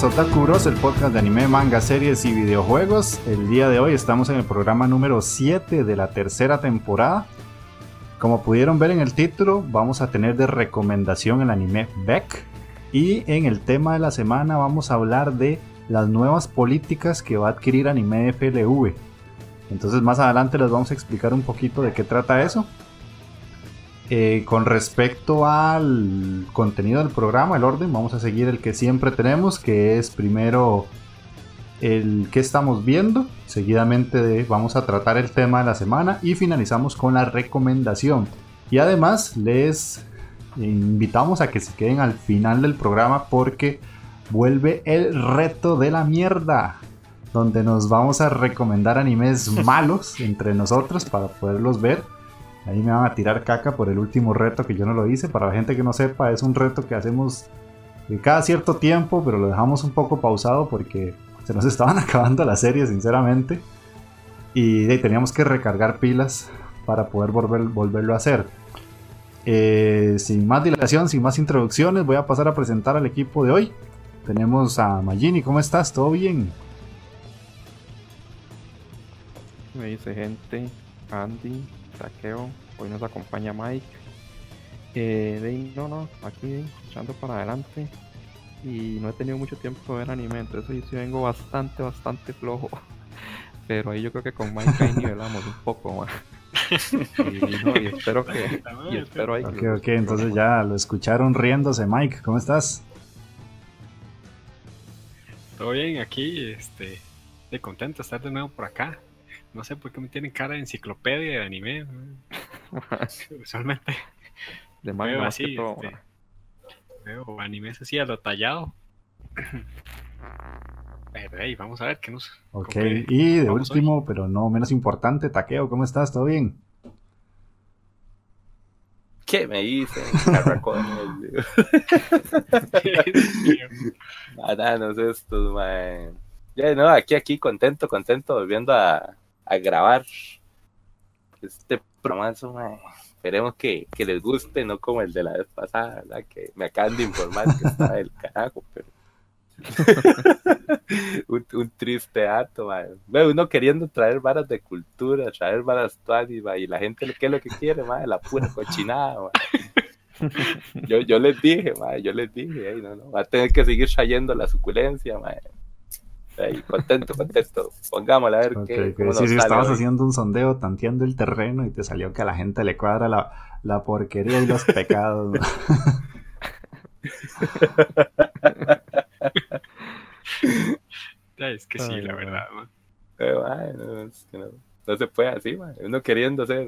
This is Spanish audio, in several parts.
Bienvenidos a el podcast de anime, manga, series y videojuegos. El día de hoy estamos en el programa número 7 de la tercera temporada. Como pudieron ver en el título, vamos a tener de recomendación el anime Beck. Y en el tema de la semana vamos a hablar de las nuevas políticas que va a adquirir Anime FLV. Entonces más adelante les vamos a explicar un poquito de qué trata eso. Eh, con respecto al contenido del programa, el orden, vamos a seguir el que siempre tenemos, que es primero el que estamos viendo, seguidamente vamos a tratar el tema de la semana y finalizamos con la recomendación. Y además les invitamos a que se queden al final del programa porque vuelve el reto de la mierda, donde nos vamos a recomendar animes malos entre nosotros para poderlos ver Ahí me van a tirar caca por el último reto que yo no lo hice. Para la gente que no sepa, es un reto que hacemos cada cierto tiempo, pero lo dejamos un poco pausado porque se nos estaban acabando la serie, sinceramente. Y teníamos que recargar pilas para poder volver, volverlo a hacer. Eh, sin más dilación, sin más introducciones, voy a pasar a presentar al equipo de hoy. Tenemos a Magini, ¿cómo estás? ¿Todo bien? Me dice gente, Andy, Saqueo, hoy nos acompaña Mike. Eh, de, no, no, aquí echando para adelante. Y no he tenido mucho tiempo de ver anime, entonces hoy sí vengo bastante, bastante flojo. Pero ahí yo creo que con Mike ahí nivelamos un poco más. Y, espero que. Y espero ahí ok, ok, entonces ya lo escucharon riéndose. Mike, ¿cómo estás? Todo bien, aquí, este, de contento de estar de nuevo por acá. No sé por qué me tienen cara de enciclopedia de anime. Usualmente de veo así, este, veo animes así a lo tallado. Pero hey, vamos a ver qué nos. Ok, y de último, pero no menos importante, Taqueo, ¿cómo estás? ¿Todo bien? ¿Qué me dicen? Matanos estos, man. Ya, no, aquí, aquí, contento, contento, volviendo a, a grabar este programa. Esperemos que, que, les guste, no como el de la vez pasada, que me acaban de informar que está del carajo, pero un, triste acto, uno queriendo traer varas de cultura, traer varas y la gente, ¿qué es lo que quiere? La pura cochinada, yo, yo les dije, yo les dije, no, no, va a tener que seguir trayendo la suculencia, contento, contento. Pongámosle a ver qué. si estabas haciendo un sondeo, tanteando el terreno y te salió que a la gente le cuadra la, la porquería y los pecados. es que sí, la verdad. no, se puede así, uno queriendo ser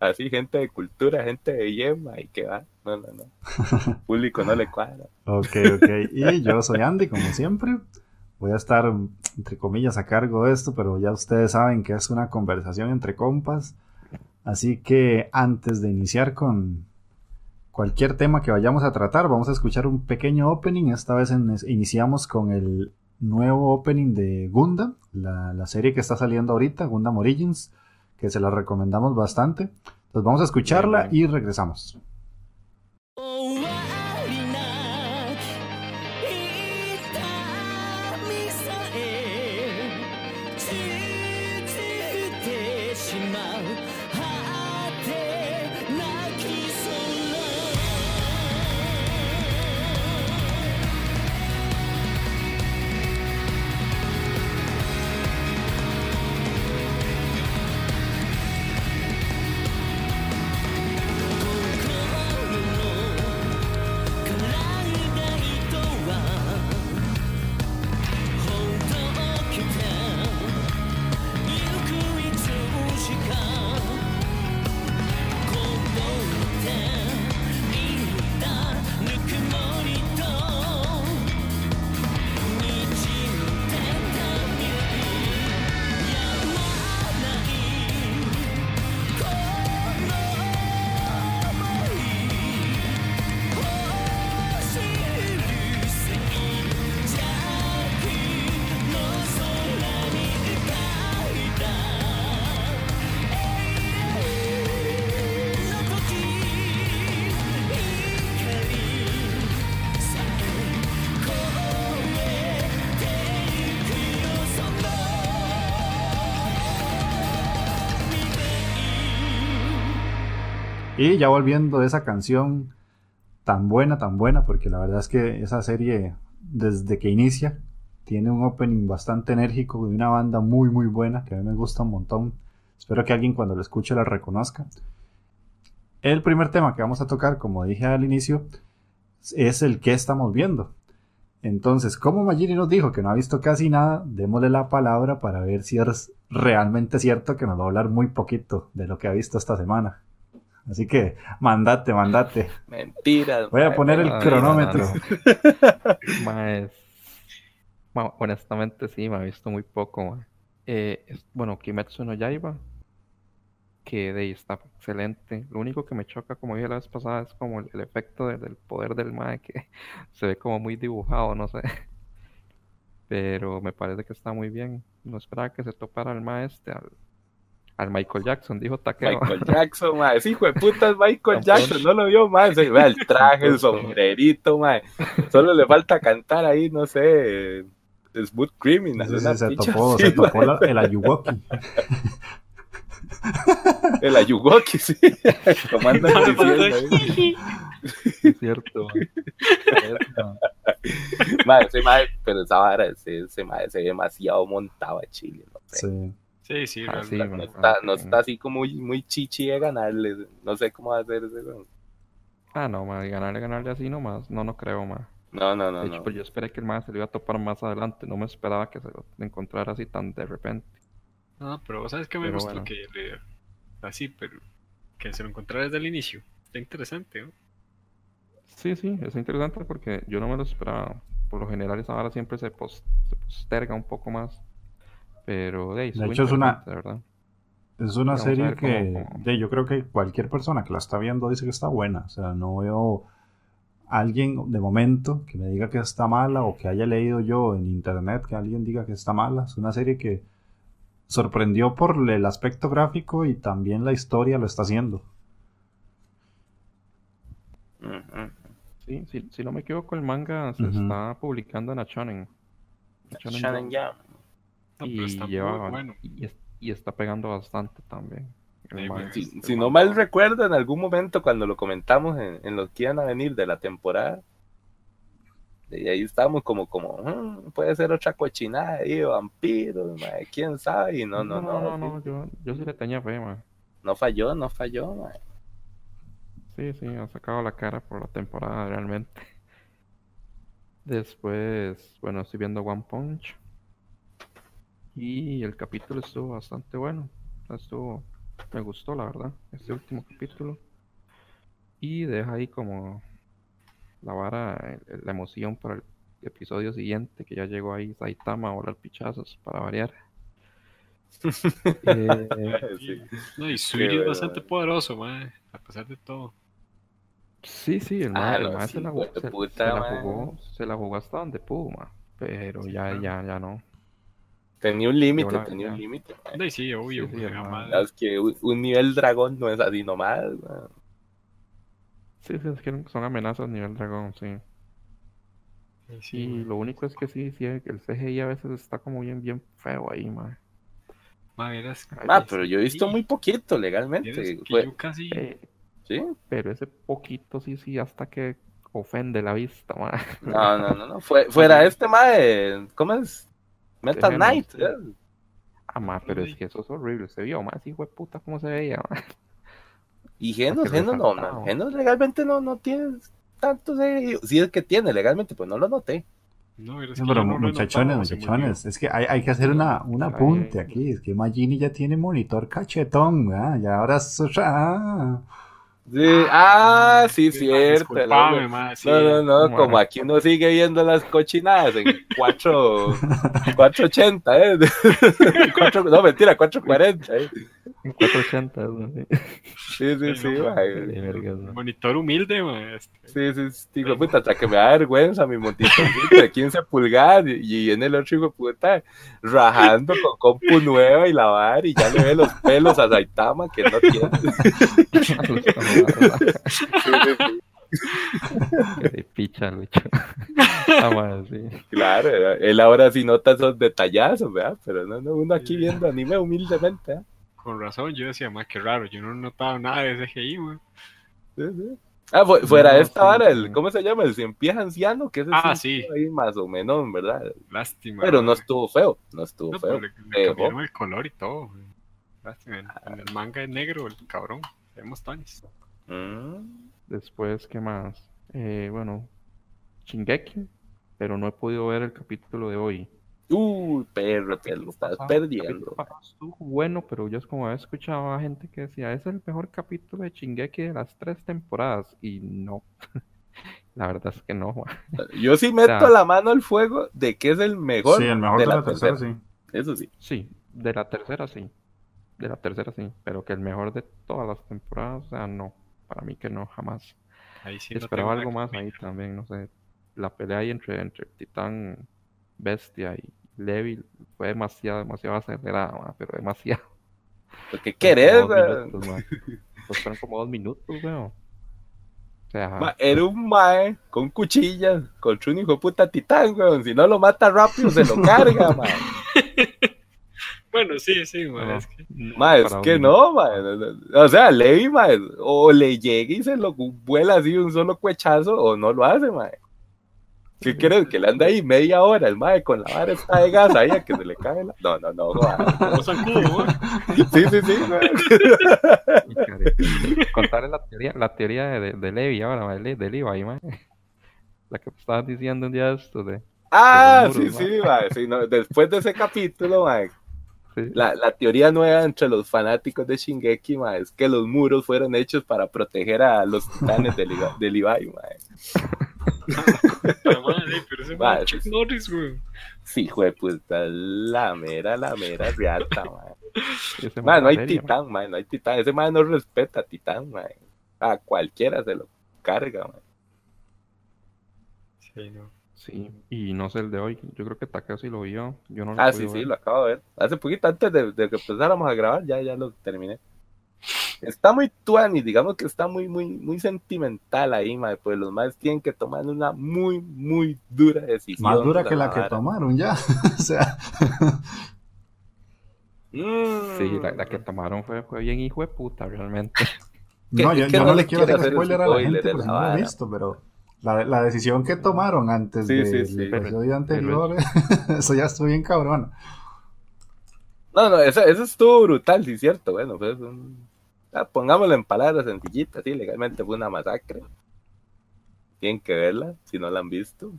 así, gente de cultura, gente de yema y que va. No, no, no. Público no le cuadra. Ok, ok. Y yo soy Andy, como siempre voy a estar, entre comillas, a cargo de esto, pero ya ustedes saben que es una conversación entre compas. Así que antes de iniciar con cualquier tema que vayamos a tratar, vamos a escuchar un pequeño opening. Esta vez iniciamos con el nuevo opening de Gundam, la, serie que está saliendo ahorita, Gundam Origins, que se la recomendamos bastante. Entonces vamos a escucharla y regresamos. Y ya volviendo de esa canción tan buena, tan buena, porque la verdad es que esa serie, desde que inicia, tiene un opening bastante enérgico de una banda muy, muy buena, que a mí me gusta un montón. Espero que alguien cuando lo escuche la reconozca. El primer tema que vamos a tocar, como dije al inicio, es el que estamos viendo. Entonces, como Magini nos dijo que no ha visto casi nada, démosle la palabra para ver si es realmente cierto que nos va a hablar muy poquito de lo que ha visto esta semana. Así que, mandate, mandate. Mentiras. Voy a poner el cronómetro. Ma- honestamente sí, me ha visto muy poco. Eh, es- bueno, Kimetsu no Yaiba, que de ahí está excelente. Lo único que me choca, como dije la vez pasada, es como el, el efecto de- del poder del mae, que se ve como muy dibujado, no sé. Pero me parece que está muy bien. No esperaba que se topara al mae este, al, al Michael Jackson, dijo Takeo. Michael Jackson, mae. Ese hijo de puta es Michael. Jackson, no lo vio. Se vea el traje, el sombrerito, mae. Solo le falta cantar ahí, no sé, Smooth Criminal. Sí, sí, se topó, así, se topó la- el Ayuwoki. El Ayuwoki, sí. Tomando el. Es cierto. Mae, ese mae, pero esa vara, ese, ese mae se ve demasiado montado a Chile, no sé. Sí. Sí, sí, Ah, sí, no, está, no está así como muy, muy chichi de ganarle. No sé cómo va a hacer ese. weón. Ah, no, mae, ganarle, ganarle así nomás. No, no creo, mae. No, no, no. De hecho, no. pues yo esperé que el mae se lo iba a topar más adelante. No me esperaba que se lo encontrara así tan de repente. No, pero vos sabes que me Pero gustó bueno. que le- así, pero que se lo encontrara desde el inicio. Está interesante, ¿no? Sí, sí, es interesante porque yo no me lo esperaba. Por lo general, esa hora siempre se, pos- se posterga un poco más. Pero de, ahí, De hecho, es una- verdad. Es una Vamos serie que cómo- de, yo creo que cualquier persona que la está viendo dice que está buena. O sea, no veo alguien de momento que me diga que está mala o que haya leído yo en internet que alguien diga que está mala. Es una serie que sorprendió por el aspecto gráfico y también la historia lo está haciendo. Sí, sí, si no me equivoco, el manga se está publicando en Shonen. Shonen Shonen Jump. Jump. No, y está lleva muy bueno. y, es- y está pegando bastante también. Sí. Si, no mal recuerdo, en algún momento cuando lo comentamos en, en los que iban a venir de la temporada, y ahí estábamos como, como "Mm, puede ser otra cochinada ahí, vampiros, quién sabe, y no, no, no, no, no, sí, yo, yo sí le tenía fe, man. no falló, no falló, mae. Sí, sí, ha sacado la cara por la temporada realmente. Después, bueno, estoy viendo One Punch. Y el capítulo estuvo bastante bueno. Estuvo, me gustó la verdad, este último capítulo. Y deja ahí como la vara, la emoción para el episodio siguiente, que ya llegó ahí Saitama a volar pichazos para variar. Eh, Sí. No, y Suiri bueno, es bastante mae. poderoso, mae, a pesar de todo. Sí, sí, el Ah, mae, el no, mae sí, se la, jugó, se, la jugó, se la jugó hasta donde pudo. Pero Sí, ya, ya, ya no. Tenía un límite, tenía un límite. sí, obvio, Sí, mae. Es que un, nivel dragón no es así nomás, mae. Sí, sí, es que son amenazas nivel dragón, sí. Sí, sí, Y lo único es que sí, sí, el CGI a veces está como bien, bien feo ahí, ma. Mae, verás, Ah, pero yo he visto Sí. muy poquito legalmente. Fue- yo casi... Eh, ¿Sí? pero ese poquito sí, sí, hasta que ofende la vista, ma. No, no, no, no. Fue, fuera este mae, ¿cómo es? Metal Genos, Knight. Ah, ma, pero es que eso es horrible. Se vio más hijo de puta cómo se veía. Y Genos, Genos no, man, Genos legalmente no, no tiene tanto de... Si es que tiene legalmente, pues no lo noté. No, No, que pero no muchachones, me muchachones, es que hay, hay que hacer una, un Ay. apunte aquí. Es que Magini ya tiene monitor cachetón, ¿verdad? Y ahora es ah. Sí, ah, sí, olvidó. cierto. Disculpame, sí. No, no, no, Bueno. como aquí uno sigue viendo las cochinadas en 4, 480, ¿eh? Cuatro- no, mentira, 440, ¿eh? En 480, ¿no? Sí. Sí, sí. Monitor humilde, mae. este. Sí, sí, sí, puta, hasta que me da vergüenza mi monitorcito de 15 pulgadas y, y en el otro hijo de puta rajando con compu nueva y lavar y ya le ve los pelos a Saitama que no tiene. De picha, Lucho. Ah, sí. claro, él ahora sí nota esos detallazos, ¿verdad? Pero no, no, uno aquí viendo anime humildemente, ¿eh? Con razón, yo decía, mae, qué raro, yo no he notado nada de CGI, mae. Sí, sí. Ah, fu- fuera No, de esta vara, sí. el, ¿cómo se llama? El cien pies anciano, que ese Ah, sí ahí más o menos, ¿verdad? Lástima. Pero no estuvo feo, no estuvo No, feo. pero le, cambiaron el color y todo. güey. Lástima. En, en el manga es negro, el cabrón. Vemos tonis. Mm. Después, ¿qué más? Eh, bueno, Shingeki, pero no he podido ver el capítulo de hoy. Uy, perro, te lo estás pasado- perdiendo. estuvo bueno, pero yo es como había escuchado a gente que decía, es el mejor capítulo de Shingeki de las tres temporadas. Y no, la verdad es que no. Yo sí meto sea- la mano al fuego de que es el mejor. Sí, el mejor de la tercera, sí. Eso sí. Sí, de la tercera sí. De la tercera sí, pero que el mejor de todas las temporadas, o sea, no. Para mí que no, jamás. Ahí sí Esperaba algo más ahí también, no sé. La pelea ahí entre, entre Titán, Bestia y Levi fue demasiado, demasiado acelerada, pero demasiado. Lo que querés, Como dos güey. minutos, ma. Pues fueron como dos minutos, weón. O sea, Ma, Era un mae con cuchillas contra un hijo de puta titán, weón. Si no lo mata rápido, se lo carga, mae. Bueno, sí, sí, güey, no, es que no Ma, es que no, mae. O sea, Levi, mae, o le llega y se lo vuela así un solo cuechazo, o no lo hace, mae. ¿Qué crees? Que le anda ahí media hora el mae con la vara esta de gas ahí a que se le cae la... No, no, no, mae. zancudo, güey. Sí, sí, sí, mae. Y care- Contarle la teoría, la teoría de, de, Levi ahora, ma, de, Le- de Levi, ma. La que estabas diciendo un día de esto de. Ah, sí, sí, mae. Sí, no, después de ese capítulo, mae, sí, La, la teoría nueva entre los fanáticos de Shingeki, ma, es que los muros fueron hechos para proteger a los titanes de, Liga- de Levi, ma. Pero, madre, pero ese man Chuck sí. Norris, güey. Sí, hijo de puta, la mera, la mera riata, ma. ese Ma, ma no hay serio, titán, ma, no hay titán. Ese man no respeta a titán, ma. A cualquiera se lo carga, ma. Sí, no. Sí, y no sé el de hoy. Yo creo que Takeo sí lo vio. Yo no lo Ah, sí, sí, ver. lo acabo de ver. Hace poquito antes de, de que empezáramos a grabar, ya, ya lo terminé. Está muy tuani, digamos que está muy, muy, muy sentimental ahí, ma, pues los más tienen que tomar una muy, muy dura decisión. Más dura de que la que tomaron ya. o sea, Mm. Sí, la, la que tomaron fue, fue bien hijo de puta, realmente. ¿Qué- no, yo, no no le quiero hacer hacer spoiler a la spoiler gente de por si la no lo he visto, pero la, la decisión que tomaron antes Sí, sí, sí. episodio anterior, eso ya estuvo bien cabrón. No, no, eso, eso estuvo brutal, sí, cierto. Bueno, pues un- pongámoslo en palabras sencillitas, sí, legalmente fue una masacre. Tienen que verla, si no la han visto.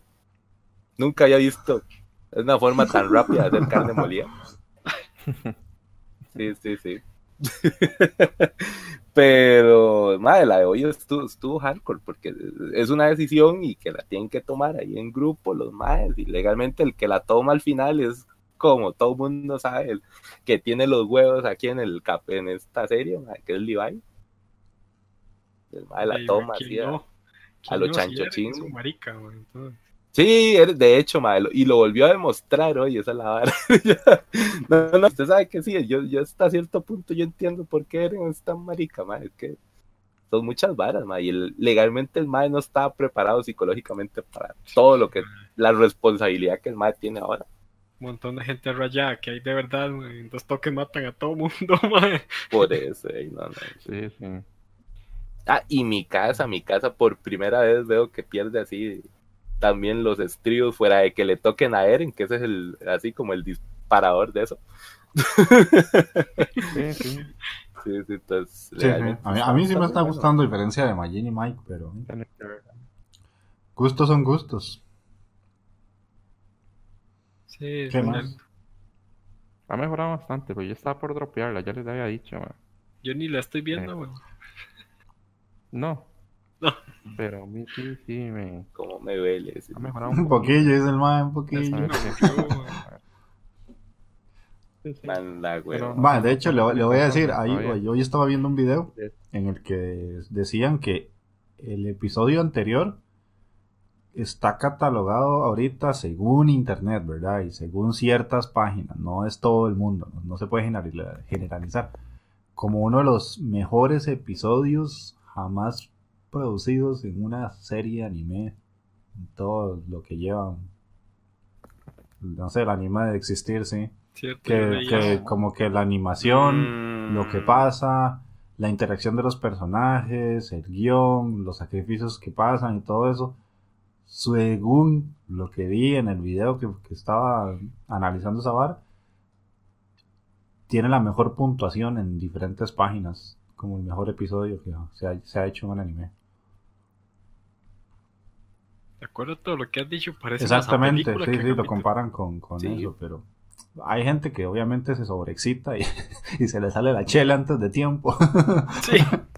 Nunca había visto es una forma tan rápida de hacer carne molida. Sí, sí, sí. Pero, madre, la de hoy estuvo, estuvo hardcore porque es una decisión y que la tienen que tomar ahí en grupo los madres. Y legalmente el que la toma al final es como todo mundo sabe, el que tiene los huevos aquí en el cap, en esta serie, madre, que es Levi. El madre la toma ¿quién así. a- no? a lo ¿Quién no? Si chancho eres chingo. un marica, güey, entonces. Sí, de hecho, madre, y lo volvió a demostrar hoy, esa es la vara. no, no, usted sabe que sí, yo, yo hasta cierto punto yo entiendo por qué Eren es tan marica, madre, es que son muchas varas, madre, y el- legalmente el madre no estaba preparado psicológicamente para todo lo que, la responsabilidad que el madre tiene ahora. Montón de gente rayada que hay de verdad. En dos toques matan a todo mundo, madre. Por eso, no, no. Sí, sí. Ah, y mi casa, mi casa por primera vez veo que pierde así también los estribos fuera de que le toquen a Eren, que ese es el, así como el disparador de eso. Sí, sí. Sí, sí, entonces, Sí, sí. legalmente A, mí, a mí sí me está gustando, a diferencia de Majin y Mike, pero gustos son gustos. Sí, ¿Qué más? Ha mejorado bastante, pero yo estaba por dropearla, ya les había dicho, ma. Yo ni la estoy viendo, Eh. güey. No. No. Pero a mí sí, sí, me Como me duele. sí. ha mejorado Un poquillo, dice el mae, un poquillo. Manda, güey. Va, de hecho, le, le voy a decir, ahí, yo hoy estaba viendo un video en el que decían que el episodio anterior está catalogado ahorita según internet, ¿verdad? Y según ciertas páginas, no es todo el mundo, no, no se puede generali- generalizar. Como uno de los mejores episodios jamás producidos en una serie de anime, en todo lo que llevan, no sé, el anime de existir, sí cierto, que, como que la animación, Mm. lo que pasa, la interacción de los personajes, el guion, los sacrificios que pasan y todo eso, según lo que vi en el video que, que estaba analizando esa vara, tiene la mejor puntuación en diferentes páginas, como el mejor episodio que se ha, se ha hecho en un anime. De acuerdo a todo lo que has dicho, parece más a Exactamente, sí, sí, lo comparan con, con Sí. eso, pero hay gente que obviamente se sobreexcita y, y se le sale la chela antes de tiempo. Sí,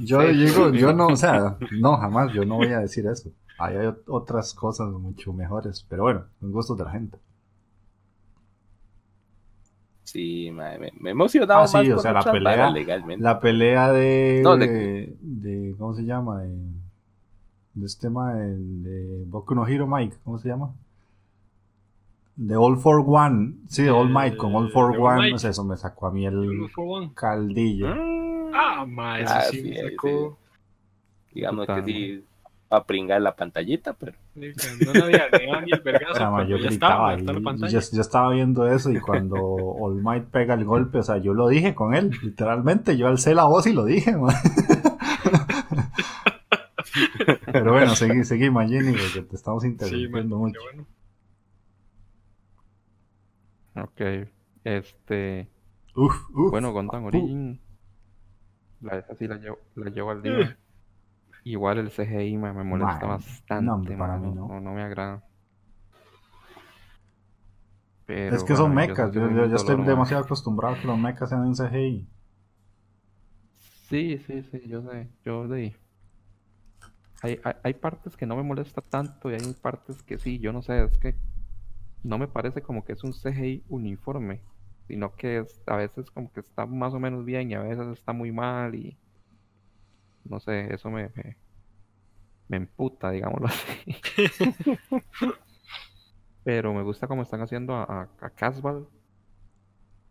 Yo Sí, digo, sí. yo no, o sea, no, jamás, yo no voy a decir eso. Hay ot- otras cosas mucho mejores, pero bueno, son gustos de la gente. Sí, mae, me, me he emocionado Ah, sí, más o sea, la pelea- legalmente. La pelea de, No, de, de- ¿cómo se llama? De, de este tema de, de Boku no Hero Mike, ¿cómo se llama? De All for One, sí, de All Might con All for One, no sé, eso me sacó a mí el caldillo. Mm, Ah, ma, eso Ah, sí, sí, me sí. sacó. digamos Puta, que sí, va a pringar la pantallita, pero No había ni el vergazo. Pero, yo ya gritaba, estaba, la yo, yo estaba viendo eso y cuando All Might pega el golpe, o sea, yo lo dije con él, literalmente, yo alcé la voz y lo dije, man. Pero bueno, seguí, seguí, Magini, porque te estamos Sí, interrumpiendo man, mucho. bueno. Ok. Este. Uf, uf. Bueno, Gundam Origin. La, esa sí la llevo, la llevo al día. Igual el CGI me, me molesta Man, bastante. no, para mí no, no. no me agrada. Pero, es que son bueno, mechas, yo, yo- yo estoy demasiado acostumbrado a que los mechas sean en CGI. Sí, sí, sí, yo sé. Yo de. Hay, hay, hay partes que no me molesta tanto y hay partes que sí, yo no sé, es que no me parece como que es un CGI uniforme, sino que es, a veces como que está más o menos bien y a veces está muy mal y no sé, eso me, me, me emputa, digámoslo así. Pero me gusta como están haciendo a, a, Casval,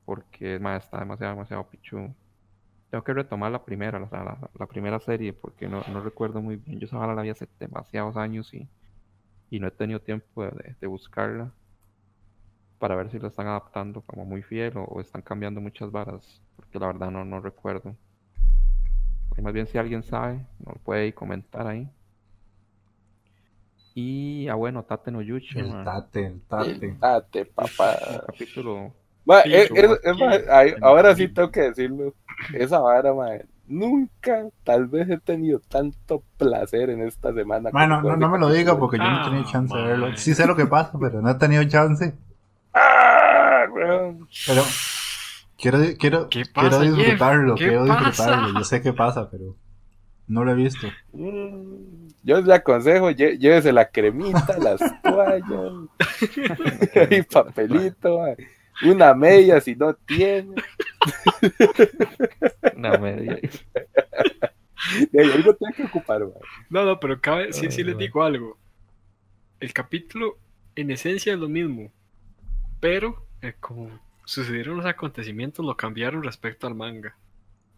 porque más está demasiado, demasiado pichu. Tengo que retomar la primera, la, la- la primera serie, porque no, no recuerdo muy bien. Yo esa la vi hace demasiados años y, y no he tenido tiempo de- de buscarla para ver si la están adaptando como muy fiel o, o están cambiando muchas varas, porque la verdad no, no recuerdo. Y más bien si alguien sabe, nos puede comentar ahí. Y, ah bueno, Tate no Yuchi, El man. tate, el tate. date, papá. Un capítulo Ma, Sí, es- es- es ma- ahora sí tengo que decirlo. Esa vara, ma, nunca, tal vez he tenido tanto placer en esta semana. Bueno, no, no me lo diga porque yo no he Ah, tenido chance de verlo. Sí sé lo que pasa, pero no he tenido chance. ¡Ah! Pero quiero, quiero, ¿Qué quiero pasa, disfrutarlo, ¿Qué quiero pasa? disfrutarlo. Yo sé qué pasa, pero no lo he visto. Mm, Yo le aconsejo, lle- llévese la cremita, las toallas, y papelito, una media si no tiene. una media. Y ahí algo tiene que ocupar, ma. No, no, pero cabe, sí, sí les digo algo. El capítulo en esencia es lo mismo, pero eh, como sucedieron los acontecimientos lo cambiaron respecto al manga.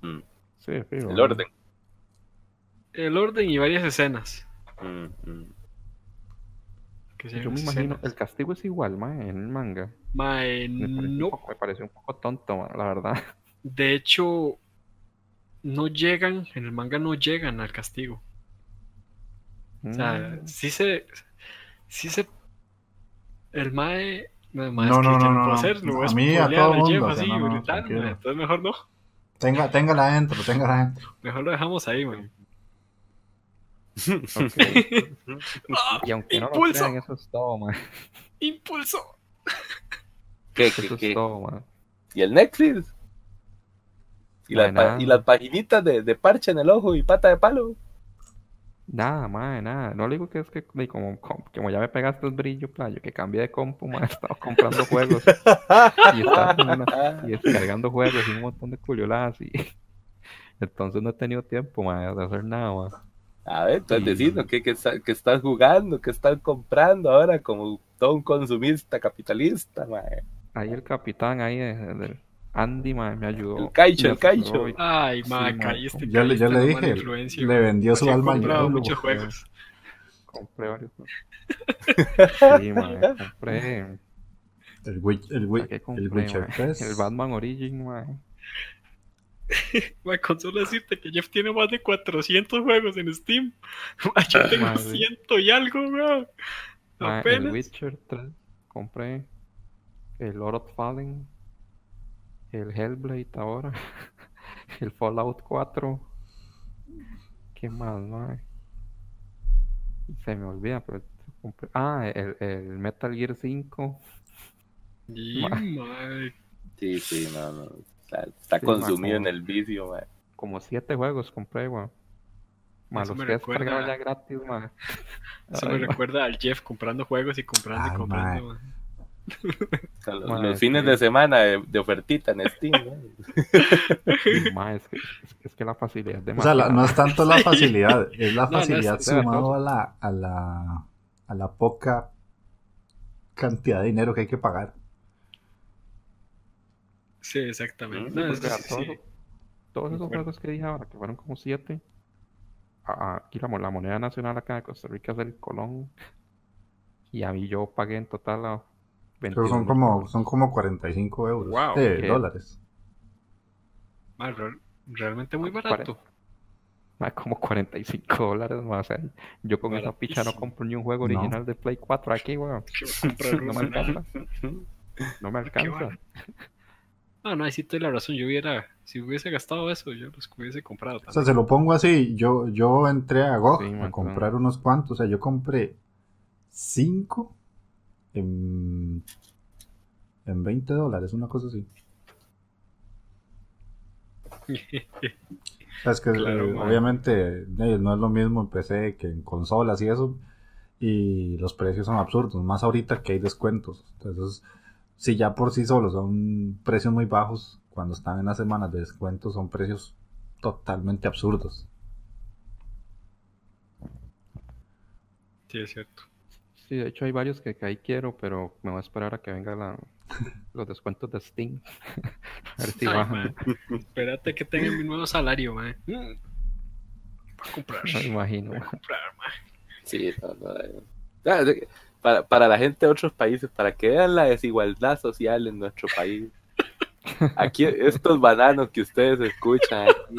Mm, Sí, fijo, El orden. El orden y varias escenas. Mm, mm. Que Yo me imagino, escenas. el castigo es igual, man, en el manga. Mae, Me pareció, un no, poco, me pareció un poco tonto, la verdad. de hecho, no llegan, en el manga no llegan al castigo. O sea, Mm. sí se. Sí se. El Mae. No, No, que no, no, puedo no, no. hacerlo, A mí, a todo mundo, así, no, brutal, Entonces mejor no. Tenga, téngala adentro, téngala adentro. Mejor lo dejamos ahí, man. ¡Ah! Y aunque no lo ¡Impulso! crean, eso es todo, man. ¡Impulso! ¿Qué, Eso qué, es qué? todo, man. ¿Y el Nexus? ¿Y nada. y las paginitas de, de parche en el ojo y pata de palo? Nada, man, nada. No le digo que es que como, como, ya me pegaste el brillo, playo, que cambié de compu, man, he estado comprando juegos y estaba y descargando juegos y un montón de culioladas y entonces no he tenido tiempo, man, de hacer nada, man. A ver, entonces Sí. decinos que, que, está- que estás jugando, que estás comprando ahora como todo un consumista capitalista, mae. Ahí el capitán ahí de- del Andy, man, me ayudó. El Caicho, el Caicho. Ay, ma, Sí, le, yo caíste le dije, le vendió su alma al diablo. muchos juegos. Compré varios juegos. Sí, man, compré. El, Witch- el, Wi- ¿a qué el Witcher man? 3. El Batman Origin, man. mae, con solo decirte que Jeff tiene más de 400 juegos en Steam. Yo tengo Madre. ciento y algo, weón. Ma, el Apenas. Witcher 3 compré. El Lord of Fallen. El Hellblade ahora. El Fallout 4. ¿Qué más, mae? Se me olvida, pero compré. Ah, el, el Metal Gear 5. Y, Ma. mae, Sí, sí, no, no. Está, está Sí, consumido en el vicio, mae. Como 7 juegos compré, weón. Más los me que recuerda- ya gratis, mae. Eso Ay, me recuerda al Jeff comprando juegos y comprando Ay, y comprando. mae. Los, fines que- de semana de, de ofertita en Steam, ¿no? Ma, es, que, es, que- es que la facilidad de O sea, la- no es tanto la Sí. facilidad, es la No, no, facilidad es- sumado a la, a la a la poca cantidad de dinero que hay que pagar. Sí, exactamente. No, porque es- sí, todos, sí. todos esos juegos que dije ahora, que fueron como siete, aquí la, la moneda nacional acá de Costa Rica es el colón. Y a mí yo pagué en total a Pero 22 son como, son como 45 euros. Wow. ¿Qué? dólares. Real- realmente muy barato. Ma, como 45 dólares más. O sea, yo con esa picha no compro ni un juego No. original de Play 4 aquí, weón. No me alcanza. No me alcanza. No, no, ahí sí la razón. Yo hubiera, si hubiese gastado eso, yo los hubiese comprado O sea, se lo pongo así, yo, yo entré a GOG Sí, a comprar unos cuantos, o sea, yo compré 5 en, en 20 dólares, una cosa así. Es que Claro, eh, obviamente eh, no es lo mismo en PC que en consolas y eso, y los precios son absurdos, más ahorita que hay descuentos. Entonces, si ya por sí solos son precios muy bajos, cuando están en las semanas de descuentos son precios totalmente absurdos. Sí, es cierto. Sí, de hecho hay varios que, que ahí quiero, pero me voy a esperar a que vengan la, los descuentos de Steam. a ver si Ay, bajan. Espérate que tenga mi nuevo salario, man. Voy a comprar. Me imagino. Voy a comprar, mae. Sí, no, no, Para, para la gente de otros países, para que vean la desigualdad social en nuestro país. Aquí, estos bananos que ustedes escuchan aquí,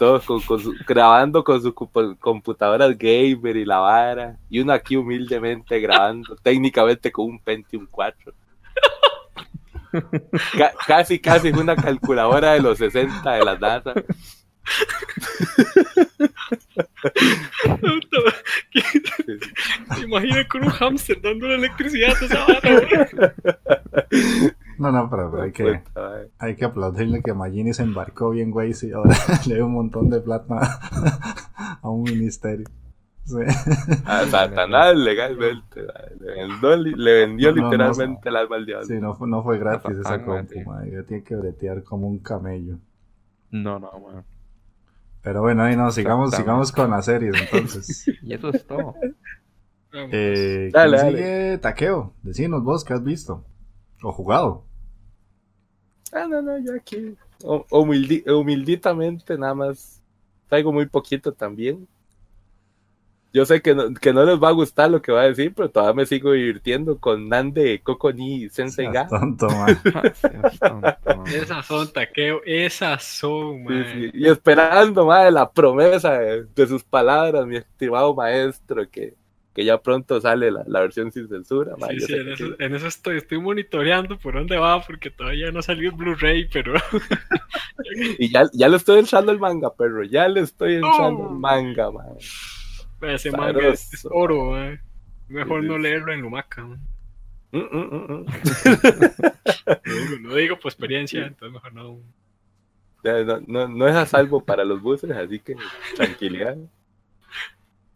todos con, con su- grabando con sus compu- computadoras gamer y la vara, y uno aquí humildemente grabando, técnicamente con un Pentium 4. Ca- casi, casi es una calculadora de los 60 de la NASA. ¿Te imaginas con un hámster dándole electricidad a esa vara? No, no, pero, pero hay, que, madre. hay que aplaudirle que Magini se embarcó bien, güey, y ahora le dio un montón de plata a un ministerio. Sí. A Satanás legalmente. Le vendió, le vendió No, no, no, literalmente el alma al diablo. Sí, no, fue- no fue gratis esa compu, madre, ya tiene que bretear como un camello. No, no, man. Pero bueno, ahí no, sigamos, sigamos con las series entonces. Y eso es todo. Eh, Dale, ¿quién dale. sigue? Taqueo, decinos vos qué has visto o jugado. Ah, no, no, yo aquí. hu- humildi- humilditamente, nada más. Traigo muy poquito también. Yo sé que no, que no les va a gustar lo que va a decir, pero todavía me sigo divirtiendo con Nande Coco ni Sensei Ga. Tonto, man. Tonto, man. Esas son, taqueo. Esas son, Sí, sí, Y esperando, madre, la promesa de, de sus palabras, mi estimado maestro, que, que ya pronto sale la, la versión sin censura. Sí, sí, en eso, sí. en eso estoy, estoy monitoreando por dónde va, porque todavía no salió el Blu-ray, pero Y ya, ya le estoy echando el manga, perro. Ya le estoy echando Oh. el manga, madre. ese manga es, es oro. Mejor Sí, no leerlo en Lumaca. mae. Mm, mm, mm, mm. Digo, por experiencia, entonces mejor no. No, no, no es a salvo para los buses, así que tranquilidad.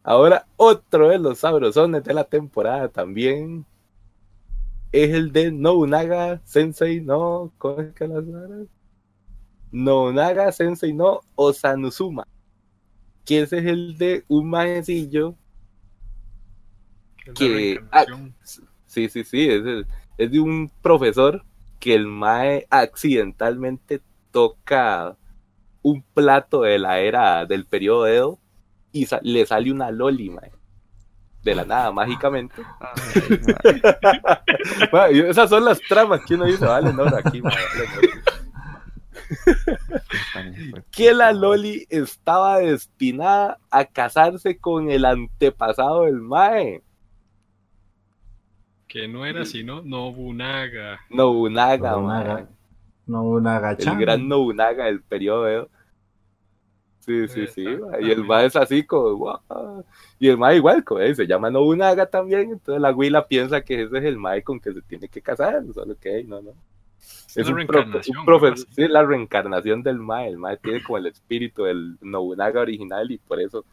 Ahora, otro de los sabrosones de la temporada también es el de Nobunaga Sensei no. ¿Cómo es que las? Nobunaga Sensei no Osanuzuma. Que ese es el de un maecillo que reencarnación. Sí, sí, sí, es, de- es de un profesor que el Mae accidentalmente toca un plato de la era del periodo Edo y sa- le sale una loli, Mae. De la nada, mágicamente. Ay. Mae, esas son las tramas que uno dice, vale, no, aquí, Mae, vale, no. que la Loli estaba destinada a casarse con el antepasado del Mae. Que no era sino Nobunaga. Nobunaga, Nobunaga. mae. Nobunaga El gran Nobunaga del periodo. Sí, sí, sí. Y el Mae es así como, "Guau". Y el Mae igual, como, se llama Nobunaga también. Entonces la Willa piensa que ese es el Mae con que se tiene que casar. Solo que, no, no. Es un, reencarnación, un profe- algo así. sí, la reencarnación del Mae. El Mae tiene como el espíritu del Nobunaga original y por eso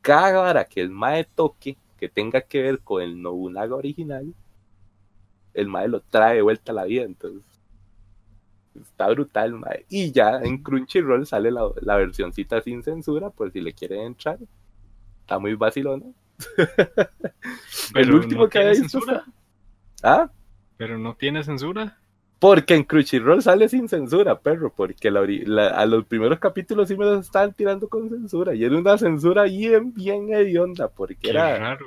cada vara que el Mae toque que tenga que ver con el Nobunaga original, el Mae lo trae de vuelta a la vida. Entonces, está brutal, Mae. Y ya en Crunchyroll sale la, la versioncita sin censura, por si le quieren entrar. Está muy vacilona. el último no que había visto. censura. ¿Ah? Pero no tiene censura. Porque en Crunchyroll sale sin censura, perro, porque la ori- la- a los primeros capítulos sí me los estaban tirando con censura, y era una censura bien, bien hedionda, porque Qué era, raro.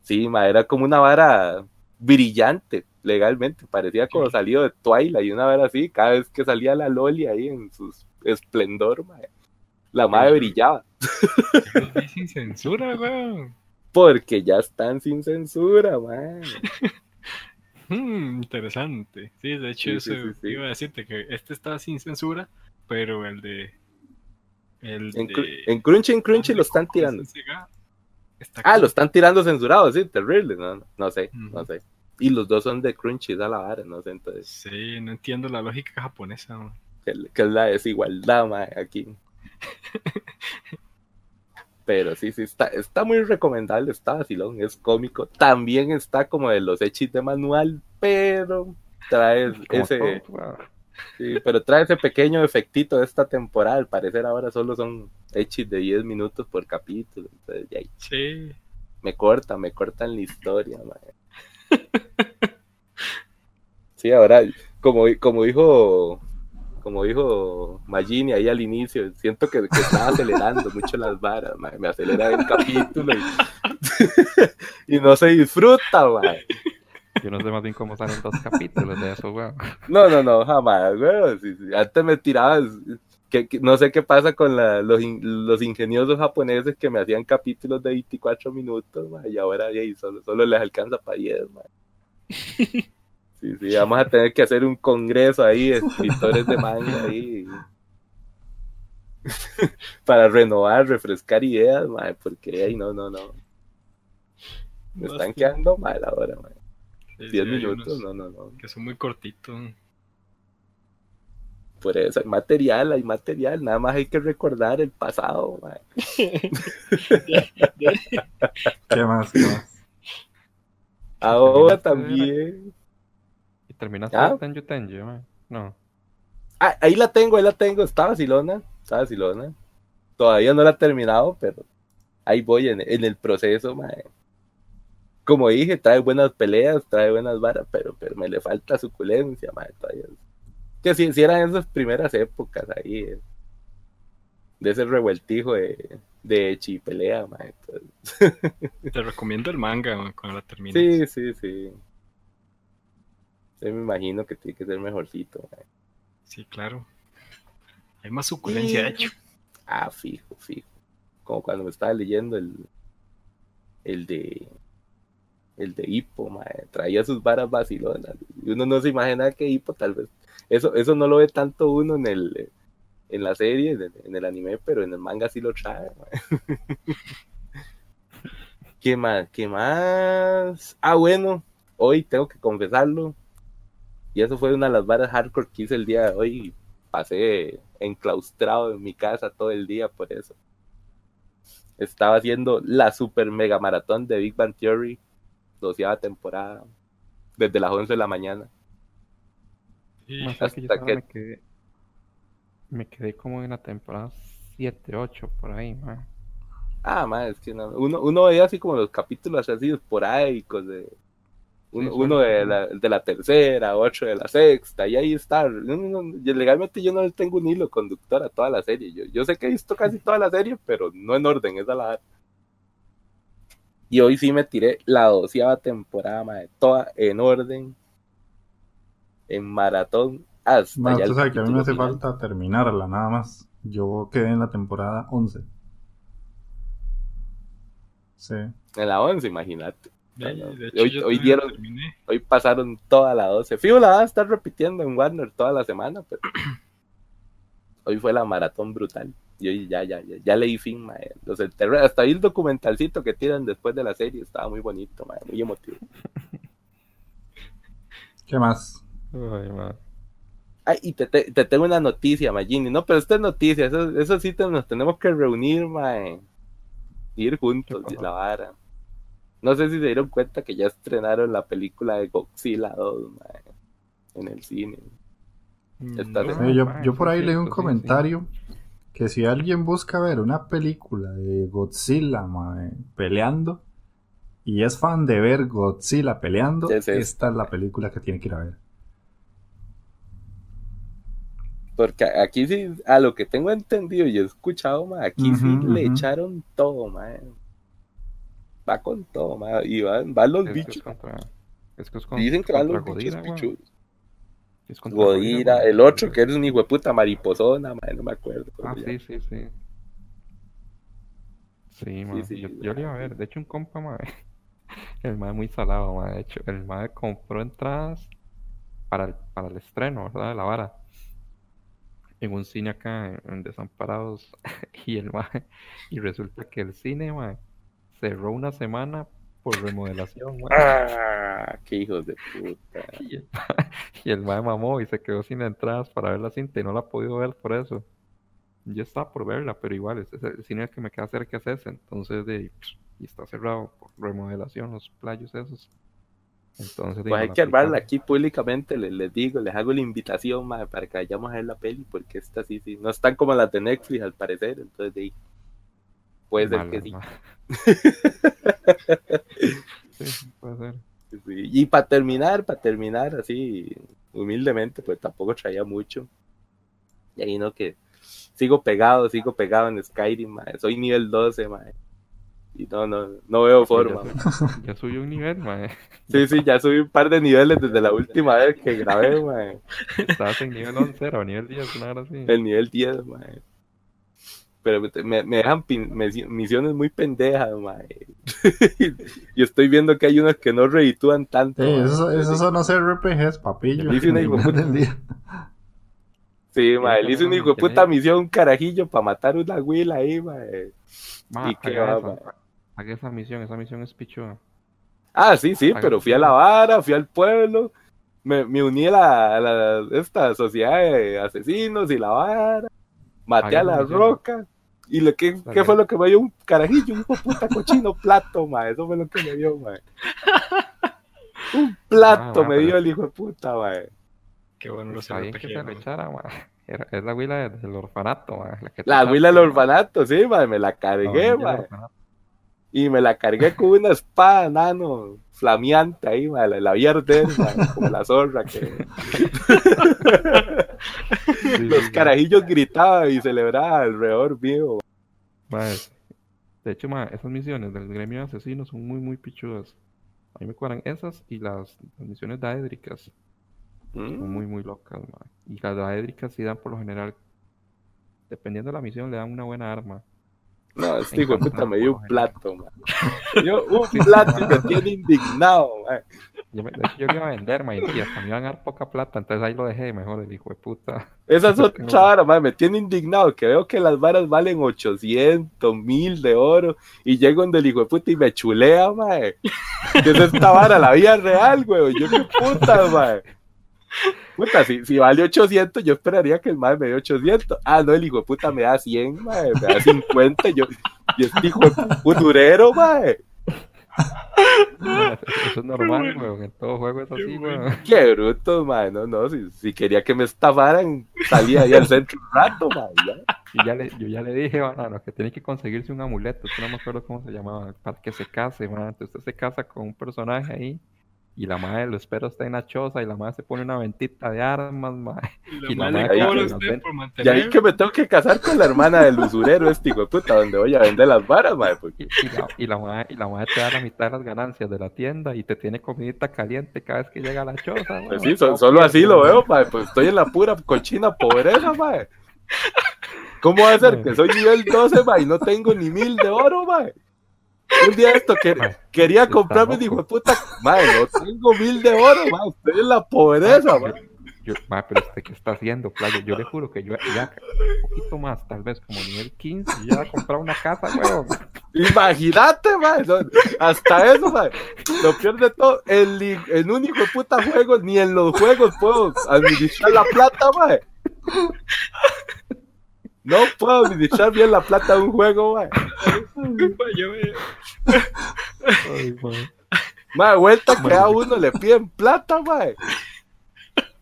sí, ma, era como una vara brillante, legalmente, parecía como salido de Twilight, y una vara así, cada vez que salía la Loli ahí en su esplendor, la madre brillaba, Yo sin censura, weón. porque ya están sin censura, man. Hmm, interesante. Sí, de hecho, Sí, sí, eso sí, iba a decirte que este está sin censura, pero el de. El En, de. En Crunchy, en Crunchy lo están tirando. Ah, lo están tirando censurado, sí, terrible, no, no, no sé, no sé. Y los dos son de Crunchy, da la vara, no sé, entonces, Sí, no entiendo la lógica japonesa. man. que, que es la desigualdad, mae, aquí. Pero sí, sí, está, está muy recomendable, está vacilón, es cómico. También está como de los hechis de manual, pero trae Como ese, todo, weón. sí, pero trae ese pequeño efectito de esta temporada. Al parecer ahora solo son hechis de 10 minutos por capítulo. Entonces, ya, Sí. me cortan, me cortan la historia, mae. Sí, ahora, como, como dijo, como dijo Magini ahí al inicio, siento que, que estaba acelerando mucho las varas, me acelera el capítulo y, y no se disfruta, mae. Yo no sé más bien cómo salen dos capítulos de eso, weón. No, no, no, jamás, sí. Antes me tirabas, que, que- no sé qué pasa con la- los, in- los ingeniosos japoneses que me hacían capítulos de 24 minutos, y ahora solo, solo les alcanza para 10, mae. Sí, sí, vamos a tener que hacer un congreso ahí, de escritores de manga ahí. para renovar, refrescar ideas, mae, porque ahí no, no, no. Me están quedando mal ahora. Sí, 10 sí, hay minutos, no, no, no. Que son muy cortitos. Por eso hay material, hay material, nada más hay que recordar el pasado. ¿Qué más? ¿Qué más? Ahora también. Y terminaste ¿Ah? Tenju Tenju. No. Ah, ahí la tengo, ahí la tengo. Está vacilona, está vacilona. Todavía no la he terminado, pero ahí voy en, en el proceso, mae. Como dije, trae buenas peleas, trae buenas varas, pero, pero me le falta suculencia, mae, todavía. Que si, si eran esas primeras épocas ahí, eh, de ese revueltijo de, de chi pelea, mae. entonces- Te recomiendo el manga man, cuando la termines. Sí, sí, sí. Sí, me imagino que tiene que ser mejorcito. mae. Sí, claro. Hay más suculencia, de hecho. Ah, fijo, fijo. Como cuando me estaba leyendo el, el de el de Hippo, traía sus varas vacilonas. Y uno no se imagina que Hippo tal vez. Eso, eso no lo ve tanto uno en el en la serie, en el, anime, pero en el manga sí lo trae. ¿Qué más? ¿Qué más? Ah, bueno, hoy tengo que confesarlo. Y eso fue una de las varas hardcore que hice el día de hoy. Pasé enclaustrado en mi casa todo el día por eso. Estaba haciendo la super mega maratón de Big Bang Theory, doceava temporada, desde las 11 de la mañana. Más que yo hasta que- me quedé. Me quedé como en la temporada 7, 8, por ahí, man. Ah, man, es que no, uno, uno veía así como los capítulos así esporádicos de uno, Sí, uno de la, de la tercera, otro de la sexta, y ahí está. No, no, legalmente yo no tengo un hilo conductor a toda la serie. Yo, yo sé que he visto casi toda la serie, pero no en orden, esa la Y hoy sí me tiré la doceava temporada, mae, toda en orden, en maratón, Hasta Ma, ya usted el sabe que a mí me hace final. falta terminarla nada más. Yo quedé en la temporada 11. Sí. En la 11, imagínate. De, No, no. de hecho, Hoy- hoy dieron- terminé. Hoy pasaron toda la 12. Fijo, la van a estar repitiendo en Warner toda la semana, pero hoy fue la maratón brutal. Y hoy ya, ya, ya, ya leí fin, mae. Los enterré. Hasta ahí el documentalcito que tiran después de la serie estaba muy bonito, mae, muy emotivo. ¿Qué más? Ay, ma. Ay, y te, te- te tengo una noticia, Magini. No, pero esta es noticia. Eso, eso sí te- nos tenemos que reunir, mae. Ir juntos, la vara. No sé si se dieron cuenta que ya estrenaron la película de Godzilla 2, mae, en el cine. Está No, Sí, Eh, yo, yo por ahí leí un sí. comentario que si alguien busca ver una película de Godzilla mae, peleando y es fan de ver Godzilla peleando, esta es la película que tiene que ir a ver. Porque aquí sí, a lo que tengo entendido y he escuchado, ma, aquí sí le echaron todo, ma. Va con todo, ma. Y van, van los Es que es bichos. contra- es que es con- Dicen que van los bichos Godira, ma. pichudos. Es contra Godira, el otro que eres un hijo de puta mariposona, ma, no me acuerdo. Ah, sí, sí, sí. Sí, ma, sí, yo, sí, yo lo iba a ver. De hecho, un compa, ma, el ma es muy salado, ma. De hecho, el ma compró entradas para el, para el estreno, ¿verdad? De la vara. En un cine acá en, Desamparados. Y el ma, y resulta que el cine, cerró una semana por remodelación. Ah, qué hijos de puta. Y el, ma, y el mae mamó y se quedó sin entradas para ver la cinta y no la ha podido ver por eso. Yo estaba por verla, pero igual, es el cine que me queda cerca es ese, entonces de, y está cerrado por remodelación, los playos esos. Entonces, Pues hay que armarla aquí públicamente, les, les digo, les hago la invitación, ma, para que vayamos a ver la peli, porque esta sí, sí, no están como las de Netflix al parecer, entonces de ahí. Puede ser que sí. sí, puede ser. Sí, Y para terminar, para terminar así, humildemente, pues tampoco traía mucho. Y ahí no que sigo pegado, sigo pegado en Skyrim, soy nivel 12, mae. Y no, no, no veo forma. Ya, sub- ya subió un nivel, mae. Sí, sí, ya subí un par de niveles desde la última vez que grabé, mae. Estabas en nivel 11 o nivel 10, una hora así. El nivel 10, mae. Pero me, me dejan pin- me- misiones muy pendejas, mae. y estoy viendo que hay unos que no reditúan tanto. Sí, mae. esos, son los RPGs, papillo. Dice una puta. del día. Sí, mae, Eso le hice no una hijo puta misión, un carajillo para matar una huila ahí, mae. Ma, ¿Y va, ma? haga esa misión, esa misión es pichuda. Ah, sí, sí, pero fui a la vara, fui al pueblo, me, me uní a la, a la- esta sociedad de asesinos y la vara, maté a la misión. roca. ¿Y lo que, qué fue lo que me dio? Un carajillo, un hijo de puta cochino plato, mae. Eso fue lo que me dio, mae. Un plato Ah, ma, me pero- dio el hijo de puta, mae. Qué bueno los bien que se ¿no? le echara, ma. Era- Es la huila de- del orfanato, ma, La, que te La echaste, huila del ma. orfanato, sí, mae, me la La cargué, mae. orfanato. Y me la cargué con una espada, nano, flameante ahí, la, la como la zorra que... Sí, Los carajillos gritaban y celebraban alrededor mío. Ma, De hecho, esas misiones del gremio de asesinos son muy, muy pichudas. A mí me cuadran esas y las, las misiones daédricas. Son Mm, muy, muy locas. Y las daédricas sí dan por lo general, dependiendo de la misión, le dan una buena arma. No, este hijo de puta me dio un plato, man. Dio un plato y me tiene indignado, man. Yo me- yo iba a vender, ma, y hasta me iban a dar poca plata, entonces ahí lo dejé mejor, el hijo de puta. Esa es Es que otra no- vara, man. Me tiene indignado que veo que las varas valen 800, 1000 de oro y llego donde el hijo de puta y me chulea, man. Que es esta vara, la vida real, güey. Yo qué puta, man. Puta, si, si vale 800, yo esperaría que el madre me dé 800. Ah, no, el hijo de puta me da 100, man. Me da 50. y Yo, y este hijo de puta, un durero, man. Ma, Eso, es normal, weón. En todo juego es así, weón. Qué bruto, man. No, no, si, si quería que me estafaran, salía ahí al centro un rato, man. ya. Y ya le, yo ya le dije, banano, que tiene que conseguirse un amuleto. Que no me acuerdo cómo se llamaba. Para que se case, man. Entonces usted se casa con un personaje ahí. Y la madre lo espero está en la choza y la madre se pone una ventita de armas, mae. Y Y la madre madre cobra usted por Y mantener. ahí que me tengo que casar con la hermana del usurero, este hijo de puta, donde voy a vender las varas, mae. Porque... Y, y la, y, la madre, y la madre te da la mitad de las ganancias de la tienda y te tiene comidita caliente cada vez que llega a la choza, mae. Pues sí, so- solo así lo veo, mae. Pues estoy en la pura cochina pobreza, mae. ¿Cómo va a ser que soy nivel 12, mae, y no tengo ni mil de oro, mae? Un día esto que quería comprarme, de puta, mae, no tengo mil de oro, mae. Estoy en la pobreza, mae. Yo, pero este que está haciendo, playo, yo le juro que yo ya un poquito más, tal vez como nivel 15, yo ya he comprado una casa, weón. Imagínate, no, hasta eso, mae. Lo peor de todo, en, en un hijo de puta juego, ni en los juegos puedo administrar la plata, mae. No puedo administrar bien la plata de un juego, vaya. Ay. Mae, vuelta que a uno le piden plata, mae.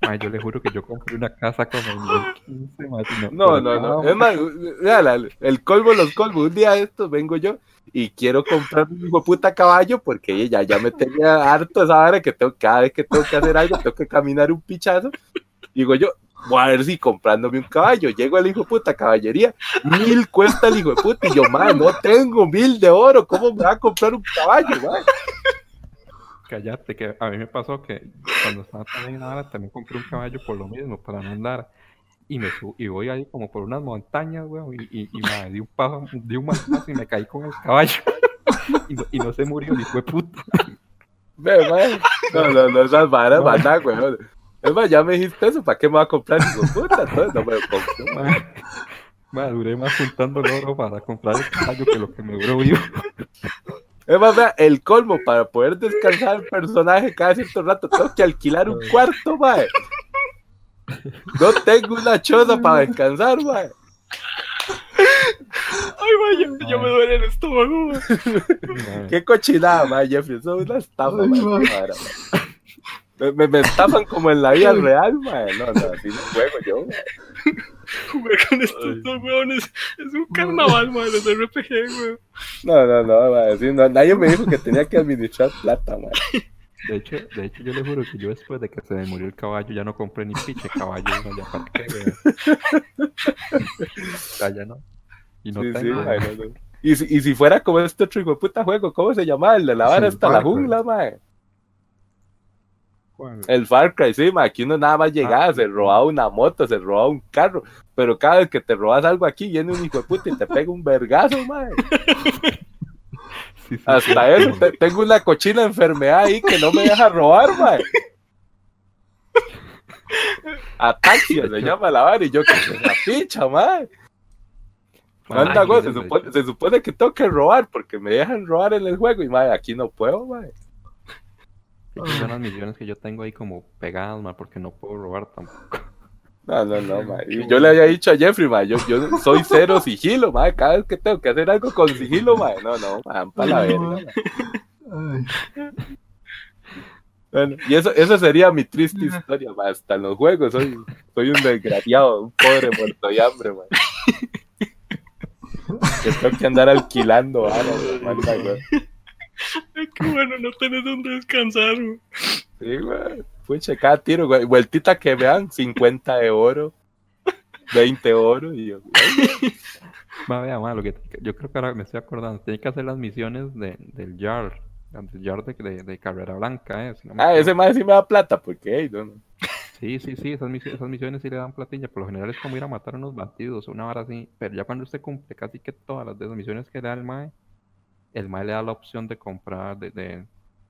Mae, yo le juro que yo compré una casa como en nivel 15, mae, si No, no, no. Es más, la- el colmo los colmos. Un día de estos vengo yo y quiero comprar un hijo puta caballo porque ya, ya me tenía harto esa hora que tengo, cada vez que tengo que hacer algo, tengo que caminar un pichazo. Digo yo, voy a ver si comprándome un caballo. Llego al hijo de puta caballería, mil cuesta el hijo de puta. Y yo, madre, no tengo mil de oro. ¿Cómo me va a comprar un caballo, madre? Cállate, que a mí me pasó que cuando estaba también en también compré un caballo por lo mismo, para no andar. Y me y voy ahí como por unas montañas, weón, y, y, y me di un paso, di un manazo y me caí con el caballo. Y no, y no se murió ni fue puta. Madre. No, no, no, esas varas, No. manda, weón. Es más, ya me dijiste eso, ¿para qué me va a comprar? Entonces no me lo compro. Duré más juntando el oro para comprar el caballo que lo que me duró vivo. Es más, vea, el colmo para poder descansar el personaje cada cierto rato, tengo que alquilar un cuarto, mae. No tengo una choza para descansar, mae. Ay, vaya, ya me duele el estómago. Mae, Qué cochinada, mae, Jeffrey. Eso es una estafa, mae. Mae. Me, me, como en la vida real, mae. No, no, así no juego yo, mae. Jugar con estos dos weones es un carnaval, madre, los RPG, weón. No, no, no, mae. así no, nadie me dijo que tenía que administrar plata, mae. De hecho, de hecho, yo le juro que yo después de que se me murió el caballo ya no compré ni piche caballo, no, ya para qué, weón. Ya, ya no. Y no Sí, sí, tengo. mae, no, no. Y si, y si fuera como este otro hijo de puta juego, ¿cómo se llamaba? El de la vara hasta la jungla, mae. ¿Cuál? El Far Cry, sí, ma, aquí uno nada más llegaba, Ah, se robaba una moto, se robaba un carro, pero cada vez que te robas algo aquí, viene un hijo de puta y te pega un vergazo, ma. Sí, sí, Hasta sí, eso, te- tengo una cochina enfermedad ahí que no me deja robar, ma. Ataxia se llama la vara y yo que se la pincha, ma. Mae, Manda, se supone, se supone que tengo que robar porque me dejan robar en el juego y ma, aquí no puedo, ma. Esas son las misiones que yo tengo ahí como pegadas, ma, porque no puedo robar tampoco. No, no, no, ma. Y yo le había dicho a Jeffrey, ma, yo, yo soy cero sigilo, ma. Cada vez que tengo que hacer algo con sigilo, ma. No, no, ma, para la verga. Ay, Bueno, y eso, eso sería mi triste historia, ma. Hasta en los juegos soy, soy un desgraciado, un pobre muerto de hambre, ma. Que tengo que andar alquilando ahora, ma, güey. Ay, qué bueno, no tenés donde descansar, weón. Sí, güey. Pucha, cada tiro, güey. Vueltita que vean, 50 de oro, 20 de oro. Y yo, güey, Ma, vea, ma, lo que yo creo que ahora me estoy acordando, tiene que hacer las misiones de, del Jar, del Jar de, de, de Carrera Blanca, eh. si no me ah, ese más sí me da plata, porque, ey, no, no. Sí, sí, sí, esas misiones, esas misiones sí le dan platilla. Por lo general es como ir a matar a unos bandidos, una hora así. Pero ya cuando usted cumple casi que todas las de esas misiones que le da el MAE, el MAE le da la opción de comprar, de, de,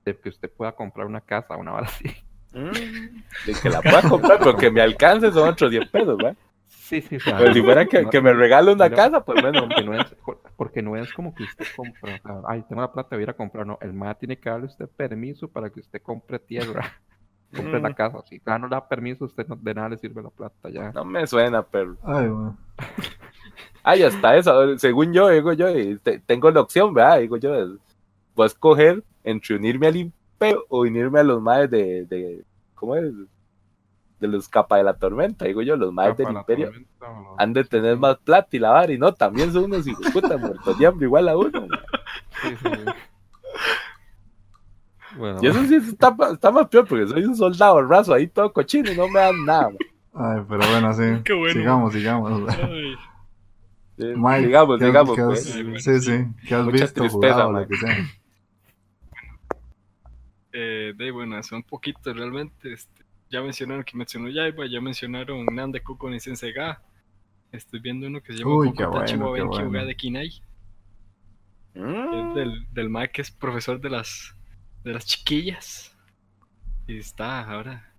de que usted pueda comprar una casa, una hora así. De que la pueda comprar, pero que me alcance son otros 10 pesos, güey. Sí, sí, o sea, Pero si fuera que, no- que me regale una no- casa, pues bueno. Porque no, es, porque no es como que usted compra, o sea, ay, tengo la plata, voy a ir a comprar. No, el MAE tiene que darle usted permiso para que usted compre tierra, compre la Mm. casa. Si ya no le da permiso, usted no, de nada le sirve la plata ya. No me suena, pero. ay, ma. Ay, hasta eso. Según yo, digo yo, te- tengo la opción, ¿verdad? Digo yo, voy a escoger entre unirme al imperio o unirme a los maes de, de. ¿Cómo es? De los capa de la tormenta. Digo yo, los maes del imperio tormenta, han de tener más plata y la vara, y no, también son unos hijos de puta muertos de hambre igual a uno. Sí, sí. Bueno, Y eso sí está, está más peor porque soy un soldado raso ahí todo cochino y no me dan nada. man. Ay, pero bueno, sí. Qué bueno. Sigamos, sigamos. Ay, Sí, Mike, digamos, ¿qué has- digamos, qué has- pues. Ay, bueno, sí, sí. ¿Qué has Mucha visto, tristeza, jugado, lo que sea? eh, de bueno, hace un poquito realmente. Este, ya mencionaron que mencionó Yaiba, ya mencionaron Nande Kuko ni Senseiga. Estoy viendo uno que se llama qué bueno, bueno. De Kinai. Mm. Es del, del Mike que es profesor de las, de las chiquillas. Y está ahora.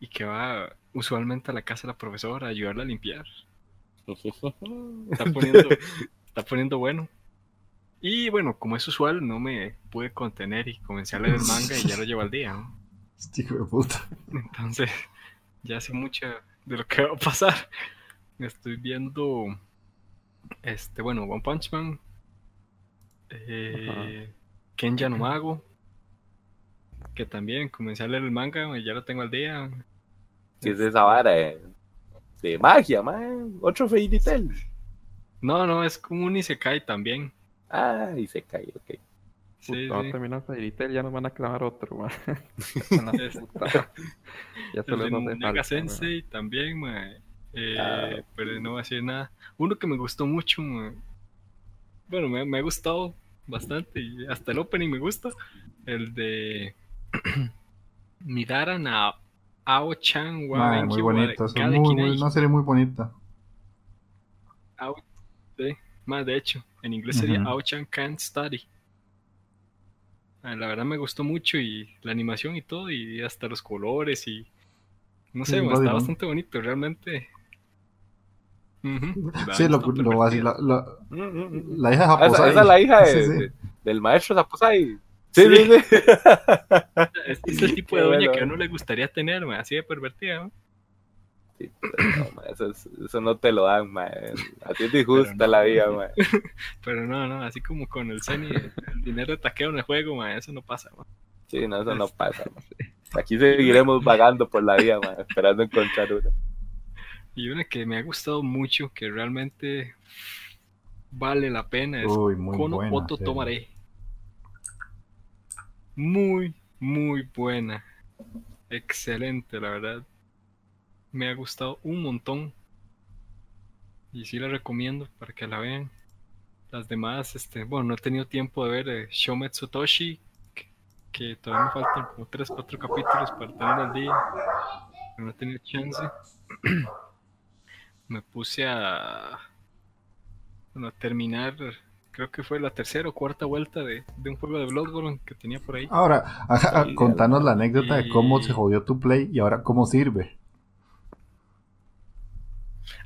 Y que va usualmente a la casa de la profesora a ayudarla a limpiar. Está poniendo, está poniendo bueno. Y bueno, como es usual, no me pude contener y comencé a leer el manga y ya lo llevo al día. ¿no? Este hijo de puta. Entonces, ya sé mucho de lo que va a pasar. Estoy viendo, este, bueno, One Punch Man, eh, Kenja no Mago, que también comencé a leer el manga y ya lo tengo al día. ¿Qué es esa vara de, de magia, man? Otro Fairy Tail. No, no, es como un Isekai también. Ah, y se cayó, ok. Sí, Puta, sí. a terminar Fairytail, ya nos van a clavar otro, man. Ya se falta, Sensei también, mae. Eh, Ah. pero no voy a decir nada. Uno que me gustó mucho, mae. bueno, me, me ha gustado bastante y hasta el opening me gusta. El de Midara na Ao-chan Benki muy wa bonito. Es muy, una serie muy bonita. Ao- sí, más de hecho, en inglés sería Ujú. Ao-chan Can't Study. Ah, La verdad me gustó mucho y la animación y todo, y hasta los colores y no sé, Sí, está bastante bonito, realmente. Sí, lo, lo, así, divertida. la, la, Mm, mm, mm. la hija Ah, esa, japonesa. esa es la hija de- Sí, sí. de- del maestro. Sí, Sí. sí. Es, el tipo de doña bueno. que a uno le gustaría tener, ma, así de pervertida. ¿no? Sí, pero no, ma, eso, es- eso no te lo dan, man. Así es Pero no. la vida, man. Pero no, no, así como con el Zen y el dinero de taqueo en el juego, ma, eso no pasa. ma. Sí, no, eso no pasa, man. Aquí seguiremos vagando por la vida, man, esperando encontrar una. Y una que me ha gustado mucho, que realmente vale la pena, es Uy, muy Kono buena. Oto. Tomaré. Muy, muy buena. Excelente, la verdad. Me ha gustado un montón. Y sí la recomiendo para que la vean. Las demás, este, bueno, no he tenido tiempo de ver eh, Shometsu Toshi, que, todavía me faltan como 3, 4 capítulos para tener al día. Pero no he tenido chance. me puse a, bueno, a terminar, creo que fue la tercera o cuarta vuelta de, de un juego de Bloodborne que tenía por ahí. Ahora, ajá, contanos la anécdota de cómo se jodió tu play y ahora cómo sirve.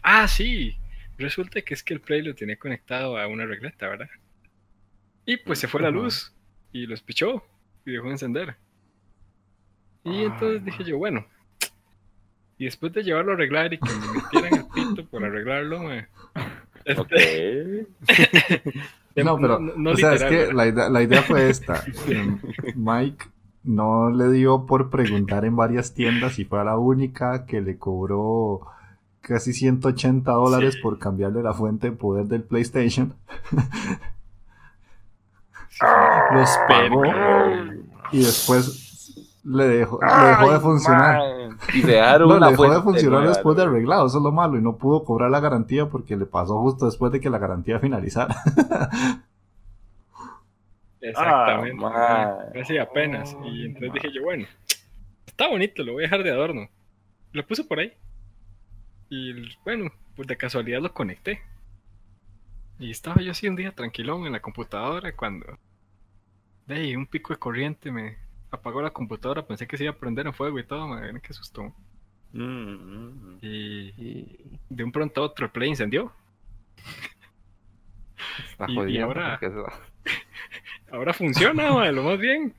Ah, sí. Resulta que es que el Play lo tenía conectado a una regleta, ¿verdad? Y pues se fue la luz y lo espichó y dejó de encender. Y Ay, entonces dije yo, bueno. Y después de llevarlo a arreglar y que me metieran el pito por arreglarlo, me... Ok. No, pero, no o sea, es que la idea, la idea fue esta. Em, Mike no le dio por preguntar en varias tiendas y fue a la única que le cobró casi 180 dólares Sí. por cambiarle la fuente de poder del PlayStation. Los pagó y después le dejó, le dejó de funcionar. man. Y se dejaron No, una le dejó de funcionar después de arreglado, eso es lo malo, y no pudo cobrar la garantía porque le pasó justo después de que la garantía finalizara. Exactamente. Ah. Casi apenas. Y entonces dije yo, bueno, está bonito, lo voy a dejar de adorno. Lo puse por ahí. Y bueno, pues de casualidad lo conecté. Y estaba yo así un día tranquilón en la computadora cuando de ahí, un pico de corriente me apagó la computadora. Pensé que se iba a prender en fuego y todo, me que asustó. Mm, mm, Y Y de un pronto a otro el play incendió. está Y- y ahora- Ahora funciona, mae, lo más bien.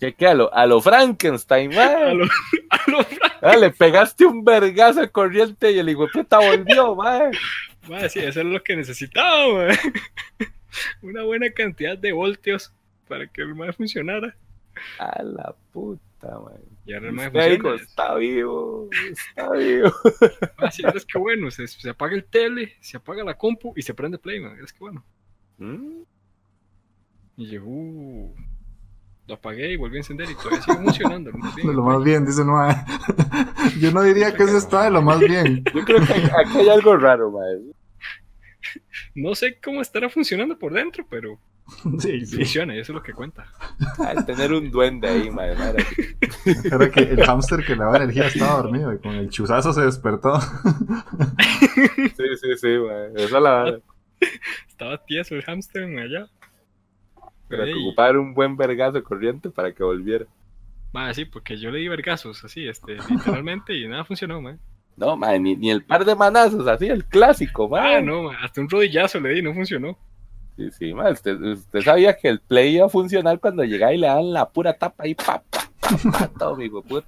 ¿Qué, qué? A lo, a lo Frankenstein, A lo, a lo Ah, le pegaste un vergazo de corriente y el puta volvió, man. Mae, sí, eso es lo que necesitaba, mae. Una buena cantidad de voltios para que el mae funcionara. A la puta, man. Y ahora dijo, funciona. está vivo, está vivo. Ah, sí, es que bueno, se, se apaga el tele, se apaga la compu y se prende play, mae. Es que bueno. Mm, Y yo, uh. Lo apagué y volví a encender y todavía sigue funcionando. lo más bien. De lo más bien, dice el mae. Yo no diría que eso está de lo más bien. Yo creo que aquí hay algo raro, mae. No sé cómo estará funcionando por dentro, pero Sí, sí. funciona, y eso es lo que cuenta. Al tener un duende ahí, mae. madre. Era que el hámster que le daba energía estaba dormido y con el chuzazo se despertó. Sí, sí, sí, mae. Eso la Estaba tieso el hámster allá. Pero que ocupar un buen vergazo corriente para que volviera. Ma, sí, porque yo le di vergazos así, este, literalmente, y nada funcionó, man. No, mae, ni, ni el par de manazos, así, el clásico, mae. Ah, no, hasta un rodillazo le di, no funcionó. Sí, sí, mae. Usted, usted sabía que el play iba a funcionar cuando llegaba y le daban la pura tapa ahí, pa, pa, pa, pa, todo, mi puta.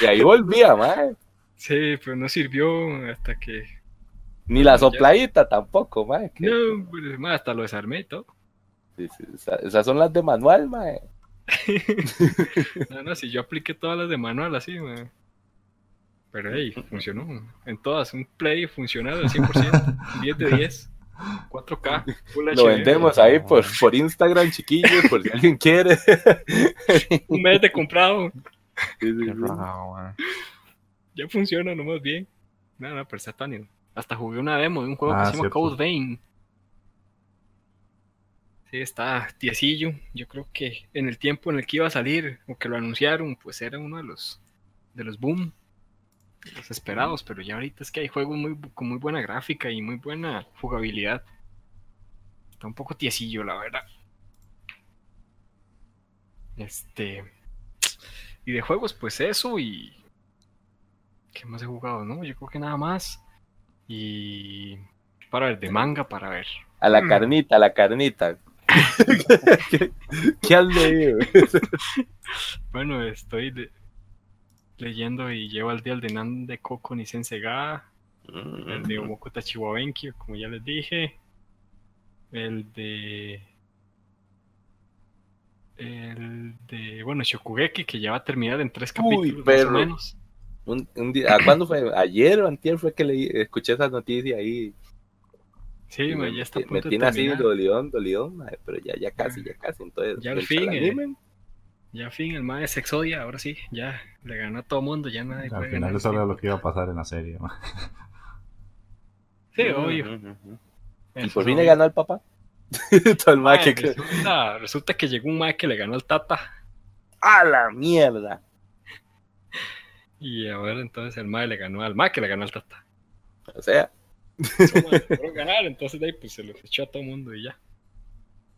Y ahí volvía, mae. Sí, pero no sirvió hasta que. Ni la sopladita tampoco, mae. que- No, pues, ma, hasta lo desarmé y todo. Sí, sí, esa- esas son las de manual, mae. No, no, si yo apliqué todas las de manual así, ma. Pero hey, funcionó. En todas, un play funcional al 100%, 10 de 10, 4K, Full Lo HD, vendemos ahí por, por Instagram, chiquillos, por si alguien quiere. un mes de comprado. Sí, sí, raro. Ya funciona nomás bien. No, no, pero está tan Hasta jugué una demo de un juego Ah, que se llama. Code Vein. Sí, está tiecillo. Yo creo que en el tiempo en el que iba a salir, o que lo anunciaron, pues era uno de los de los boom, los esperados, pero ya ahorita es que hay juegos muy, con muy buena gráfica y muy buena jugabilidad. Está un poco tiecillo, la verdad. Este. Y de juegos, pues eso y. ¿Qué más he jugado? No, yo creo que nada más. Y. Para ver, de manga, para ver. A la Mm. carnita, a la carnita. ¿Qué, qué has leído? Bueno, estoy de- leyendo y llevo al día el de Nan de Coco ni Sensega, el de Omoko Tachiwa Benkyo, como ya les dije. El de. El de. Bueno, Shokugeki, que ya va a terminar en tres Uy, capítulos, más o menos. Un, un día, ¿a ¿Cuándo fue? ¿Ayer o antier fue que leí, escuché esa noticia ahí? Sí, me, ya está a me punto de tiene así dolidón, madre, pero ya, ya casi, ya casi. Entonces, Ya al fin, eh. Ya, fin, el mae de Sexodia, ahora sí, ya le ganó a todo mundo, ya nadie Al puede final ganar. eso era lo que iba a pasar en la serie. ¿no? Sí, obvio. Y por fin le ganó al papá. Todo el Mae, mae que- resulta, resulta que llegó un mae que le ganó al Tata. ¡A la mierda! Y ahora entonces el mae le ganó al mae que le ganó al Tata. O sea, Eso, ganar, entonces de ahí pues se los echó a todo el mundo y ya.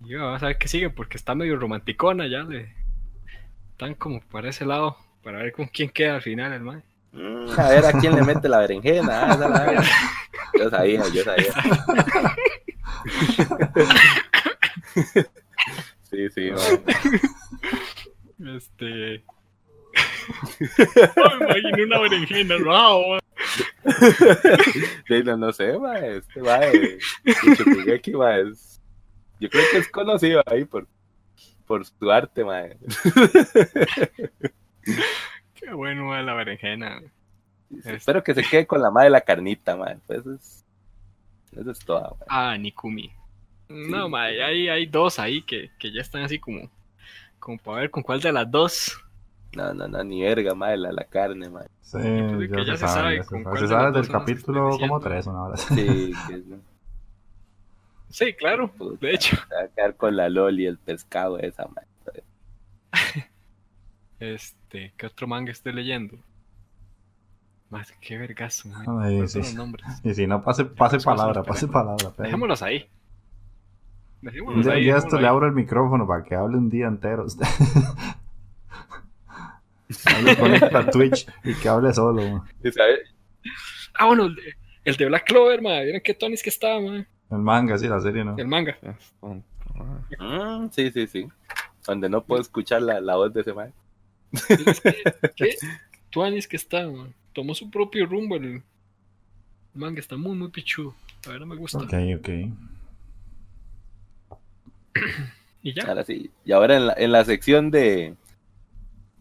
Y vamos a ver qué sigue, porque está medio romanticona ya. Le... Están como para ese lado, para ver con quién queda al final el mae. mm, a ver a quién le mete la berenjena. esa la. Yo sabía, yo sabía. Sí, sí, mae. Este. Me imaginé una berenjena, wow, no, no sé, mae, este mae, yo creo que es conocido ahí por, por su arte, mae. Qué bueno, la berenjena. Espero que se quede con la madre de la carnita, mae. Pues eso es, eso es todo, mae. Ah, Nikumi. No, mae, hay, hay dos ahí que, que ya están así como, como para ver con cuál de las dos. No, no, no, ni verga, mae, la, la carne, mae. Sí, que ya, se sabe. ya se con sabe. cuál Se del capítulo como tres, una hora. Sí, que no, Sí, claro, puta, de hecho. se va a quedar con la loli y el pescado esa, mae. Este, ¿qué otro manga estoy leyendo? Más, qué vergazo, mae. Ay, ¿Cuáles sí. los nombres? Y si no, pase, pase palabra, pase palabra. pe. Dejémoslos ahí. Un Dejémoslos día, ahí. le abro el micrófono para que hable un día entero. Hable, conecta a Twitch y que hable solo. man. Ah, bueno, el de, el de Black Clover, mae. ¿Vieron qué tonis que estaba, mae? El manga, sí, la serie, ¿no? El manga. Man. Mm, sí, sí, sí. Donde no puedo escuchar la, la voz de ese mae. Es que, ¿Qué? Tuanis que está, man. Tomó su propio rumbo el, el manga. Está muy, muy pichudo. La verdad me gusta. Ok, ok. Y ya. Ahora sí. Y ahora en la, en la sección de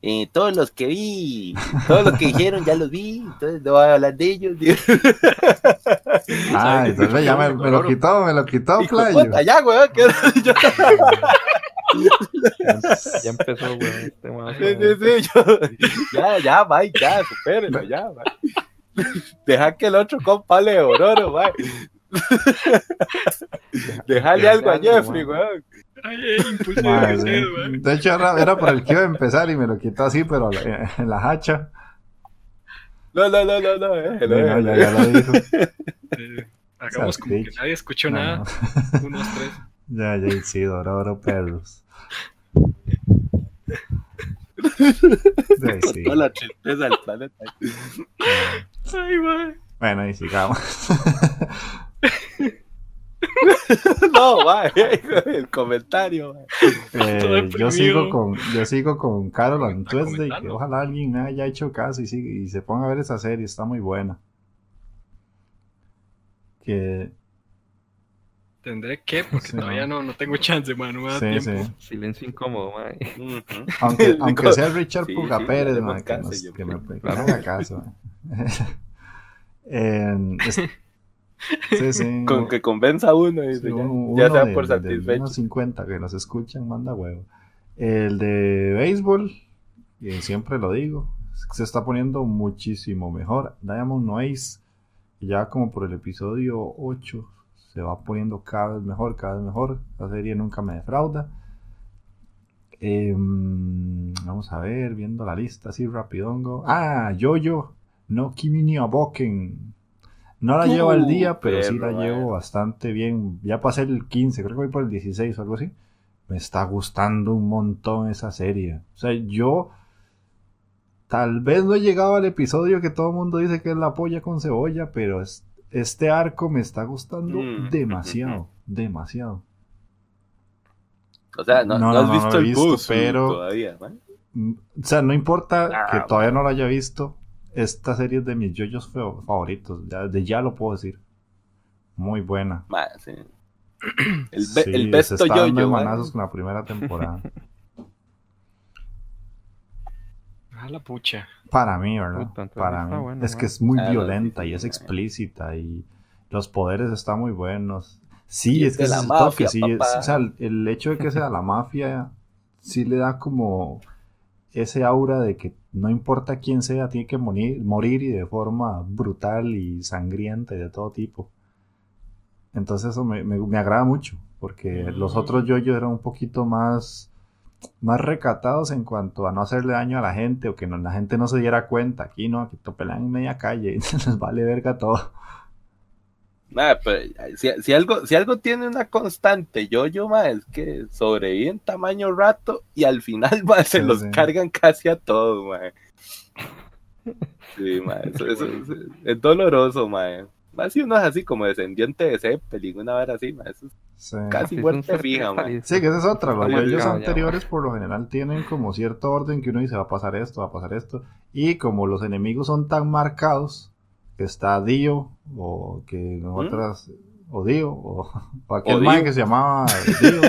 eh, todos los que vi, todos los que dijeron ya los vi, entonces no voy a hablar de ellos. Ah, entonces ya me, me lo quitó, me lo quitó, Hijo playo. puta, ya, weón, que- yo- Ya empezó, weón. Este más, Sí, weón. sí, sí, yo- ya, ya, Mike, ya, supérenlo, ya, Mike. Deja que el otro compa le ororo, Mike. Dejale algo a Jeffrey, weón. Ay, de hecho, era, era por el que iba a empezar y me lo quitó así, pero la- en la hacha. No, no, no, no, no, eh, No, no, ya, ya lo dijo. Eh, hagamos como que nadie escuchó No, nada. no. Unos tres. Ya, ya, sí, Dororo Perros. Sí, sí. toda la tristeza del planeta. Ay. Bueno, y sigamos. No, Mike, el comentario. Eh, yo sigo con yo sigo con Carol Está Tuesday, que ojalá alguien haya hecho caso y, siga- y se ponga a ver esa serie, está muy buena. Que Tendré que, porque Sí, todavía no, no tengo chance, man. No me da sí, tiempo. sí. Silencio incómodo. Ujú. Aunque, aunque sea Richard Sí, Puga sí, Pérez, man, que, caso, nos- yo que creo. me que me haga caso. man. Es- sí, sí. Con que convenza a uno, Sí, dice, ya, ya por satisfecho. unos 50 que nos escuchan, manda huevo. El de béisbol, que siempre lo digo, se está poniendo muchísimo mejor. Diamond No Ace, ya como por el episodio 8, se va poniendo cada vez mejor, cada vez mejor. La serie nunca me defrauda. Em, vamos a ver, viendo la lista así rapidongo. Ah, Yoyo, no Kimi ni Aboken. No la llevo al día, pero sí la llevo bastante bien. Ya pasé el 15, creo que voy por el 16 o algo así. Me está gustando un montón esa serie. O sea, yo tal vez no he llegado al episodio que todo el mundo dice que es la polla con cebolla, pero es- este arco me está gustando Mm. demasiado, demasiado. O sea, no, No, no no, has no visto el visto, bus pero- todavía, man. Mm, O sea, no importa Ah, que todavía no lo haya visto, esta serie es de mis yoyos favoritos. Ya, de ya lo puedo decir. Muy buena. Man, sí. El, be- Sí, el se besto está yo-yo, man. manazos con la primera temporada. A la pucha. Para mí, ¿verdad? Puta, Para está mí. bueno, es que es muy Ah, violenta y es explícita y los poderes están muy buenos. Sí, Y es es que de la es mafia, sí, es- o sea, el hecho de que sea la mafia sí le da como ese aura de que no importa quién sea, tiene que morir, morir y de forma brutal y sangrienta y de todo tipo. Entonces eso me, me- me agrada mucho, porque los Mm. otros yoyos eran un poquito más, más recatados en cuanto a no hacerle daño a la gente o que no- la gente no se diera cuenta. Aquí no, aquí te pelean en media calle y les vale verga todo. Nah, pero si, si algo, si algo tiene una constante yo-yo, ma, es que sobreviven tamaño rato y al final ma, se Sí, los sí. cargan casi a todos, ma. Sí, ma, eso, eso- eso- es doloroso, ma. Más si uno es así como descendiente de Zeppelin, una vez así, ma, eso es Sí. casi muerte fija, ma. Sí, que esa es otra. Los yoyos marcado ya, anteriores por lo general tienen como cierto orden que uno dice va a pasar esto, va a pasar esto. Y como los enemigos son tan marcados, que está Dio, o que en otras, o Dio, o, o aquel ¿Mm? Man que se llamaba Dio.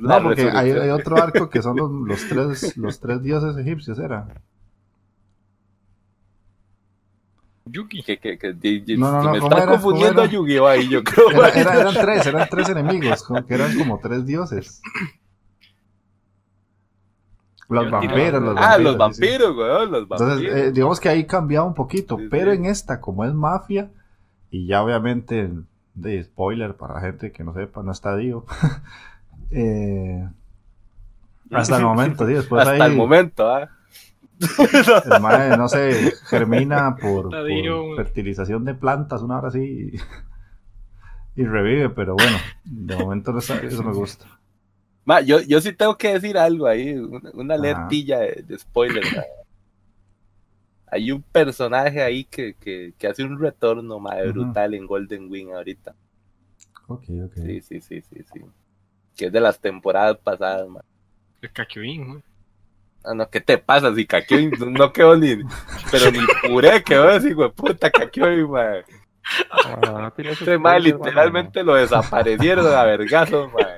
No, porque hay, otro arco que son los, los tres, los tres dioses egipcios, ¿era? Yuki. Que, que, que, No, no, no, me ¿cómo está era? confundiendo ¿Cómo a? Yu-Gi-Oh! ahí, yo creo. Era- era- eran tres, eran tres enemigos, que eran como tres dioses. Los Yo vampiros, los ah, vampiros. los sí, sí. vampiros, weón, los Entonces, vampiros. eh, digamos que ahí cambiaba un poquito, Sí, pero sí. en esta, como es mafia, y ya obviamente, de spoiler para la gente que no sepa, no está Dio. eh, hasta el momento, sí, después Hasta ahí el momento, ¿ah? el mae, no sé, germina por, Dio. fertilización de plantas, una hora así, y, y revive, pero bueno, de momento no está- eso me gusta. Ma, yo, yo sí tengo que decir algo ahí, una, alertilla de, de spoiler. ma. Hay un personaje ahí que, que, que hace un retorno ma, brutal en Golden Wing ahorita. Ok, ok. Sí, sí, sí, sí, sí. Que es de las temporadas pasadas, ma. El Kakyoin, güey. Ah, no, ¿qué te pasa? Si Kakyoin no, no quedó ni, pero ni puré quedó así, güey, puta Kakyoin, ma. Ah, no tiene Ese ma spoiler, literalmente lo desaparecieron a vergazos, ma.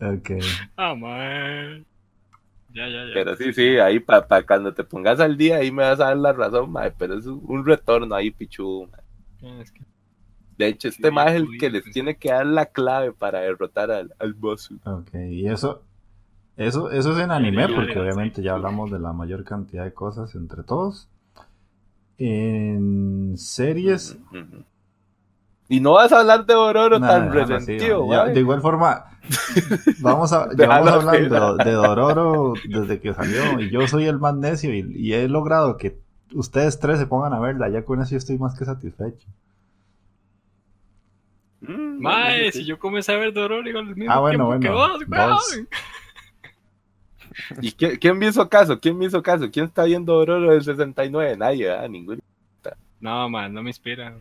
Ok. Ah, man. Ya, ya, ya. Pero sí, sí, ahí para cuando te pongas al día, ahí me vas a dar la razón, ma, pero es un, retorno ahí, pichu. Ah, es que- De hecho, este Sí, más es el que les pues. tiene que dar la clave para derrotar al, al boss. Ok, y eso, eso, eso es en anime, porque obviamente ya hablamos de la mayor cantidad de cosas entre todos. En series, Ujú. Y no vas a hablar de Dororo Nah, tan resentido, mae. de igual forma, vamos a, llevamos hablando de Dororo desde que salió y yo soy el más necio y, y he logrado que ustedes tres se pongan a verla. Ya con eso yo estoy más que satisfecho. Mm, Mae, bueno, si sí. yo comencé a ver Dororo al mismo Ah, bueno, tiempo que bueno, vos, vos. ¿Y quién, quién me hizo caso? ¿Quién me hizo caso? ¿Quién está viendo Dororo del 69? Nadie, ¿verdad? Ninguno. No, man, no me inspira.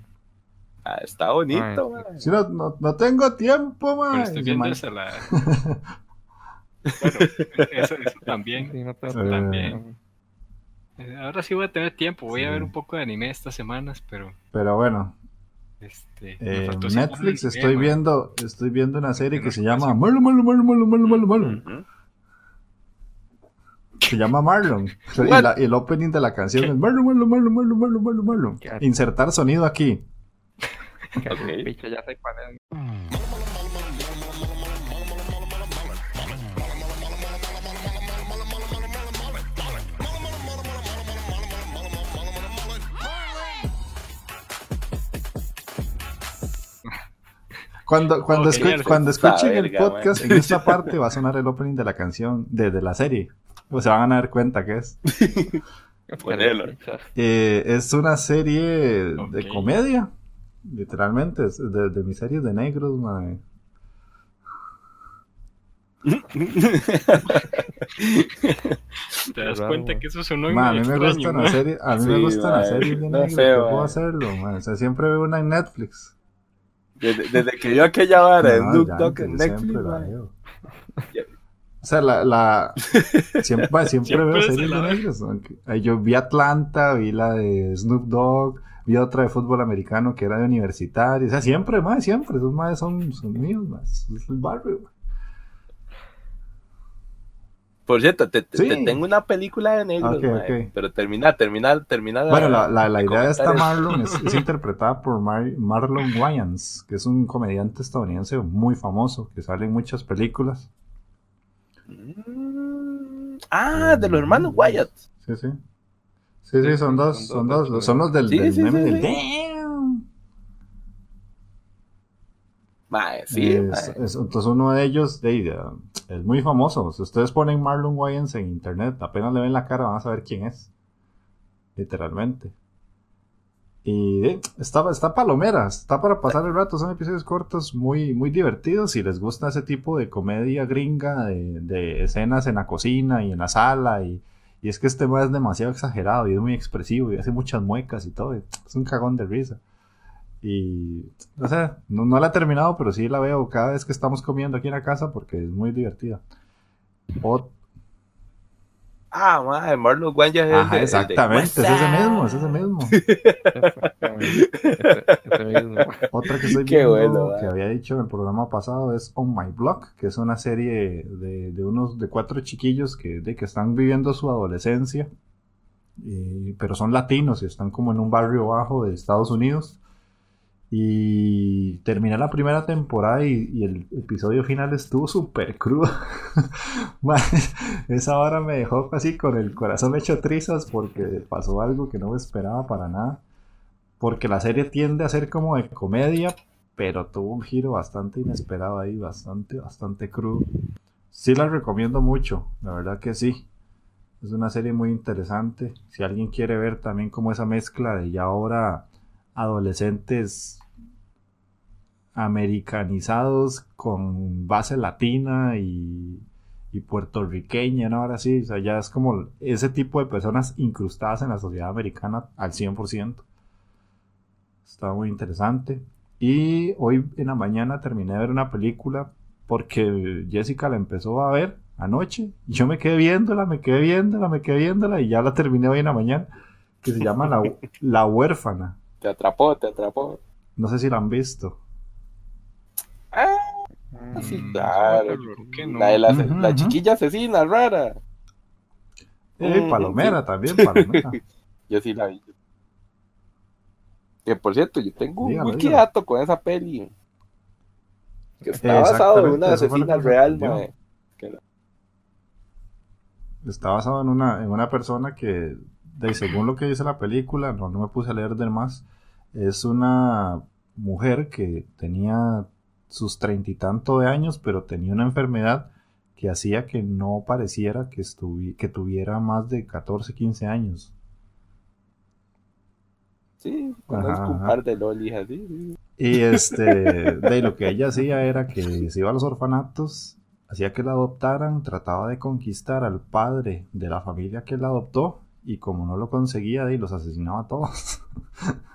Ah, está bonito. Si no, no, no tengo tiempo, Pero man. estoy Y viendo man- esa la. Bueno, eso, eso también. Sí, no Eh, también. Eh, Ahora sí voy a tener tiempo. Voy a Sí. ver un poco de anime estas semanas, pero Pero bueno, este. siempre Netflix anime, estoy man. viendo, estoy viendo una serie que se llama Marlon, Marlon, Marlon, Marlon, Marlon, Marlon, Marlon. Ujú. Se llama Marlon. Y la- el opening de la canción es Marlon, Marlon, Marlon, Marlon, Marlon, Marlon, Marlon. ¿Qué? Insertar sonido aquí. Que Ok. el bicho ya sé cuál es. Cuando, cuando, Oh, escu- genial. cuando escuchen el podcast, en esta parte va a sonar el opening de la canción, de, de la serie. O se van a dar cuenta que es. Eh, es una serie de comedia. Literalmente, es de, de mis series de negros, mae. Te das Raro, cuenta man. que eso sonó Ma, a mí me gustan man. las series, a mí Sí, me gustan las series de no negros, sé, ¿qué puedo hacerlo, mae? O sea, siempre veo una en Netflix. Desde, desde que yo aquella vara de No, Dogg que en Netflix. O sea, la, la siempre, siempre, Siempre veo se series de negros. Yo vi Atlanta, vi la de Snoop Dogg, vi otra de fútbol americano que era de universitario. O sea, siempre, más, siempre. Esos más son, son míos, más. Es el barrio. Por cierto, te, te- Sí. te tengo una película de negros, Ok, mae, ok. pero termina, termina, termina. Bueno, la, la, la de idea de esta Marlon es, es interpretada por Mar- Marlon Wayans, que es un comediante estadounidense muy famoso, que sale en muchas películas. Mm, Ah, de los hermanos Wyatt. Sí, sí. Sí, sí, son dos, son dos, son los del, Sí, del sí, meme sí, del sí. Damn. Sí, Es- entonces uno de ellos de, uh, es muy famoso. Si ustedes ponen Marlon Wayans en internet, apenas le ven la cara van a saber quién es. Literalmente. Y eh, está, está palomera, está para pasar el rato. Son episodios cortos muy, muy divertidos. Si les gusta ese tipo de comedia gringa, de, de escenas en la cocina y en la sala. Y, y es que este tema es demasiado exagerado y es muy expresivo y hace muchas muecas y todo. Es un cagón de risa. Y no sé, no, la he terminado, pero sí la veo cada vez que estamos comiendo aquí en la casa porque es muy divertida. O- Ah, mae, Marlon es el de- Ajá, el de exactamente, es ese mismo, es ese mismo. Exactamente. Ese, ese mismo. Otra que estoy Qué viendo bueno, que había dicho en el programa pasado es On My Block, que es una serie de, de unos de cuatro chiquillos que, de, que están viviendo su adolescencia, y- pero son latinos y están como en un barrio bajo de Estados Unidos. Y terminé la primera temporada y, el episodio final estuvo súper crudo. Esa hora me dejó así con el corazón hecho trizas porque pasó algo que no me esperaba para nada. Porque la serie tiende a ser como de comedia, pero tuvo un giro bastante inesperado ahí, bastante, bastante crudo. Sí la recomiendo mucho, la verdad que sí. Es una serie muy interesante. Si alguien quiere ver también como esa mezcla de ya ahora adolescentes americanizados con base latina y, y puertorriqueña, ¿no? Ahora sí, o sea, ya es como ese tipo de personas incrustadas en la sociedad americana al 100%. Está muy interesante. Y hoy en la mañana terminé de ver una película porque Jessica la empezó a ver anoche y yo me quedé viéndola, me quedé viéndola, me quedé viéndola y ya la terminé hoy en la mañana que se llama La, la huérfana. Te atrapó, te atrapó. No sé si la han visto. Mm, Sí, Mm, claro. La de la, chiquilla asesina rara. Eh, Mm, palomera sí. también, palomera. Yo sí la vi. Que por cierto, yo tengo un Dígalo, wiki dígalo. dato con esa peli. Que está basado en una asesina real, mae. La- Está basado en una, en una persona que, de, según lo que dice la película, no, no me puse a leer del más, es una mujer que tenía sus treinta y tanto de años, pero tenía una enfermedad que hacía que no pareciera que, que tuviera más de 14, 15 años. Sí, conozco un par de lolis así. sí. Y este, de lo que ella hacía era que se iba a los orfanatos, hacía que la adoptaran, trataba de conquistar al padre de la familia que la adoptó, y como no lo conseguía, de, los asesinaba a todos.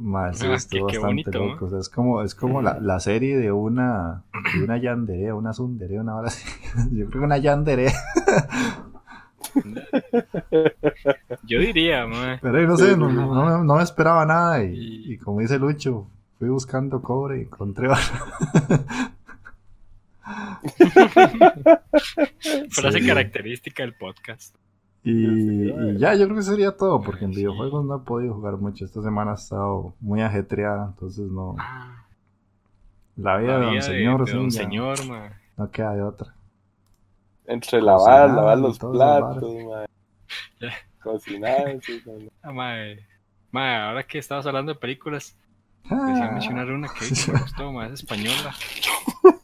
Más, sí, Ah, estuvo qué- qué bastante bonito, ¿no? loco. O sea, es como, es como la, la serie de una, de una yandere, una sundere, una hora así. Yo creo que una yandere. Yo diría. Pero no sé, no, no, no me- no me esperaba nada. Y, Y- y como dice Lucho, fui buscando cobre y encontré oro. Frase Sí. característica del podcast. Y, y ya, yo creo que sería todo, porque en videojuegos no he podido jugar mucho. Esta semana ha estado muy ajetreada, entonces no. Ah, La vida la de don vida señor, de, sí, de don señor, mae. no queda de otra. Entre lavar, Cocinar lavar los platos. Ya. Cocinar, sí. Ah, mae. Mae, ahora que estabas hablando de películas, Ah, decía mencionar una que me gustó, mae, es española.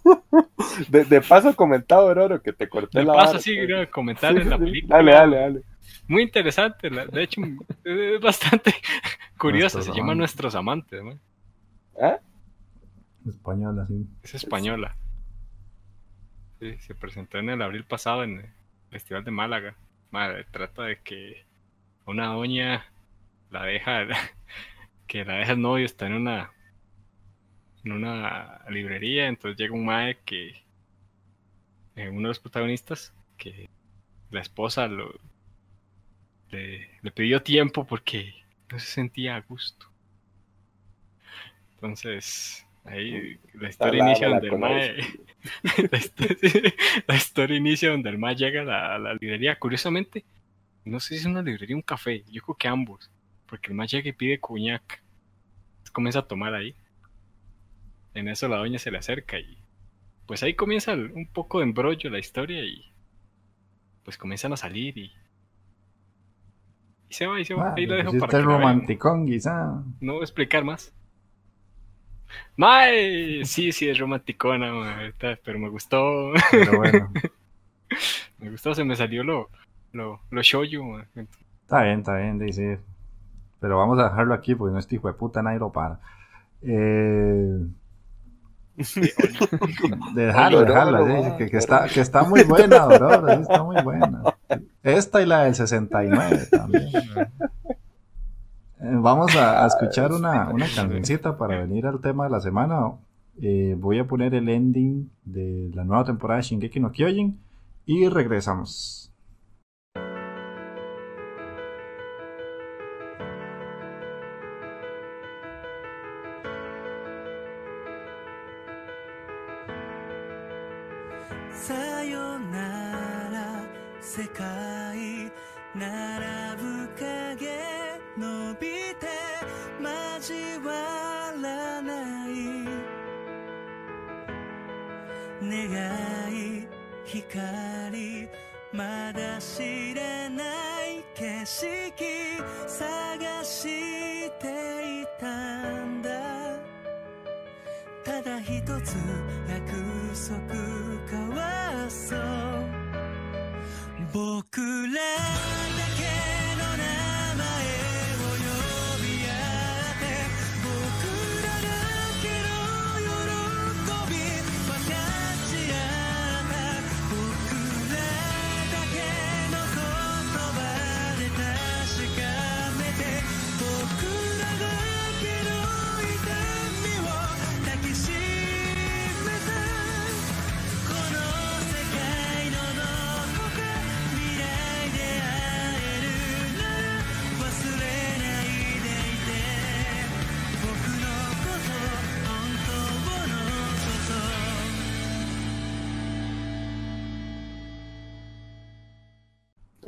De, de paso comentado, Ororo, que te corté De la paso, vara, sí, quiero comentar en la Sí, sí, película. Dale, dale, dale. Muy interesante, la- de hecho, es bastante curiosa. Nuestros Se llama amantes. Nuestros Amantes, mae. ¿Ah? Español, así. Es española. Sí, se presentó en el abril pasado en el Festival de Málaga. Madre, trata de que una doña la deja, que la deja el novio, está en una en una librería, entonces llega un mae que eh, uno de los protagonistas que la esposa lo le, le pidió tiempo porque no se sentía a gusto. Entonces, ahí la historia inicia la donde el mae la, histo- la historia inicia donde el mae llega a la, librería. Curiosamente, no sé si es una librería o un café. Yo creo que ambos. Porque el mae llega y pide cuñac. Comienza a tomar ahí. En eso la doña se le acerca y pues ahí comienza un poco de embrollo la historia y pues comienzan a salir y y se va y se va. Ah, ahí lo dejo pusiste para que romanticón, quizá. No voy a explicar más. Mae, sí, sí, es romanticona, mae, pero me gustó. Pero bueno, Me gustó, se me salió lo, lo, lo mae. está bien, está bien, dice. Pero vamos a dejarlo aquí porque no este hijo de puta nadie lo para. Eh, dejarlo, no, sí, no, que, está, que está muy buena, sí, está muy buena. Esta y la del 69 también. Eh, Vamos a, a escuchar una, una cancioncita para venir al tema de la semana. Eh, voy a poner el ending de la nueva temporada de Shingeki no Kyojin y regresamos. さよなら世界並ぶ影伸びて交わらない願い光まだ知れない景色ただ一つ約束交わそう。僕ら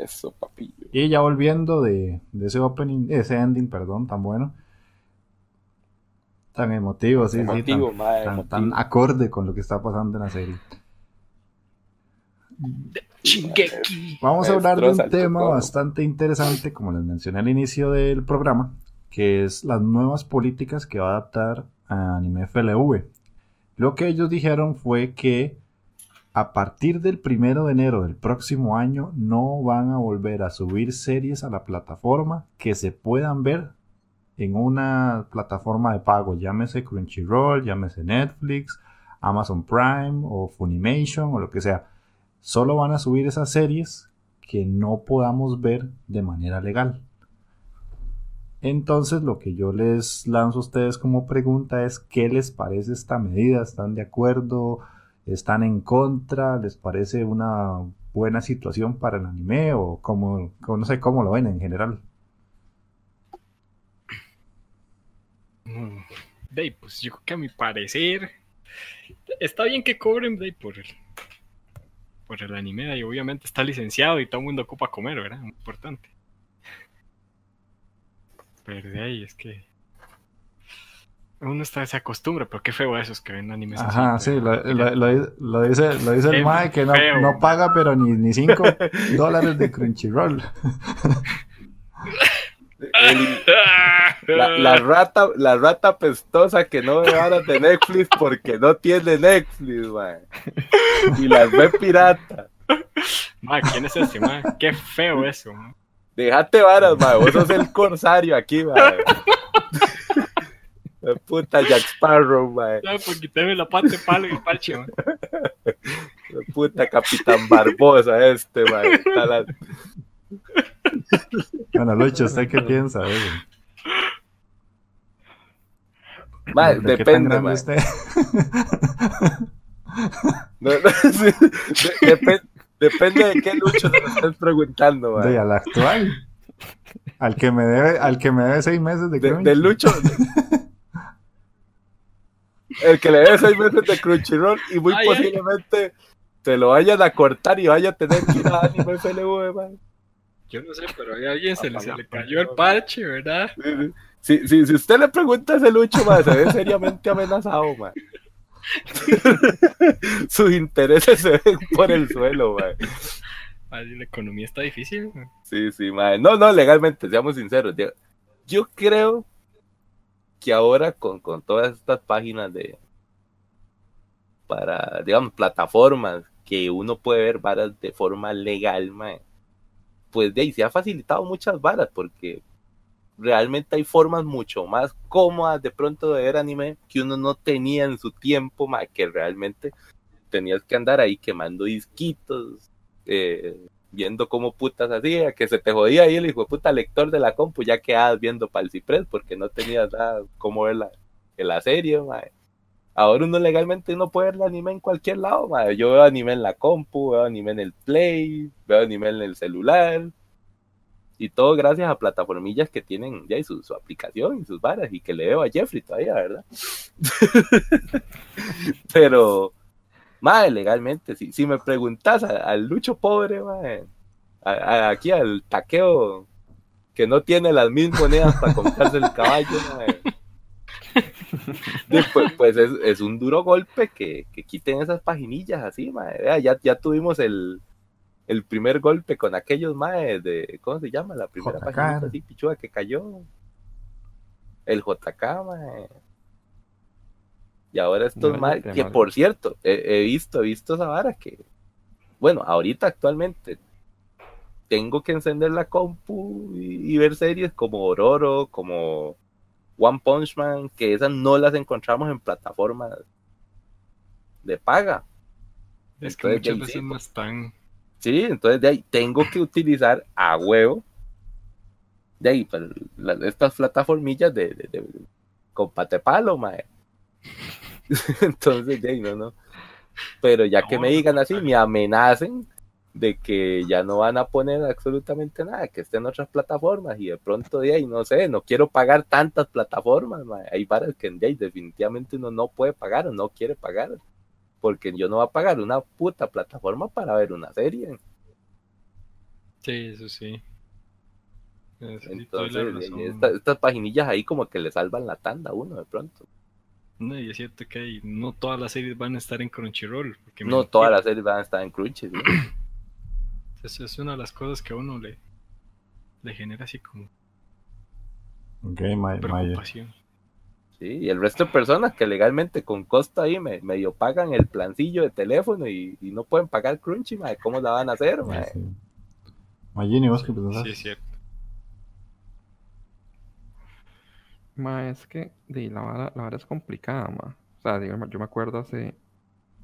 Eso, papillo. Y ya volviendo de, de ese opening, ese ending, perdón, tan bueno. Tan emotivo, sí, Emotivo, sí. Tan, tan, tan emotivo. acorde con lo que está pasando en la serie. Vamos a hablar de un tema bastante interesante, como les mencioné al inicio del programa, que es las nuevas políticas que va a adaptar a Anime FLV. Lo que ellos dijeron fue que a partir del primero de enero del próximo año no van a volver a subir series a la plataforma que se puedan ver en una plataforma de pago, llámese Crunchyroll, llámese Netflix, Amazon Prime o Funimation o lo que sea. Solo van a subir esas series que no podamos ver de manera legal. Entonces lo que yo les lanzo a ustedes como pregunta es ¿qué les parece esta medida? ¿Están de acuerdo? ¿Están en contra? ¿Les parece una buena situación para el anime? ¿O cómo- no sé cómo lo ven en general? Mm, de pues yo creo que a mi parecer está bien que cobren de por el por el anime ahí, obviamente está licenciado y todo el mundo ocupa comer, ¿verdad? Importante. Pero de ahí es que uno está, se acostumbra, pero qué feo esos que ven animes así, Ajá, sí, lo, lo- lo- lo dice, lo dice el Mae que no, feo. no paga pero ni, ni 5 dólares de Crunchyroll. El- la, la rata, la rata pestosa que no ve varas de Netflix porque no tiene Netflix, mae. Y las ve pirata. Ma, ¿quién es ese, ma? Qué feo eso, ma. Déjate varas, mae. Vos sos el corsario aquí, mae. Puta Jack Sparrow, mae. Ya, pues quíteme la pata de palo y el parche, ma. La puta Capitán Barbosa este, mae. La- Bueno, Lucho, ¿usted qué piensa de eso? Mae, ¿De depende, mae. usted? No, no, sí, de- depe- depende de qué lucho te lo estás preguntando, mae. De al actual. Al que me debe, al que me debe seis meses de De, de Lucho. El que le dé seis meses de Crunchyroll y muy Ay, ay. posiblemente se lo vayan a cortar y vaya a tener que ir a Anime FLV, man. Yo no sé, pero a alguien se le, se le cayó el parche, ¿verdad? Si, si, si usted le pregunta a ese Lucho, man, se ve seriamente amenazado, man. Sus intereses se ven por el suelo, man. La economía está difícil. ma. Sí, sí, man. No, no, legalmente, seamos sinceros. Yo, yo creo que ahora con, con todas estas páginas de para, digamos, plataformas que uno puede ver varas de forma legal, man, pues de ahí se ha facilitado muchas varas porque realmente hay formas mucho más cómodas de pronto de ver anime que uno no tenía en su tiempo, man, que realmente tenías que andar ahí quemando disquitos, eh, viendo cómo putas hacía, que se te jodía ahí el hijo puta lector de la compu, ya quedabas viendo para el ciprés porque no tenías nada cómo ver la, la serie, mae. Ahora uno legalmente no puede ver el anime en cualquier lado, mae. Yo veo anime en la compu, veo anime en el play, veo anime en el celular. Y todo gracias a plataformillas que tienen ya y su, su aplicación y sus varas y que le veo a Jeffrey todavía, ¿verdad? Pero, Mae, legalmente, si, si me preguntas al Lucho pobre, a- a- aquí al taqueo que no tiene las mil monedas para comprarse el caballo, mae, de- pues, pues es, es un duro golpe que, que quiten esas paginillas así, mae. Vea, ya, ya tuvimos el, el primer golpe con aquellos mae de, ¿cómo se llama? La primera JK. paginita así, pichuda que cayó. El JK, mae. Y ahora estos No, te que por cierto, he, he visto, he visto esa vara que, bueno, ahorita actualmente tengo que encender la compu y, y ver series como Ororo, como One Punch Man, que esas no las encontramos en plataformas de paga. Es que Entonces, muchas de ahí veces no están. Sí, entonces de ahí tengo que utilizar a huevo. De ahí, pues, la- estas plataformillas de, de, de con patepalo, mae. entonces, ahí, no, no. Pero ya que me digan así, me amenacen de que ya no van a poner absolutamente nada, que esté en otras plataformas y de pronto de ahí, no sé, no quiero pagar tantas plataformas, hay varas que de ahí definitivamente uno no puede pagar o no quiere pagar, porque yo no voy a pagar una puta plataforma para ver una serie. Sí, eso sí. Eso Entonces, razón. esta- estas paginillas ahí como que le salvan la tanda a uno de pronto. No, y es cierto que hay- no todas las series van a estar en Crunchyroll. Porque No todas las series van a estar en Crunchy, ¿sí? Eso es una de las cosas que a uno le, le genera así como Ok, Mayer. preocupación. Sí, y el resto de personas que legalmente con costo ahí me, medio pagan el plancillo de teléfono y, y no pueden pagar Crunchy, ¿cómo la van a hacer? mae? Sí. Mayini, ¿vos qué pensás? Sí, es cierto. Ma, es que di, la vara, la vara es complicada, ma. O sea, digamos, yo me acuerdo hace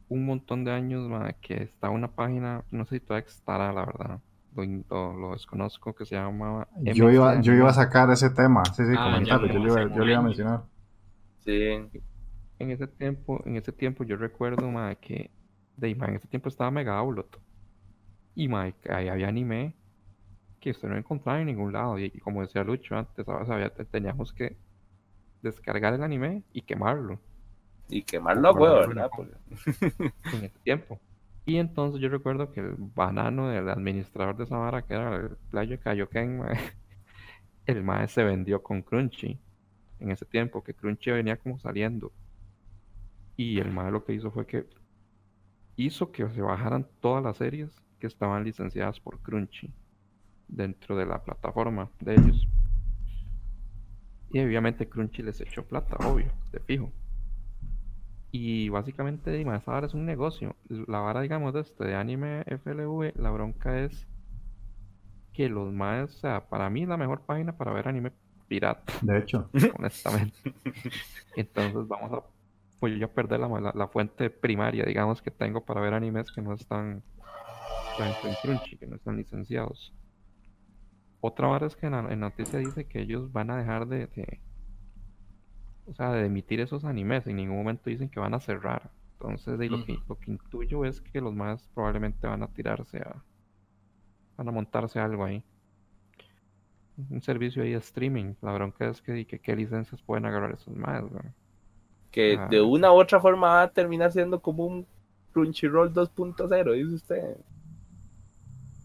un montón de años, ma, que estaba una página, no sé si todavía estará, la verdad. Lo, lo- lo desconozco, que se llamaba Yo iba, yo iba a sacar ese tema. Sí, sí, Ah, comentarlo. Yo, hace yo le iba a mencionar. Sí, En ese tiempo, en ese tiempo yo recuerdo, ma, que de, ma, en ese tiempo estaba Mega Outlet. Y ma, que ahí había anime que usted no encontraba en ningún lado. Y, y como decía Lucho antes, ¿sabes? Había- te- teníamos que descargar el anime y quemarlo. y quemarlo a huevo, ¿verdad? En ese tiempo. Y entonces yo recuerdo que el banano del administrador de esa vara, que era el playo Kaioken, mae, el mae se vendió con Crunchy en ese tiempo, que Crunchy venía como saliendo. Y el mae lo que hizo fue que hizo que se bajaran todas las series que estaban licenciadas por Crunchy dentro de la plataforma de ellos. Y obviamente Crunchy les echó plata, obvio, de fijo. Y básicamente, dime, esa vara es un negocio. La vara, digamos, de este de anime FLV, la bronca es que los más, o sea, para mí es la mejor página para ver anime pirata, De hecho, honestamente. Entonces vamos a, pues yo perder la, la, la fuente primaria, digamos, que tengo para ver animes que no están tanto en Crunchy, que no están licenciados. Otra vara es que en la, en la noticia dice que ellos van a dejar de, de- o sea, de emitir esos animes. En ningún momento dicen que van a cerrar. Entonces, de, lo, que, lo que intuyo es que los más probablemente van a tirarse a, van a montarse algo ahí. Un servicio ahí de streaming. La bronca es que, que qué licencias pueden agarrar esos más, weón. que Ah. de una u otra forma va a terminar siendo como un Crunchyroll 2.0, dice usted.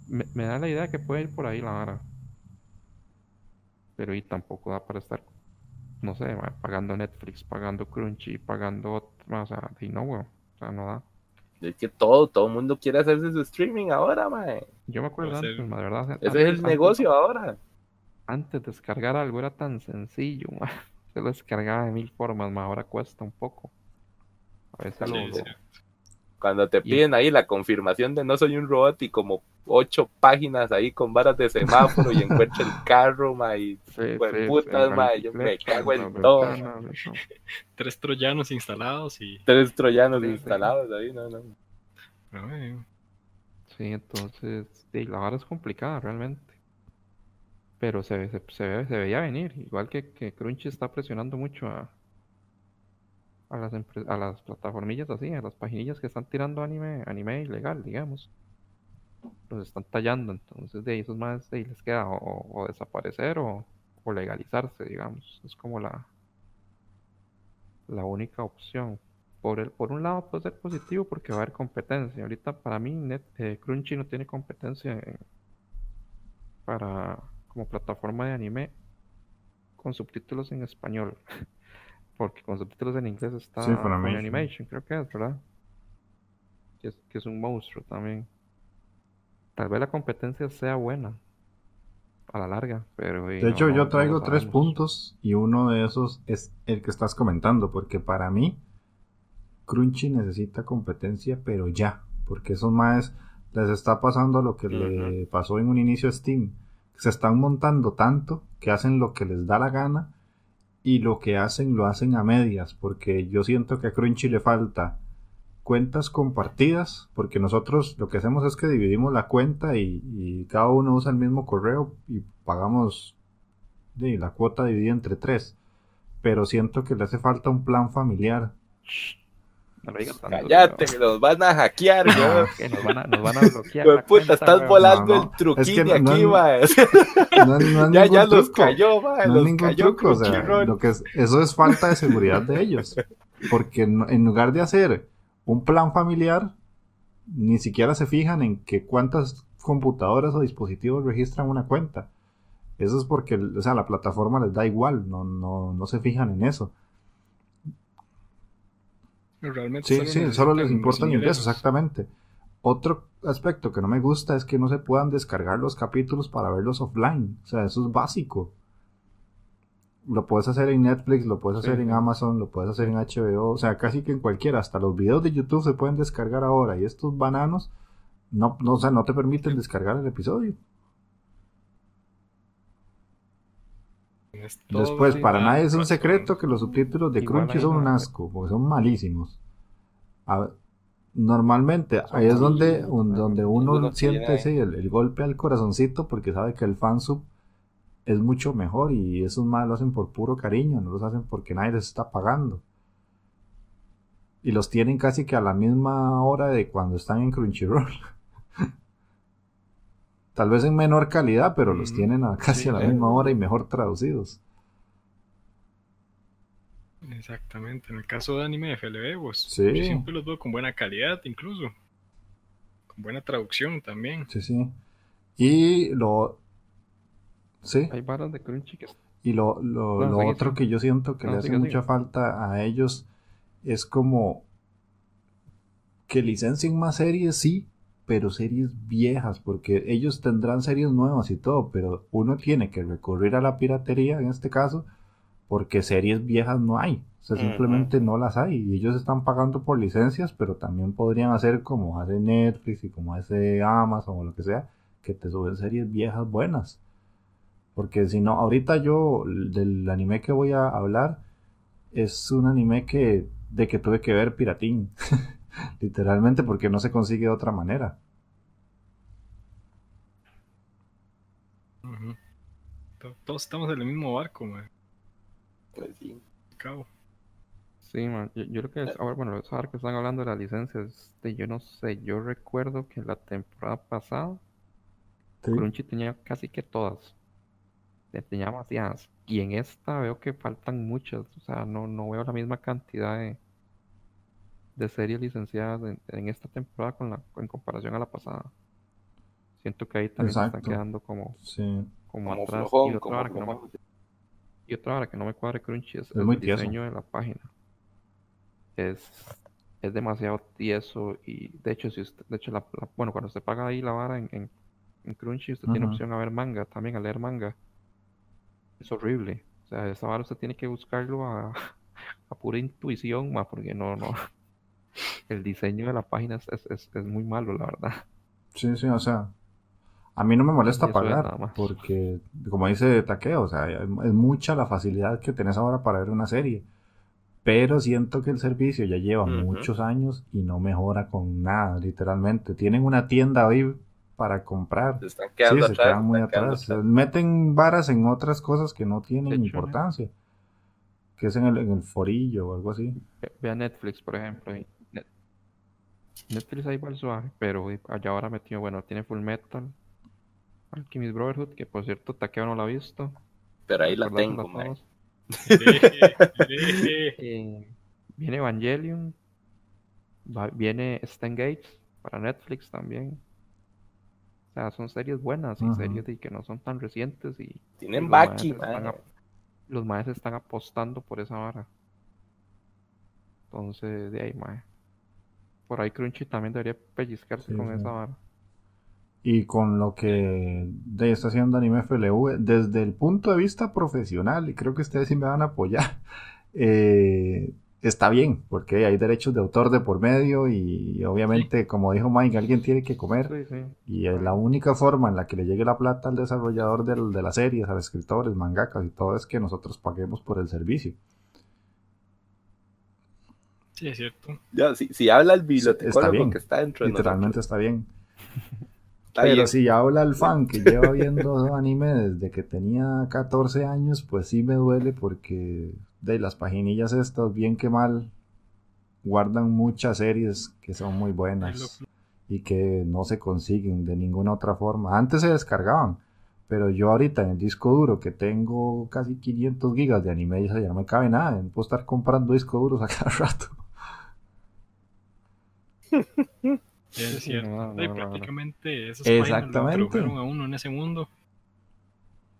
Me, me da la idea que puede ir por ahí la vara. Pero y tampoco da para estar, no sé, ma, pagando Netflix, pagando Crunchy, pagando otro, o sea, y no, weón. O sea, no da. Es que todo, todo el mundo quiere hacerse su streaming ahora, mae. Yo me acuerdo antes, ma, de verdad. Ese es el antes- negocio ahora. Antes descargar algo era tan sencillo, ma. Se lo descargaba de mil formas, ma. Ahora cuesta un poco. A veces Sí, lo. Cuando te piden ahí la confirmación de no soy un robot y como ocho páginas ahí con varas de semáforo y encuentro el carro, mae. y- Sí, Pues, sí, putas, en ma, yo me cago en las todo. Tres troyanos instalados y. Tres troyanos Sí, sí. instalados ahí, no, no. Ay, Sí, entonces, sí, la vara es complicada realmente. Pero se, ve- se, se ve- se veía venir. Igual que, que Crunchy está presionando mucho a, a las a las plataformillas así, a las paginillas que están tirando anime, anime ilegal, digamos. Los están tallando, entonces de ahí esos más de ahí les queda o, desaparecer o, o legalizarse, digamos. Es como la, la única opción. Por, el, por un lado puede ser positivo porque va a haber competencia. Ahorita para mí Net, eh, Crunchy no tiene competencia en- para como plataforma de anime con subtítulos en español. Porque con subtítulos en inglés está Sí, Funimation. Funimation, creo que es, ¿verdad? Que es, que es un monstruo también. Tal vez la competencia sea buena a la larga, pero... de hecho no- yo traigo tres puntos y uno de esos es el que estás comentando, porque para mí Crunchy necesita competencia, pero ya, porque esos más les está pasando lo que le pasó en un inicio a Steam. Se están montando tanto que hacen lo que les da la gana y lo que hacen lo hacen a medias, porque yo siento que a Crunchy le falta cuentas compartidas, porque nosotros lo que hacemos es que dividimos la cuenta y, cada uno usa el mismo correo y pagamos la cuota dividida entre tres. Pero siento que le hace falta un plan familiar. No lo digas tanto, Cállate, pero- que nos van a hackear, güey. que nos van a, nos van a bloquear. Puta, estás weón. volando No, no, el truquini es que no- aquí, no-. No, no es ya, los truco. cayó, mae. No es los ningún cayó truco, o sea, Crunchyroll. lo que es- eso es falta de seguridad de ellos. Porque no- en lugar de hacer un plan familiar, ni siquiera se fijan en que cuántas computadoras o dispositivos registran una cuenta. Eso es porque, o sea, la plataforma les da igual, no, no, no se fijan en eso. Realmente Sí, solo sí, solo les los importa el ingreso, ingresos. exactamente. Otro aspecto que no me gusta es que no se puedan descargar los capítulos para verlos offline. O sea, eso es básico. Lo puedes hacer en Netflix, lo puedes Sí, hacer en. Amazon, lo puedes hacer en HBO, o sea, casi que en cualquiera. Hasta los videos de YouTube se pueden descargar ahora y estos bananos no, no, o sea, no te permiten descargar el episodio. Es todo Después, para nadie es un secreto que los subtítulos de Crunchy son un asco, porque son malísimos. A- normalmente, ahí es donde, un- donde uno siente el golpe al corazoncito porque sabe que el fansub es mucho mejor y esos más lo hacen por puro cariño, no los hacen porque nadie les está pagando. Y los tienen casi que a la misma hora de cuando están en Crunchyroll. Tal vez en menor calidad, pero los Mm, tienen a casi sí, a la misma hora y mejor traducidos. Exactamente. En el caso de anime de FLB, pues Sí. yo siempre los veo con buena calidad, incluso. Con buena traducción también. Sí, sí. Y lo. Sí. Hay varas de Crunchy que Y lo, lo, No, lo sigue, otro sigue. que yo siento que No, le hace sigue, mucha sigue. falta a ellos es como que licencien más series, sí, pero series viejas, porque ellos tendrán series nuevas y todo, pero uno tiene que recurrir a la piratería en este caso, porque series viejas no hay. O sea, simplemente no las hay. Y ellos están pagando por licencias, pero también podrían hacer como hace Netflix y como hace Amazon o lo que sea, que te suben series viejas buenas. Porque si no, ahorita yo, del anime que voy a hablar, es un anime que, de que tuve que ver piratín. Literalmente porque no se consigue de otra manera. Todos estamos en el mismo barco, man. Pues sí. Cabo. Sí, man, yo, yo creo que es, ahora, bueno, es ahora que están hablando de las licencias, este, yo no sé, yo recuerdo que la temporada pasada Sí. Crunchy tenía casi que todas, tenía demasiadas, y en esta veo que faltan muchas, o sea, no, no veo la misma cantidad de, de series licenciadas en, en esta temporada con la, en comparación a la pasada. Siento que ahí también Exacto. están quedando como, Sí. como, Como atrás, flojón, y otra como vara que no me- y otra hora que no me cuadre Crunchy es, Es el muy tieso. diseño de la página. Es, es demasiado tieso y de hecho, si usted, de hecho la, la- bueno, cuando usted paga ahí la vara en, en, en Crunchy, usted tiene opción a ver manga, también a leer manga. Es horrible. O sea, esa vara usted tiene que buscarlo a, a pura intuición, más porque no, no. El diseño de la página es, es, es- es muy malo, la verdad. Sí, sí, o sea, a mí no me molesta pagar, porque, como dice Takeo, o sea, es mucha la facilidad que tenés ahora para ver una serie, pero siento que el servicio ya lleva muchos años y no mejora con nada, literalmente. Tienen una tienda ahí para comprar. Se están Sí, quedando se atrás. quedan muy están quedando atrás. Meten varas en otras cosas que no tienen importancia, que es en el, en el forillo o algo así. Ve- Vea Netflix, por ejemplo. y Netflix ahí va suave, pero allá ahora metió, bueno, tiene Full Metal, Alchemist Brotherhood, que por cierto Takeo no la ha visto. Pero ahí la tengo, man. Eh, viene Evangelion, va- viene Gates para Netflix también. O sea, son series buenas y series de que no son tan recientes y Tienen Baki, man. los maes están apostando por esa vara. Entonces, de ahí, mae. Por ahí Crunchy también debería pellizcarse Sí, con sí. esa vara. Y con lo que de está haciendo Anime FLV, desde el punto de vista profesional, y creo que ustedes sí me van a apoyar, eh, está bien, porque hay derechos de autor de por medio y, obviamente, como dijo Mike, alguien tiene que comer. Sí, sí. Y es la única forma en la que le llegue la plata al desarrollador del- de las series, a los escritores, mangakas y todo, es que nosotros paguemos por el servicio. Sí, es cierto. Ya, si, si habla el está bibliotecólogo bien. que está dentro de Literalmente nosotros, está bien. está Pero bien. si habla el fan que lleva viendo anime desde que tenía 14 años, pues sí me duele porque de las paginillas estas, bien que mal, guardan muchas series que son muy buenas y que no se consiguen de ninguna otra forma. Antes se descargaban, pero yo ahorita en el disco duro que tengo casi 500 gigas de anime, ya no me cabe nada, no puedo estar comprando discos duros a cada rato. Es cierto. no, no, Y prácticamente esos Exactamente. introdujeron a uno en ese mundo.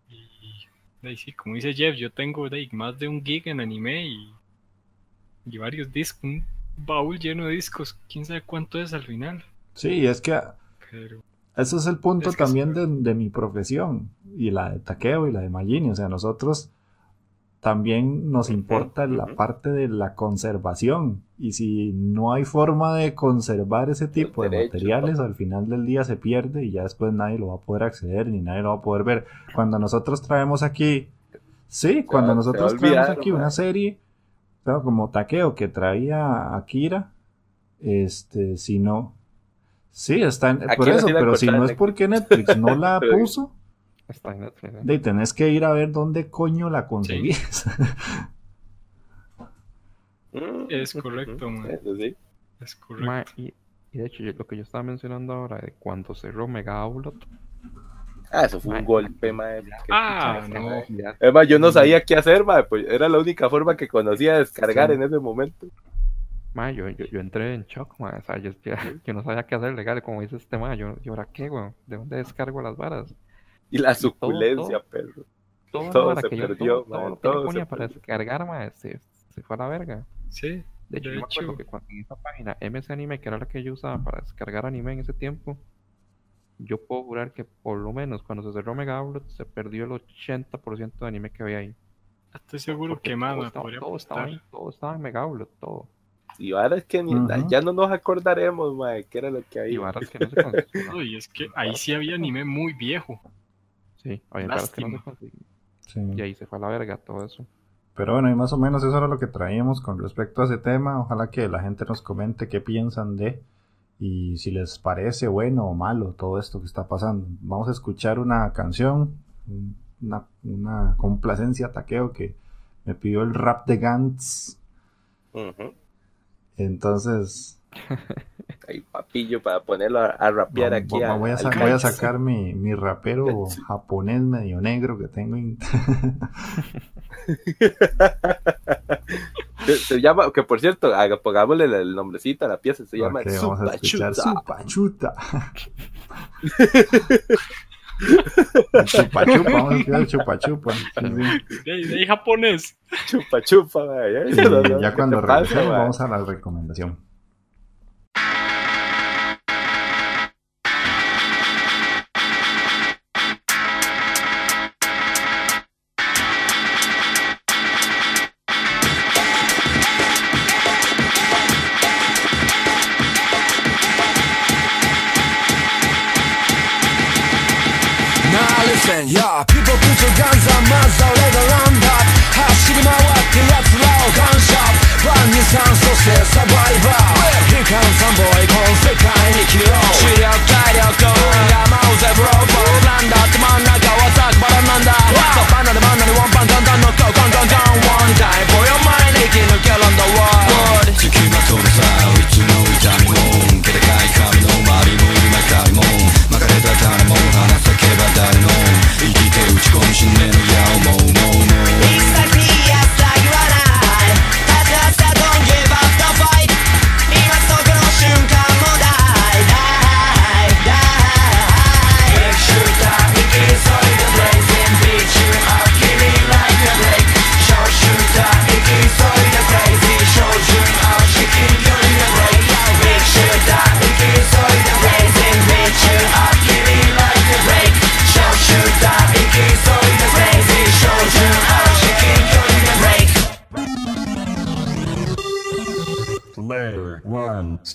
Y de ahí sí, como dice Jeff, yo tengo de ahí más de un gig en anime y, y varios discos, un baúl lleno de discos. Quién sabe cuánto es al final. Sí, es que Pero ese es el punto Es también de, de mi profesión y la de Taqueo y la de Magini. O sea, nosotros también nos importa la parte de la conservación. Y si no hay forma de conservar ese tipo de materiales, al final del día se pierde y ya después nadie lo va a poder acceder ni nadie lo va a poder ver. Cuando nosotros traemos aquí, sí, cuando nosotros traemos aquí una serie, claro, como Taqueo que traía a Akira, este, si no, sí, está en, por eso, pero si no es porque Netflix no la puso, Está en Netflix. ¿eh? de tenés que ir a ver dónde coño la conseguís. Es correcto, man. Sí. es correcto. Ma, y, y de hecho, yo- lo que yo estaba mencionando ahora de cuando cerró Mega Outlet. Ah, eso fue un golpe, mae. que- Ah, no. ya- Es más, yo no sabía qué hacer, mae, pues era la única forma que conocía de descargar Sí. en ese momento. Ma, yo, yo, yo entré en shock, ma, o sea, yo, yo, yo no sabía qué hacer legal, como dice este ma, yo, ¿y ahora qué, weón? ¿De dónde descargo las varas? Y la todo, suculencia, todo. perro. Todo, Todo se que yo- perdió, todo, todo que yo todo se para perdió. descargar, ma, se, se fue a la verga. Sí, De hecho, De yo me acuerdo hecho. que cuando en esa página MS Anime, que era la que yo usaba para descargar anime en ese tiempo, yo puedo jurar que por lo menos cuando se cerró Mega Outlet se perdió el 80% de anime que había ahí. estoy seguro Porque que más todo estaba, todo estaba ahí, todo estaba en Mega Outlet, todo. Y ahora es que ni- Ujú. ya no nos acordaremos, mae, qué era lo que Y había. varas que no se conseguían. No, y es que ahí sí había anime muy viejo. Sí, había varas que no se Lástima. conseguían. Sí. Y ahí se fue a la verga todo eso. Pero bueno, y más o menos eso era lo que traíamos con respecto a ese tema. Ojalá que la gente nos comente qué piensan de y si les parece bueno o malo todo esto que está pasando. Vamos a escuchar una canción, un- una, una complacencia taqueo que me pidió el rap de Gantz. Entonces, Ahí, papillo, para ponerlo a, a rapear va- aquí. voy, a al sa- voy a Gantz. sacar mi, mi rapero japonés medio negro que tengo. en- Se, se llama, que por cierto, pongámosle el, nombrecito a la pieza, se llama Ok, vamos a escuchar Supa Supa Chupa Chupa, vamos a escuchar Chupa Chupa. Sí, sí. De japonés. Chupa, ya ¿qué cuando regresemos vamos a la recomendación.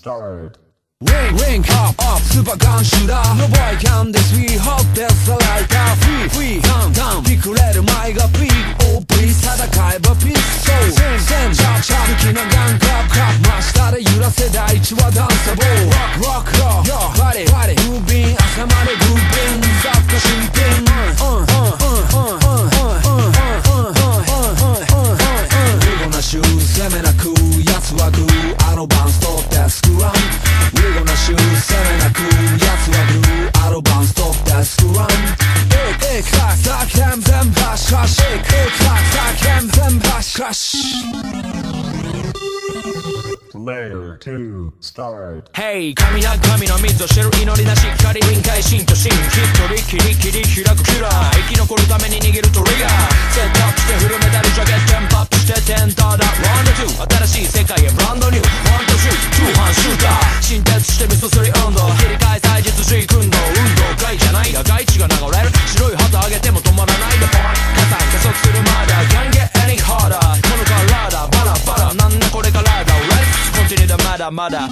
start Ring, ring, up, up, super gun shooter No boy can this we hope there's a lighter Free, free, down, down びくれる前がピーク Oh please 戦えばピース So, send, send, chop, chop 好きなガンクラップ、クラップ真下で揺らせ第一はダンサボー Rock, rock, rock, yo, body, body ムービン朝までグービン雑貨新品うん、うん、うん、うん、うん、うん、うん、うん、うん、うん、うん、うん、うんリゴ なシュー攻めなく奴はグーあのバンス取ってスクラムリゴなシュー攻めなく奴はグーあのバンス取ってスクラムイエイクサクサクヘン全バシュハッシイクイクサクサクヘン全部ハッシュハッシ Player 2, start. Hey 神な神の水を知る祈りなしっかり臨界心と心一人きりきり開くキラー生き残るために握るトリガーセットアップしてフルメタルジャケットテンポアップしてテンターだワンダーツー新しい世界へブランドニューワンとシュートハンシューター新鉄してミススリ運動切り替え祭実時運動運動外じゃないが外地が流れる白い旗上げても止まらないでポイン加算加速するまだ Can't get any harder. この体バラバラなんだこれからだ Let's continue だまだまだ。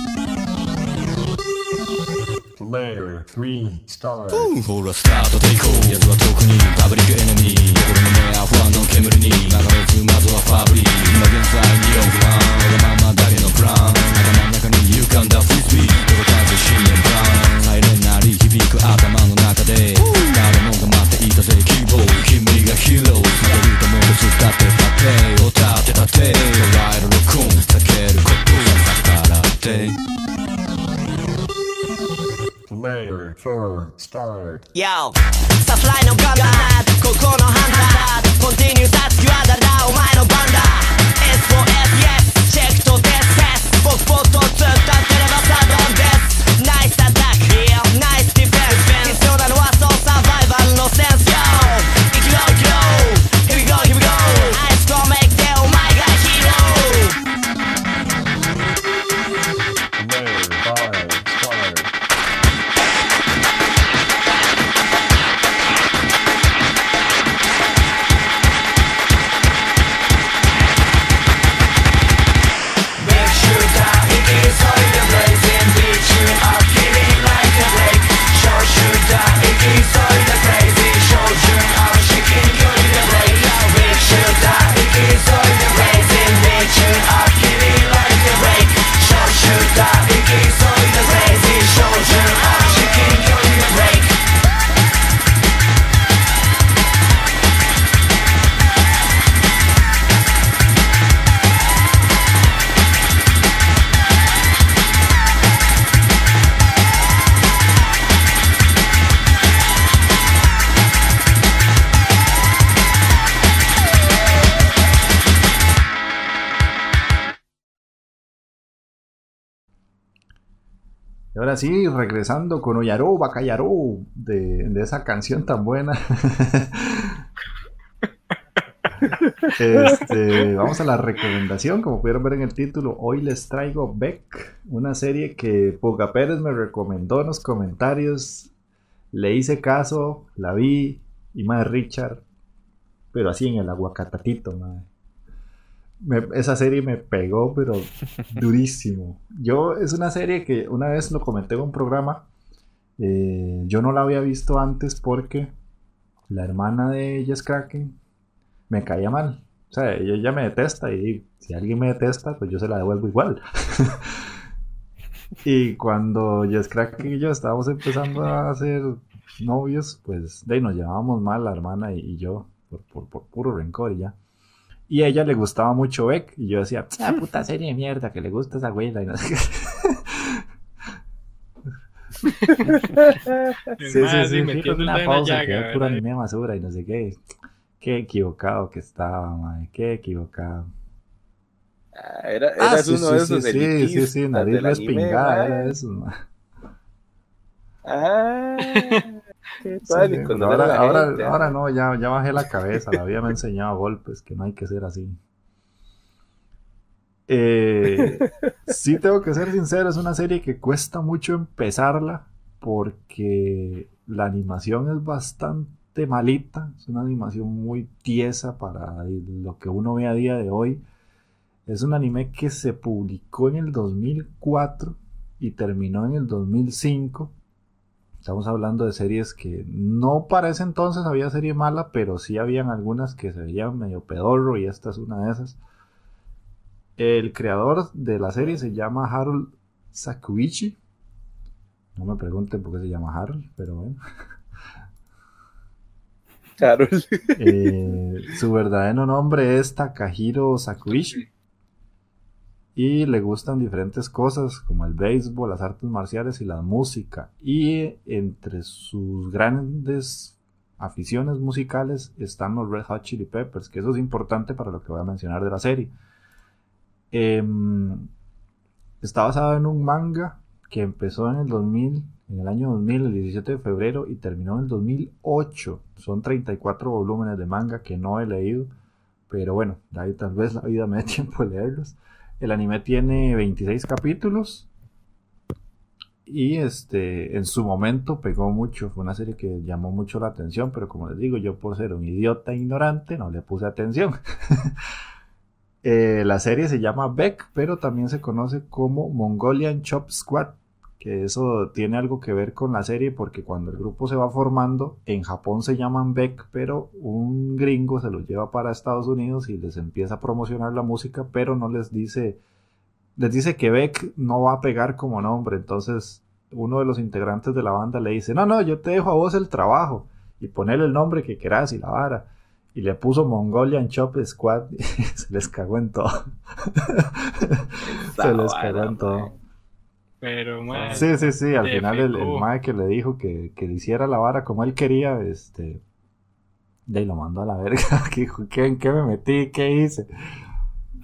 Player 3, start. ほらスタートでいこう奴は特にパブリックエネミー心の目は不安の煙に。流れずまずはファブリー今現在に論不安わがままだけのプラン頭の中に浮かんだフリスビー。届かず信念ブランサイレンなり響く頭の中で。誰もがいたぜ希望。君がヒーローまたルートも別立って立って。を立て立て。捉える録音避けることだからって Player 4, start. Yo サフライのガンダーここのハンター。コンティニューさつきは誰だお前の番だ。S4S Yes. チェックとデスフェス。僕ポット突っ立ってればサドンです。ナイスアタック Yeah ナイス ahora sí, regresando con Oyaró, Bacayaró, de, de esa canción tan buena. Este, vamos a la recomendación, como pudieron ver en el título, hoy les traigo Beck, una serie que Puga Pérez me recomendó en los comentarios, le hice caso, la vi, y más Richard, pero así en el aguacatatito, madre. Me- esa serie me pegó, pero durísimo. Yo, es una serie que una vez lo comenté en un programa. eh, yo no la había visto antes porque la hermana de Jess Kraken me caía mal. O sea, ella, ella me detesta y si alguien me detesta, pues yo se la devuelvo igual. y cuando Jess Kraken y yo estábamos empezando a ser novios, pues de ahí nos llevábamos mal la hermana y, y yo por, por- por puro rencor y ya. Y a ella le gustaba mucho Beck. Y yo decía, ah, puta serie de mierda, que le gusta esa güeyla. Y no sé qué. Sí, sí, sí, metiendo una pausa, llaga, que era pura anime basura y no sé qué. Qué equivocado que estaba, madre. Qué equivocado. Ah, Era, Ah, eras sí, uno sí, de sí, esos sí, sí, sí, nariz respingada, era eso. Ah, Sí, no ahora, era la ahora, gente, ah. ahora no, ya, ya bajé la cabeza. La vida me ha enseñado a golpes que no hay que ser así. Eh, sí tengo que ser sincero, es una serie que cuesta mucho empezarla porque la animación es bastante malita, es una animación muy tiesa para lo que uno ve a día de hoy. Es un anime que se publicó en el 2004 y terminó en el 2005. Estamos hablando de series que no para ese entonces había serie mala, pero sí habían algunas que se veían medio pedorro y esta es una de esas. El creador de la serie se llama Harold Sakuichi. No me pregunten por qué se llama Harold, pero bueno. Carol. Eh, su verdadero nombre es Takahiro Sakuichi. Y le gustan diferentes cosas como el béisbol, las artes marciales y la música. Y entre sus grandes aficiones musicales están los Red Hot Chili Peppers, que eso es importante para lo que voy a mencionar de la serie. Em, Está basado en un manga que empezó en el 2000, en el año 2000, el 17 de febrero, y terminó en el 2008. Son 34 volúmenes de manga que no he leído, pero bueno, de ahí tal vez la vida me dé tiempo de leerlos. El anime tiene 26 capítulos. Y este en su momento pegó mucho, fue una serie que llamó mucho la atención, pero como les digo, yo por ser un idiota ignorante no le puse atención. Eh, la serie se llama Beck, pero también se conoce como Mongolian Chop Squad, que eso tiene algo que ver con la serie porque cuando el grupo se va formando, en Japón se llaman Beck, pero un gringo se los lleva para Estados Unidos y les empieza a promocionar la música, pero no les dice, les dice que Beck no va a pegar como nombre, entonces uno de los integrantes de la banda le dice, no, no, yo te dejo a vos el trabajo y ponerle el nombre que querás y la vara. Y le puso Mongolian Chop Squad y se les cagó en todo. se les cagó en todo. Pero, Sí, sí, sí, al final el, el mae que le dijo que, que le hiciera la vara como él quería, este, de lo mandó a la verga, que dijo, ¿qué, ¿en qué me metí? ¿Qué hice?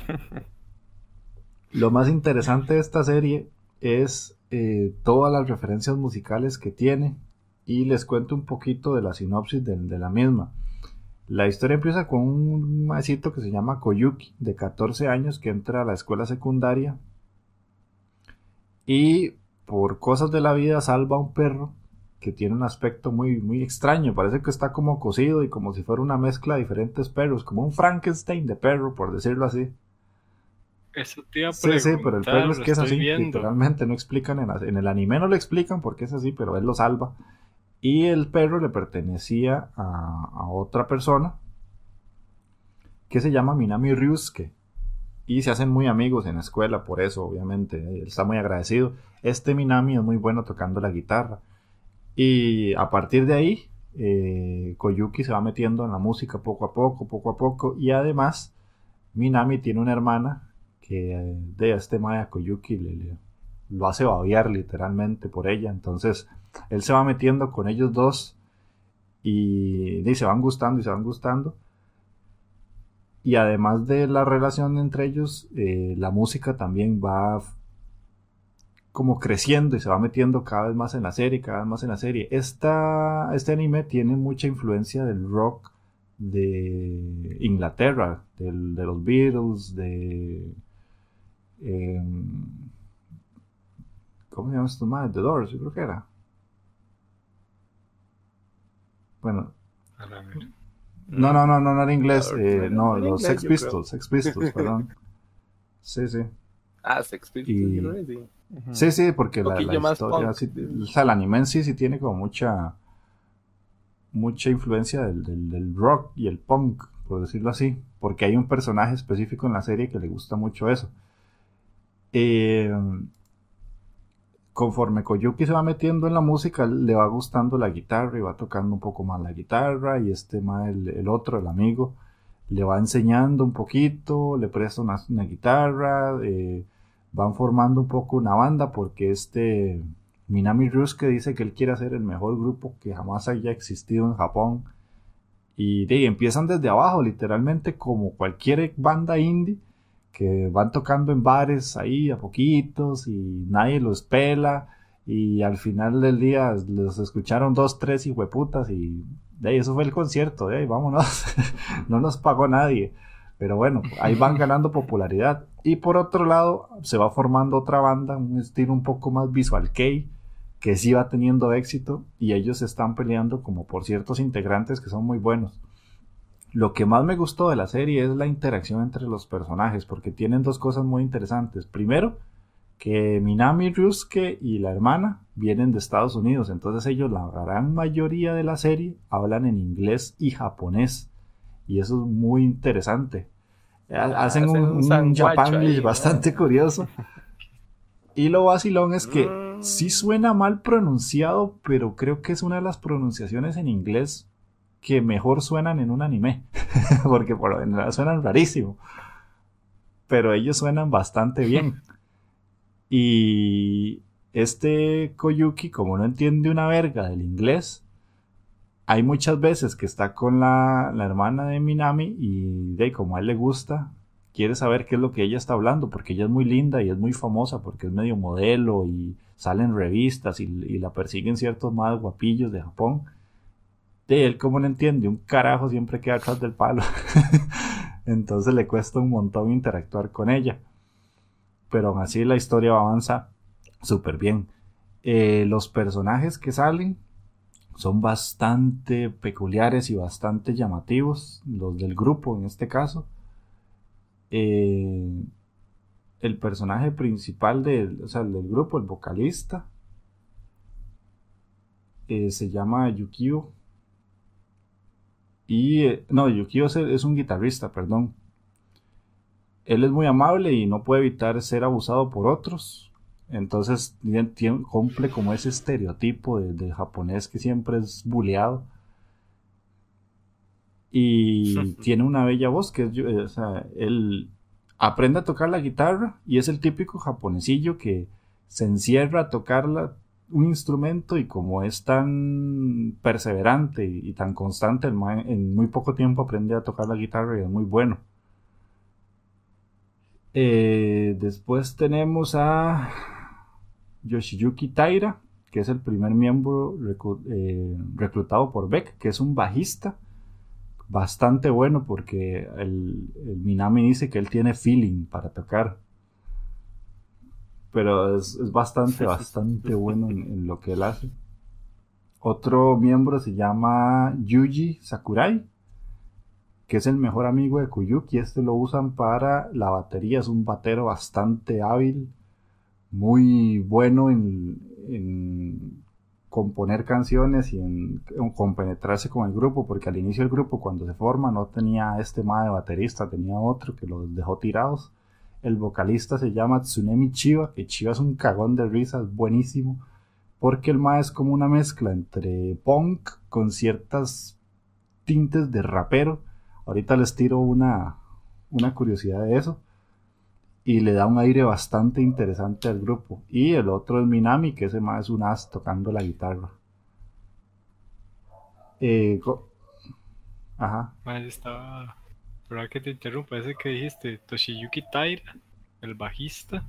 Lo más interesante de esta serie es eh, todas las referencias musicales que tiene y les cuento un poquito de la sinopsis de, de la misma. La historia empieza con un maecito que se llama Koyuki, de 14 años, que entra a la escuela secundaria y por cosas de la vida salva a un perro que tiene un aspecto muy, muy extraño. Parece que está como cocido y como si fuera una mezcla de diferentes perros, como un Frankenstein de perro, por decirlo así. Eso te iba a Sí, sí, pero el perro es que es así. viendo. Literalmente no explican en, en el anime, no lo explican porque es así, pero él lo salva. Y el perro le pertenecía a, a otra persona que se llama Minami Ryusuke. Y se hacen muy amigos en la escuela, por eso, obviamente. Él está muy agradecido. Este Minami es muy bueno tocando la guitarra. Y a partir de ahí, eh, Koyuki se va metiendo en la música poco a poco, poco a poco. Y además, Minami tiene una hermana que eh, de este Maya Koyuki le, le- lo hace babear literalmente por ella. Entonces, él se va metiendo con ellos dos y, y se van gustando y se van gustando. Y además de la relación entre ellos, eh, la música también va como creciendo y se va metiendo cada vez más en la serie, cada vez más en la serie. Esta, este anime tiene mucha influencia del rock de Inglaterra, del- de los Beatles, de... em, ¿Cómo se llama esto más? The Doors, yo creo que era. Bueno, A la. No, no, no, no, no era inglés. Eh, no, era los inglés, Sex. Pistols, Sex Pistols, perdón. Sí, sí. Ah, Sex Pistols, Y- sí. Sí, sí, porque la, la historia, sí, o sea, el anime en sí sí tiene como mucha mucha influencia del, del- del rock y el punk, por decirlo así, porque hay un personaje específico en la serie que le gusta mucho eso. Eh, conforme Koyuki se va metiendo en la música, le va gustando la guitarra y va tocando un poco más la guitarra y este más el, otro, el amigo, le va enseñando un poquito, le presta una, guitarra, eh, van formando un poco una banda porque este Minami Ryusuke dice que él quiere hacer el mejor grupo que jamás haya existido en Japón. Y ahí empiezan desde abajo literalmente como cualquier banda indie que van tocando en bares ahí a poquitos y nadie los pela y al final del día los escucharon dos, tres hijueputas y de ahí eso fue el concierto, de ahí vámonos, no nos pagó nadie. Pero bueno, ahí van ganando popularidad. Y por otro lado, se va formando otra banda, un estilo un poco más visual kei, que sí va teniendo éxito y ellos se están peleando como por ciertos integrantes que son muy buenos. Lo que más me gustó de la serie es la interacción entre los personajes, porque tienen dos cosas muy interesantes. Primero, que Minami Ryusuke y la hermana vienen de Estados Unidos, entonces ellos la gran mayoría de la serie hablan en inglés y japonés, y eso es muy interesante. Ha- Hacen hacen un, un bastante curioso. Y lo vacilón es que Mm. sí suena mal pronunciado, pero creo que es una de las pronunciaciones en inglés que mejor suenan en un anime. Porque por lo general suenan rarísimo. Pero ellos suenan bastante bien. Y este Koyuki, como no entiende una verga del inglés, hay muchas veces que está con la, la hermana de Minami y de como a él le gusta, quiere saber qué es lo que ella está hablando, porque ella es muy linda y es muy famosa, porque es medio modelo y sale en revistas y, y la persiguen ciertos más guapillos de Japón. De él, como no entiende, un carajo siempre queda atrás del palo. Entonces le cuesta un montón interactuar con ella. Pero aún así la historia avanza súper bien. Eh, los personajes que salen son bastante peculiares y bastante llamativos, los del grupo en este caso. Eh, el personaje principal del, o sea, el del grupo, el vocalista, eh, se llama Yukio. Y eh, no, Yukio es, un guitarrista, perdón. Él es muy amable y no puede evitar ser abusado por otros. Entonces cumple como ese estereotipo de- del japonés que siempre es buleado. Y tiene una bella voz que es, eh, o sea, él aprende a tocar la guitarra y es el típico japonesillo que se encierra a tocar la- un instrumento y como es tan perseverante y, tan constante, el en muy poco tiempo aprende a tocar la guitarra y es muy bueno. Eh, después tenemos a Yoshiyuki Taira, que es el primer miembro eh, reclutado por Beck, que es un bajista bastante bueno porque el Minami dice que él tiene feeling para tocar. Pero es, es bastante, bastante bueno en, en lo que él hace. Otro miembro se llama Yuji Sakurai, que es el mejor amigo de Kuyuki. Este lo usan para la batería, es un batero bastante hábil, muy bueno en, en componer canciones y en, en compenetrarse con el grupo, porque al inicio del grupo, cuando se forma, no tenía este ma de baterista, tenía otro que los dejó tirados. El vocalista se llama Tsunemi Chiba, que Chiba es un cagón de risa, es buenísimo, porque el ma es como una mezcla entre punk con ciertas tintes de rapero. Ahorita les tiro una, una curiosidad de eso. Y le da un aire bastante interesante al grupo. Y el otro es Minami, que ese más es un as tocando la guitarra. Eh, Ajá. Estaba. Perdón que te interrumpa, ese que dijiste, Toshiyuki Taira, el bajista.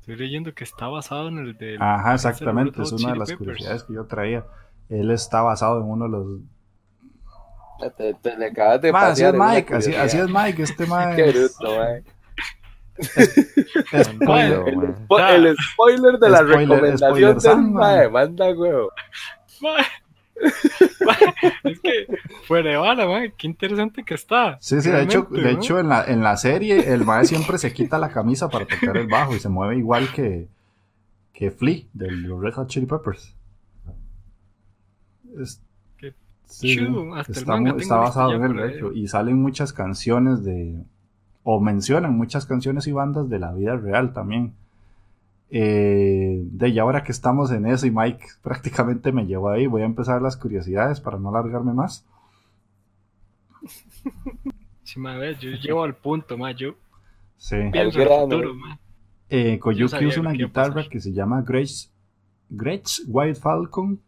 Estoy leyendo que está basado en el del. Ajá, exactamente. Es una de las Peppers. curiosidades que yo traía. Él está basado en uno de los. Te, te le acabas de Ma, así es Mike, así, así es. Mike. Este ma Qué bruto, es Bueno, El, spoiler de la Spoiler- recomendación spoiler del mae. manda huevo. Mae. Es que fuera de bala, mae, qué interesante que está. Sí, sí, de hecho, de hecho en, la, en la serie el mae siempre se quita la camisa para tocar el bajo y se mueve igual que, que Flea del los Red Hot Chili Peppers. Es- Qué sí, chido, hasta el está, manga está basado en leer. hecho, y salen muchas canciones de, o mencionan muchas canciones y bandas de la vida real también. Eh, de y ahora que estamos en eso y Mike prácticamente me llevó ahí, voy a empezar las curiosidades para no alargarme más. Sí, yo llevo al punto, mae, yo Sí. pienso en el futuro. Eh, Koyuki usa una que guitarra que se llama Gretsch, Gretsch White Falcon,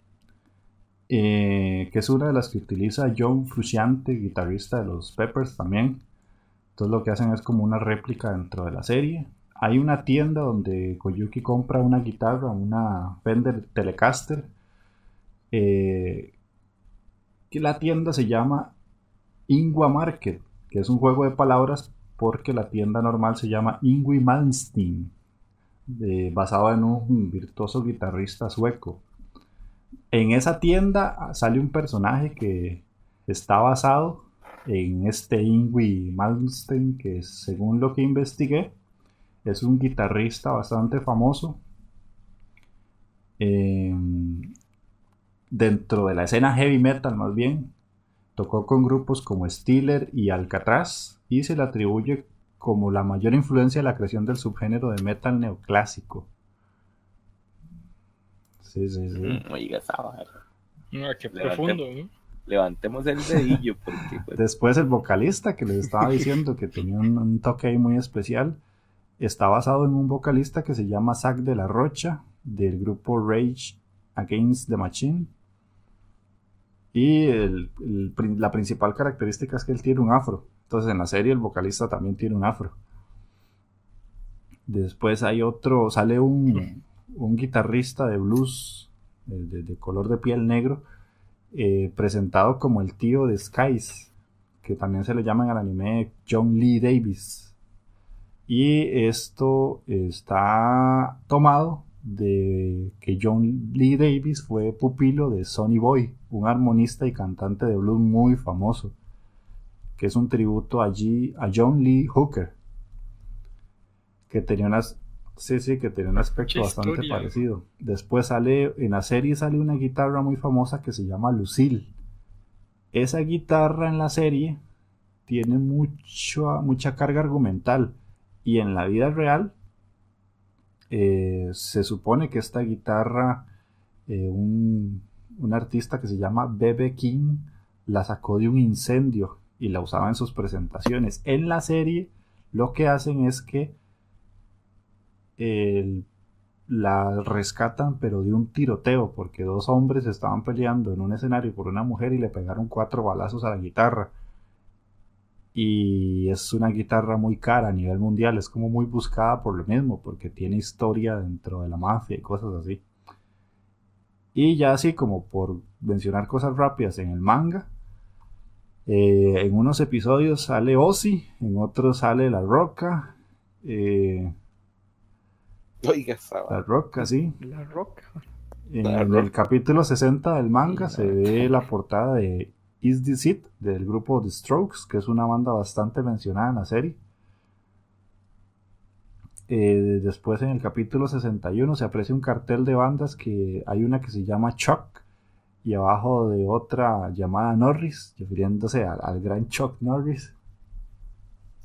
eh, que es una de las que utiliza John Frusciante, guitarrista de los Peppers también. Entonces lo que hacen es como una réplica dentro de la serie. Hay una tienda donde Koyuki compra una guitarra, una Fender Telecaster, eh, la tienda se llama Ingua Market, que es un juego de palabras porque la tienda normal se llama Ingui Malmsteen, de- basado en un virtuoso guitarrista sueco. En esa tienda sale un personaje que está basado en este Ingui Malmsteen, que según lo que investigué, es un guitarrista bastante famoso. em, dentro de la escena heavy metal más bien, Tocó con grupos como Steeler y Alcatraz y se le atribuye como la mayor influencia en la creación del subgénero de metal neoclásico. Sí, sí, sí. Mm, Oiga, esa. Ah, qué Levante- profundo, ¿no? Levantemos el dedillo porque pues, Después el vocalista que les estaba diciendo que tenía un, un toque ahí muy especial está basado en un vocalista que se llama Zack de la Rocha del grupo Rage Against the Machine. Y la principal característica es que él tiene un afro, Entonces en la serie el vocalista también tiene un afro. Después hay otro, sale un, guitarrista de blues eh, de, de color de piel negro, eh, presentado como el tío de Skies, que también se le llama en el anime John Lee Davis. Y esto está tomado de que John Lee Davis fue pupilo de Sonny Boy, un armonista y cantante de blues muy famoso, que es un tributo allí a John Lee Hooker, que tenía unas sí, sí, que un aspecto bastante historia. parecido. Después sale en la serie sale una guitarra muy famosa que se llama Lucille. Esa guitarra en la serie tiene mucho, mucha carga argumental y en la vida real eh, se supone que esta guitarra, eh, un, un artista que se llama Bebe King la sacó de un incendio y la usaba en sus presentaciones. En la serie lo que hacen es que la rescatan pero de un tiroteo porque dos hombres estaban peleando en un escenario por una mujer y le pegaron cuatro balazos a la guitarra y es una guitarra muy cara a nivel mundial, es como muy buscada por lo mismo, porque tiene historia dentro de la mafia y cosas así. Y ya así como por mencionar cosas rápidas en el manga, eh, en unos episodios sale Ozzy, en otros sale La Roca, eh, Oiga, La. Roca, sí. La roca. En, La en Roca. el capítulo 60 del manga se ve la portada de Is This It del grupo The Strokes, que es una banda bastante mencionada en la serie. Eh, después en el capítulo 61 se aprecia un cartel de bandas que hay una que se llama Chuck y abajo de otra llamada Norris, refiriéndose al, al gran Chuck Norris.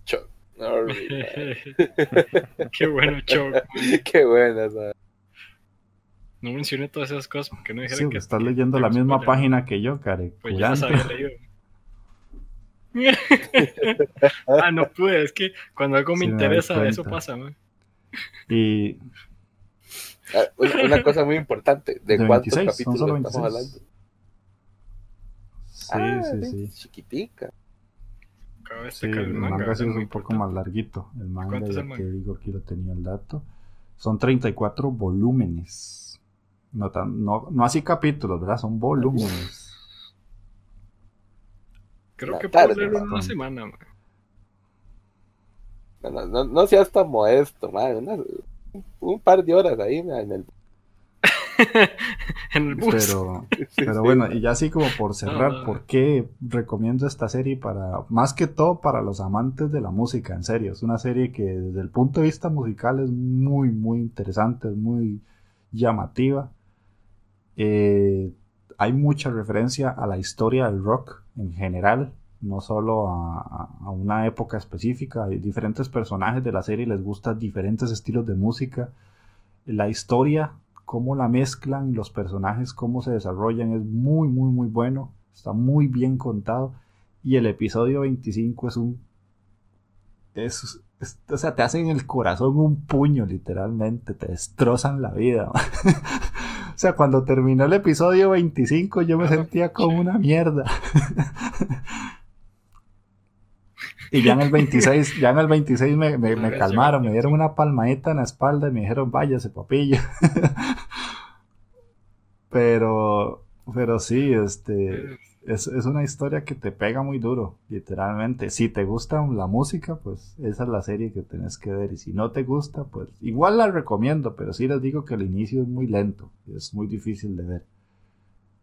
Chuck Norris, Qué bueno, mae. Qué buena esa. No mencioné todas esas cosas porque no Sí, dijeron que estás leyendo que la misma página que yo, Care. Pues yo las había leído. ah, no pude, es que cuando algo me Sí, me doy interesa, eso pasa, man. Y Ah, Una, cosa muy importante. ¿De, De cuántos 26, son capítulos solo estamos 26. hablando? sí, Ah, sí, sí, sí. Chiquitica. Sí, el manga, manga. sí es muy un poco más larguito. El manga, ¿Cuánto es ya que digo, aquí lo tenía el dato. Son 34 volúmenes. No, tan, no, no así capítulos, ¿verdad? Son volúmenes. Creo La que puedo tarde, leerlo en una semana, man. No, no, no, no seas tan modesto, man. Una- un par de horas ahí man, en el en el bus. Pero, pero sí, bueno, y ya así como por cerrar, No, no. ¿por qué recomiendo esta serie? para Más que todo para los amantes de la música, en serio. Es una serie que desde el punto de vista musical es muy, muy interesante, es muy llamativa. Eh, hay mucha referencia a la historia del rock en general, no solo a, una época específica. Hay diferentes personajes de la serie les gustan diferentes estilos de música. La historia, cómo la mezclan, los personajes, cómo se desarrollan, es muy, muy, muy bueno. Está muy bien contado. Y el episodio 25 es un... Es- o sea, te hacen el corazón un puño, literalmente. Te destrozan la vida. o sea, cuando terminó el episodio 25 yo me sentía como una mierda. Y ya en el 26, ya en el 26 me, me- calmaron, me dieron una palmadita en la espalda y me dijeron, váyase, papillo. pero, pero sí, este, es, es una historia que te pega muy duro, literalmente. Si te gusta la música, pues esa es la serie que tenés que ver. Y si no te gusta, pues igual la recomiendo, pero sí les digo que el inicio es muy lento, es muy difícil de ver.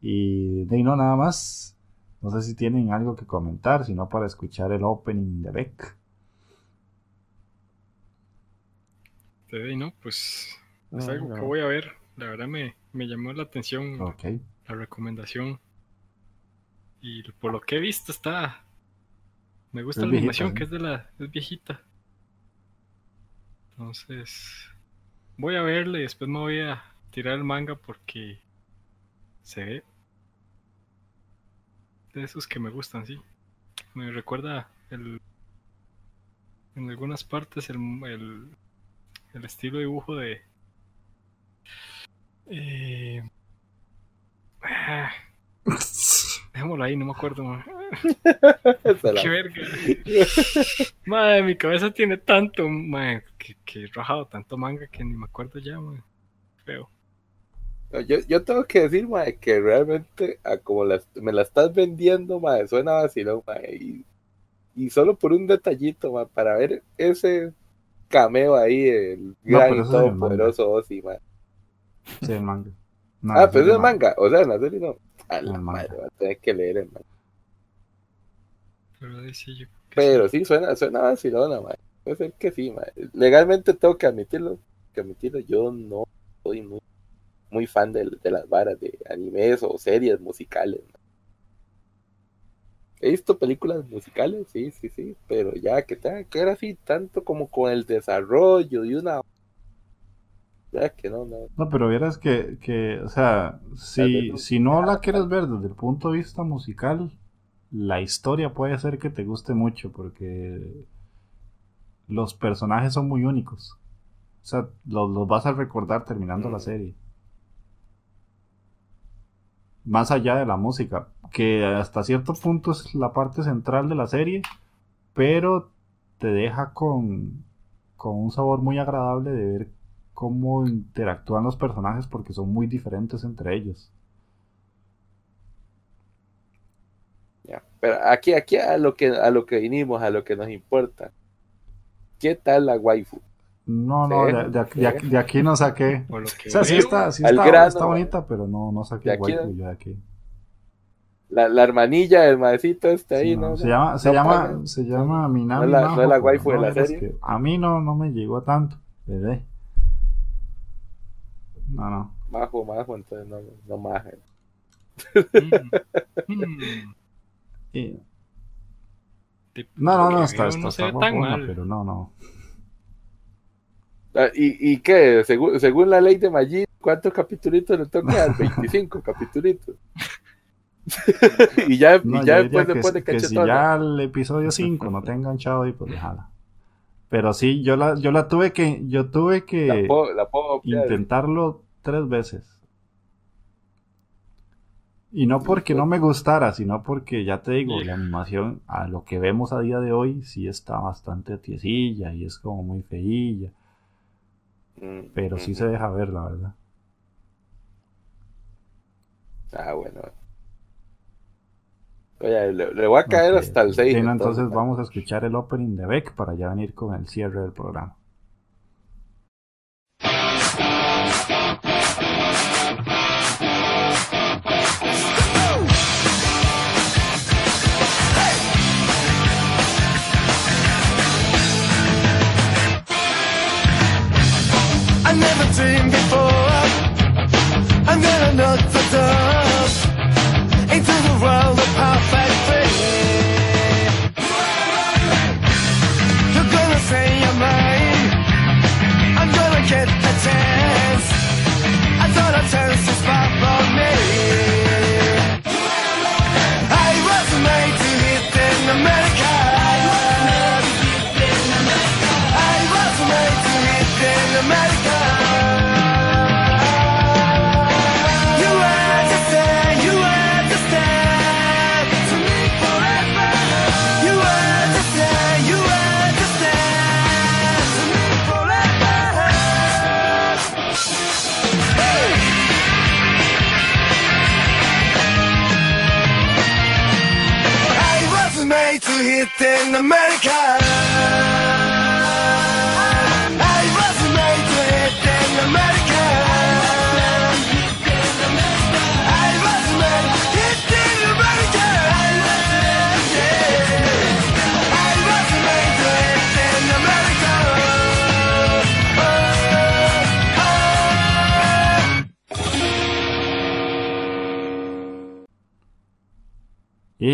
Y de no nada más. No sé si tienen algo que comentar, sino para escuchar el opening de Beck. Pues es No, algo no. que voy a ver. La verdad me, me llamó la atención la recomendación. Y por lo que he visto está... Me gusta Es la viejita, animación, ¿no? que es de la... es viejita. Entonces... Voy a verle y después me voy a tirar el manga porque... Se ve... De esos que me gustan, sí. Me recuerda el... En algunas partes el, el, el estilo de dibujo de... Eh, ah, dejémoslo ahí, no me acuerdo, la- Qué verga. Madre, mi cabeza tiene tanto, madre, que, que he rajado tanto manga que ni me acuerdo ya, madre. Feo. No, Yo, yo tengo que decir, mae, que realmente, a como la- me la estás vendiendo, mae, suena vacilón, mae, y, y solo por un detallito, mae, para ver ese cameo ahí, el No, gran pero y manga. todopoderoso Ozzy, mae. Sí, el manga. No, ah, pero es el manga, o sea, en la serie no. A la el madre, va a tener que leer el manga. Pero sí, yo Pero suena, suena vacilona, mae. Puede ser que sí, mae. Legalmente tengo que admitirlo, que admitirlo, yo no soy muy, muy fan de, de las varas de animes o series musicales. mae. He visto películas musicales, sí, sí, sí, pero ya que tenga que ver así tanto como con el desarrollo de una... Ya que no, no. No, pero vieras que, que o sea, si, no. si no la quieres ver desde el punto de vista musical, la historia puede ser que te guste mucho porque los personajes son muy únicos. O sea, los, los vas a recordar terminando la Mm. serie. Más allá de la música, que hasta cierto punto es la parte central de la serie, pero te deja con, con un sabor muy agradable de ver cómo interactúan los personajes porque son muy diferentes entre ellos. Ya. Pero aquí, aquí a lo que a lo que vinimos, a lo que nos importa. ¿Qué tal la waifu? No, no, de, de aquí- sí. de aquí, de aquí no saqué. O sea, sí está, sí está, grano, está bonita, pero no, no saqué De el aquí waifu yo de aquí. La, la hermanilla del maecito este Sí, ahí, no, ¿no? se llama, se no llama, pagan. se llama Minami no es la- no Majo, es la waifu de la serie. que a mí no, no me llegó tanto, bebé. No, no. Majo, majo, entonces no, no maja. mm, mm, de- no, no, no, está, está, no está tan mal. pero no, no. Ah, ¿Y, y qué? Según, según la ley de Maggi, ¿cuántos capítulos le toca dar? 25 capítulos. y ya, No, y ya después se que, pone que si ya el episodio 5 no te ha enganchado y pues déjala. Pero sí, yo la, yo la tuve que, yo tuve La que puedo, la puedo copiar. intentarlo tres veces. Y no porque no me gustara, sino porque ya te digo, la animación a lo que vemos a día de hoy sí está bastante tiesilla y es como muy feilla, Mm, pero sí mm. se deja ver, la verdad. Ah, bueno. Oye, le, le voy a caer Ok, hasta el ok. 6. Sí, no, entonces vamos a escuchar el opening de Beck para ya venir con el cierre del programa. I never dreamed before. I'm gonna knock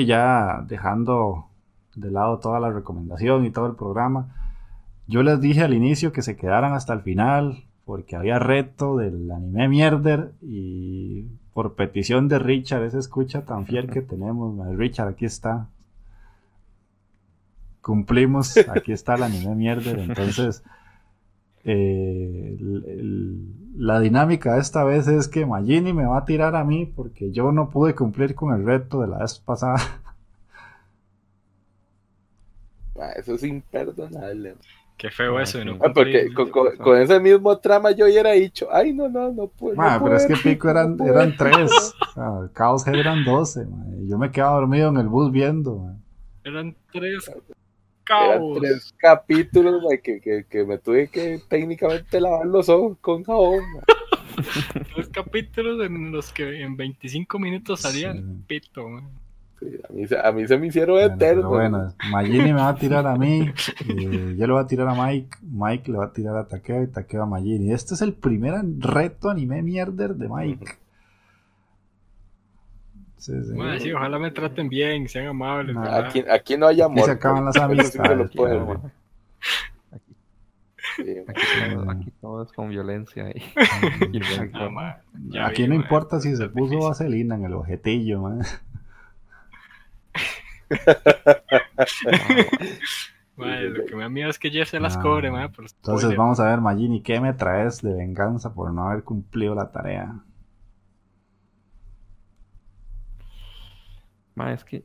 ya dejando de lado toda la recomendación y todo el programa, yo les dije al inicio que se quedaran hasta el final porque había reto del anime mierder y por petición de Richard, esa escucha tan fiel que tenemos. Richard, aquí está. Cumplimos, aquí está el anime mierder, entonces eh, el- el- la dinámica esta vez es que Magini me va a tirar a mí porque yo no pude cumplir con el reto de la vez pasada. Ma, eso es imperdonable. Qué feo Ah, eso no. Ah, porque con, con- con ese mismo trama yo hubiera dicho, ay, no, no, no puedo. no pero es que Pico eran, no puedo". eran tres. O sea, el Head eran 12. ma, y Yo me quedaba dormido en el bus viendo. ma. Eran tres Eran tres capítulos que, que, que me tuve que técnicamente lavar los ojos con jabón. Tres capítulos en los que en 25 minutos salían Sí. pito, man. Sí, a, mí, se- a mí se me hicieron Bueno, eternos. bueno, Magini me va a tirar a mí. eh, yo le voy a tirar a Mike. Mike le va a tirar a Takeo y Takeo a Magini. Este es el primer reto anime mierder de Mike. Sí, sí. Man, sí, ojalá me traten bien, sean amables, No. Aquí, aquí no hay amor. se acaban las amistades, ma. Sí, Aquí, todo, aquí todo es con violencia y, y Ah, rencor. man, ya Aquí vi, no man, importa si se puso difícil. vaselina en el objetillo, man. Man, lo que me da miedo es que Jeff se las No. cobre, man, por Entonces spoiler. vamos a ver, Magini, ¿qué me traes de venganza por no haber cumplido la tarea? Ma, es que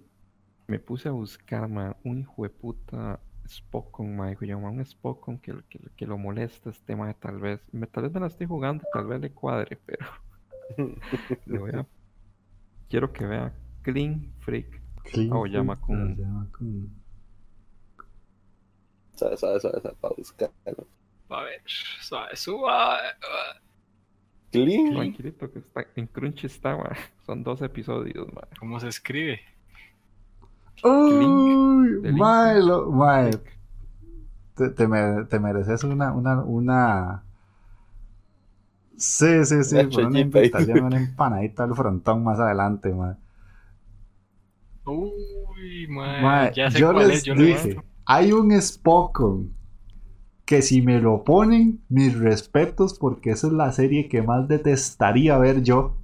me puse a buscar, ma, un hijo de puta Spokon, ma, dijo yo, ma, un Spokon que, que, que lo molesta este ma, tal vez, me, tal vez me la estoy jugando, tal vez le cuadre, pero le voy a, quiero que vea Clean Freak, Clean Freak, Kun. Aoyama Kun. Suave, suave, suave, suave, para buscarlo. A ver, suave, suba. Clean. tranquilito que está, en Crunchy está, ma, son dos episodios, ma. ¿Cómo se escribe? Uy, mae, lo- mae, te, te me- te mereces una, una, una... Sí, sí, sí, Una por una invitación, una empanadita al frontón más adelante, mae. Uy, man, Mae, ya sé yo cuál les es, yo dije, hay un Spokon que si me lo ponen, mis respetos, porque esa es la serie que más detestaría ver yo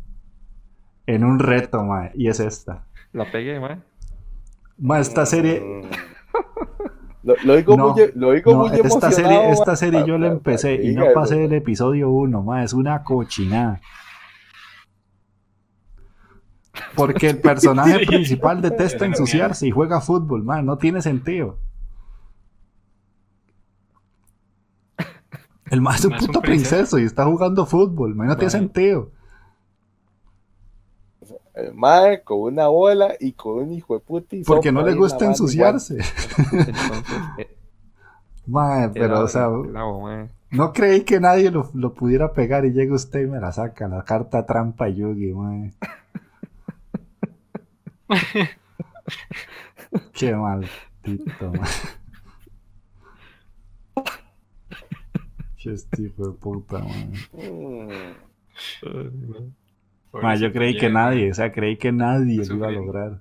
en un reto, mae, y es esta. La pegué, ma. Mae, esta serie. Lo, lo digo No, muy, lo digo No, muy esta emocionado. serie, esta serie yo la empecé y no pasé el episodio 1, ma, es una cochinada. Porque el personaje principal detesta ensuciarse y juega fútbol, ma, no tiene sentido. El más es un puto princeso. y está jugando fútbol, no tiene sentido. El mae con una bola y con un hijo de puta. y Porque no le gusta ensuciarse. Eh, Ma, el pero o sea, no creí que nadie lo, lo pudiera pegar y llega usted y me la saca, la carta trampa Yugi, ma. Qué maldito, ma. Qué tipo de puta, man. Mm. Ma, yo creí que nadie, o sea, creí que nadie lo iba a lograr.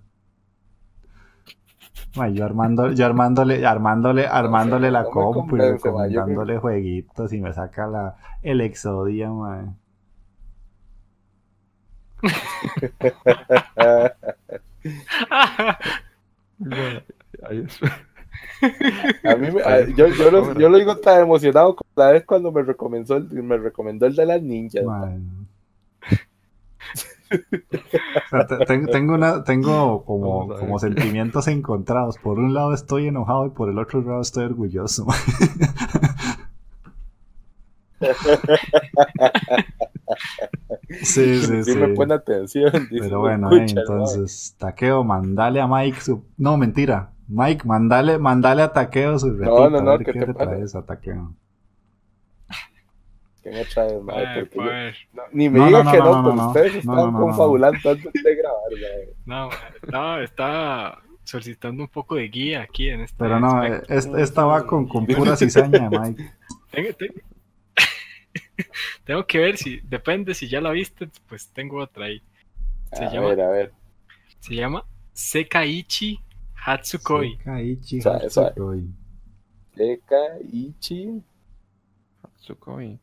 Ma, yo armando, yo armándole, armándole, armándole la no compu y yo recomendándole jueguitos y me saca la, el Exodia, ma. Ahí es- A mí me- a- yo, yo, lo, yo lo digo tan emocionado como la vez cuando me recomendó el, me recomendó el de las ninjas. O sea, te- tengo una, tengo como, sentimientos encontrados. Por un lado estoy enojado y por el otro lado estoy orgulloso. Sí, sí, Sí, me pone atención. dice, Pero bueno, eh, entonces, Taqueo, mandale a Mike su... No, mentira. Mike, mandale, mandale a Taqueo su retito. no, no, ver ¿qué qué te traes a Taqueo. Ay, Porque yo- pues, no, ni me No, diga no, que no, no, no, pero no, ustedes no, están no, no, no. confabulando antes de grabar. no, estaba, estaba solicitando un poco de guía aquí en este Pero no, eh, esta, esta va con, con pura cizaña, Mike. Tengo, tengo- tengo que ver si, depende si ya la viste, pues tengo otra ahí. Se A llama- ver, a ver. Se llama Sekaiichi Hatsukoi. Suave. Hatsukoi. Eka, Ichi, Hatsukoi.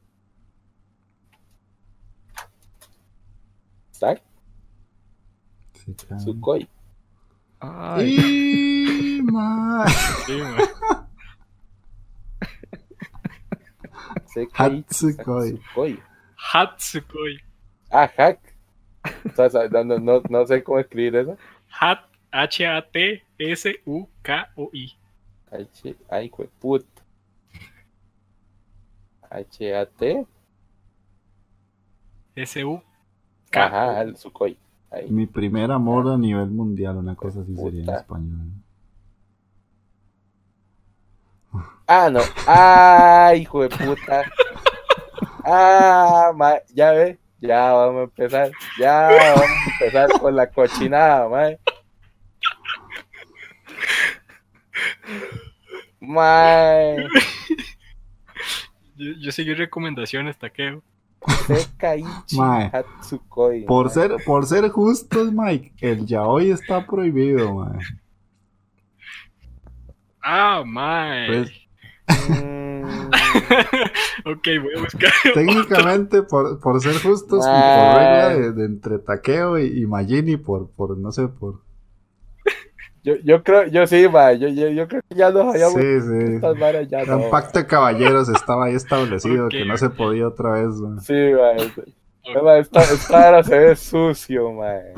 Sekai- Sukoi. Ay, Y, ma- Sí, ma. Sekaiichi Hatsukoi. Hatsukoi. Hatsukoi. Ah, hack. O sea, no, no, no, no sé cómo escribir eso. Hat, H-A-T-S-U-K-O-I. H, ay, puta. H-A-T. S-U-K. Ajá, el Sukoi. Ahí. Mi primer amor a nivel mundial, una cosa así sería en español. Ah, no. Ah, hijo de puta. Ah, ma- ya ve. Ya vamos a empezar. Ya vamos a empezar con la cochinada, mae. Mae. Yo, yo seguí recomendaciones, taqueo. Sekaiichi Mae. Hatsukoi. Por mae. ser, por ser justos, Mike, el yaoi está prohibido, mae. Ah, mae. Pues, Mm, ok, voy a buscar. técnicamente, por, por ser justos y por regla de, de entre Takeo y, y Majini, por, por, no sé, por... yo, yo creo, yo sí, mae. Yo, yo, yo creo que ya nos habíamos. Sí, sí. Estas varas ya Era no. un pacto de caballeros estaba ahí establecido, que no se podía otra vez, mae. Sí, mae, Esta, esta vara se ve sucio, mae.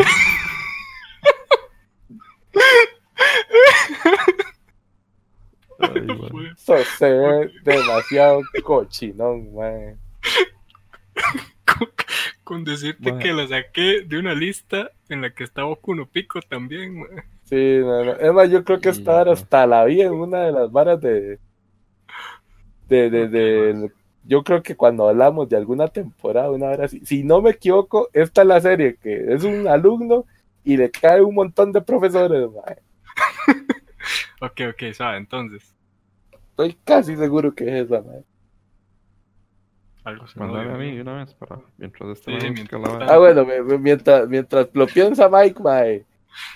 Ay. Eso se ve demasiado cochinón, mae. Con, decirte que la saqué de una lista en la que estaba Okuno Pico también, mae. Sí, no, no. Es más, yo creo que Sí, esta vara no. hasta la vi en una de las varas de. De, de, de- Yo creo que cuando hablamos de alguna temporada, una hora así. Si no me equivoco, esta es la serie que es un alumno y le cae un montón de profesores, mae. Ok, ok, sabe, entonces. Estoy casi seguro que es esa, mae. Algo se me Mándame a mí una vez para mientras este Sí, mientras. Ah, bueno, mientras, mientras lo piensa Mike, mae,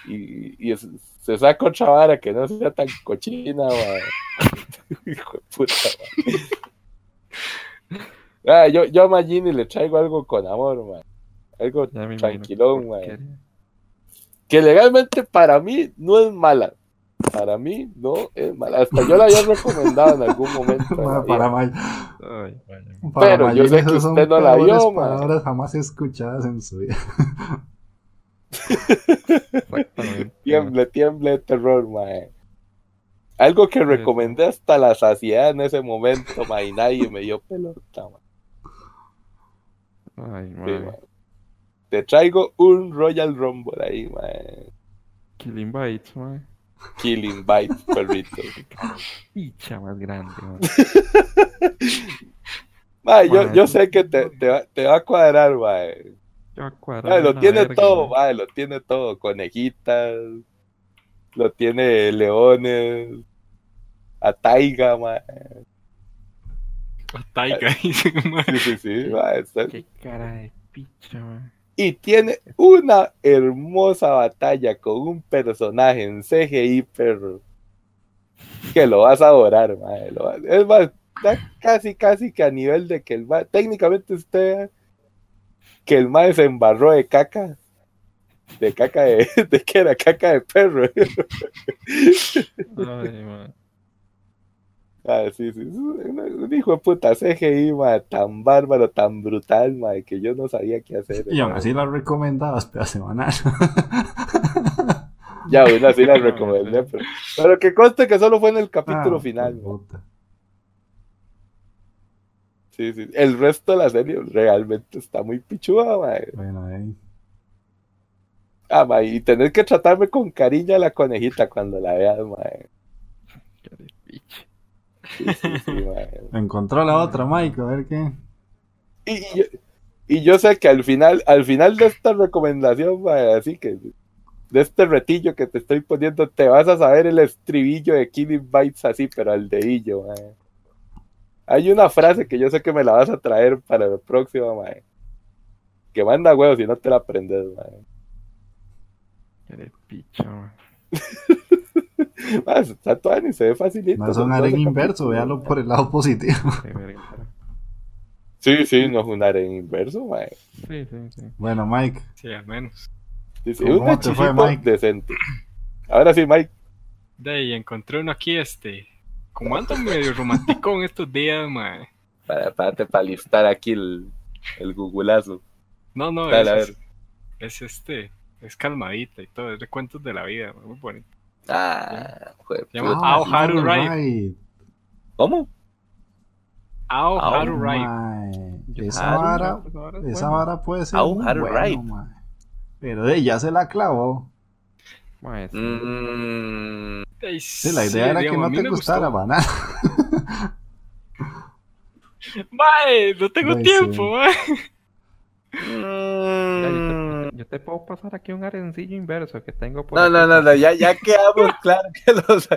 y, y es- se saca otra vara que no sea tan cochina, mae. Hijo de puta, mae. Ah, yo, yo a Magini le traigo algo con amor, mae. Algo tranquilón, mae. Que legalmente para mí no es mala. Para mí no es mala. Hasta yo la había recomendado en algún momento. para. May- Ay, vaya. para Pero yo sé que usted no la vio, palabras jamás escuchadas en su vida. Tiemble, tiemble de terror, mae. Algo que recomendé hasta la saciedad en ese momento, mae, y nadie me dio pelota, mae. Ay, Sí, mae. Te traigo un Royal Rumble ahí, mae. Killing Bites, mae. Killing Bite, perrito. Picha más grande. Mae, yo, yo sé que te, te, va, te va a cuadrar, mae. Lo tiene verga, todo, mae. lo tiene todo. Conejitas, lo tiene leones, a Taiga, mae. A Taiga, dice, mae. Sí, sí, sí, mae, Qué cara de picha, mae. Y tiene una hermosa batalla con un personaje en CGI, perro. Que lo vas a adorar, mae. lo Es más, está casi, casi que a nivel de que el mae, técnicamente usted, que el mae se embarró de caca. De caca de, de que era caca de perro. Ah, sí, sí, un, hijo de puta CGI, mae, tan bárbaro, tan brutal, mae, que yo no sabía qué hacer. Y aún así la recomendabas, pero semanal. Ya, bueno, así la recomendé, pero, pero que conste que solo fue en el capítulo Ah, final. pues, ¿no? puta. Sí, sí. El resto de la serie realmente está muy pichuda, mae. Bueno, ahí. Ah, mae, y tener que tratarme con cariño a la conejita cuando la veas, mae. Sí, sí, sí. Encontró la otra, Mike, a ver qué. Y, y yo, y yo sé que al final, al final de esta recomendación, así que de este retillo que te estoy poniendo, te vas a saber el estribillo de Killing Bites así, pero al dedillo. Hay una frase que yo sé que me la vas a traer para la próxima, mae. Que manda huevos si no te la aprendes, de picha, Ah, está ni se ve facilito. No es son un 12 aren inverso, véalo por el lado positivo. Sí, sí, no es un aren inverso, mae. Sí, sí, sí. Bueno, Mike, Sí, al menos. Sí, sí, ¿Cómo un fue, Mike? decente. Ahora sí, Mike. De ahí encontré uno aquí, este. Como ando medio romanticón estos días, mae. para, párate para listar aquí el, el googleazo. No, no, Dale, a es, ver. es este. Es calmadita y todo, es de cuentos de la vida, muy bonito. Ah, jue- Se llama Ah, Aoharu all Ride. ¿Cómo? Ao Ao Haru Ride. Yo- Esa Haru, vara, Esa vara esa puede ser Au, muy Haru bueno, Ride. mae. Pero de ya se la clavó. Mae. Mm, Sí, la idea era que digamos, no te gustara gustó. banana. Mae, no tengo tiempo, sí. mae. Mm. Yo te puedo pasar aquí un arencillo inverso que tengo por No, aquí. no, no, no, ya, ya quedamos claro que los...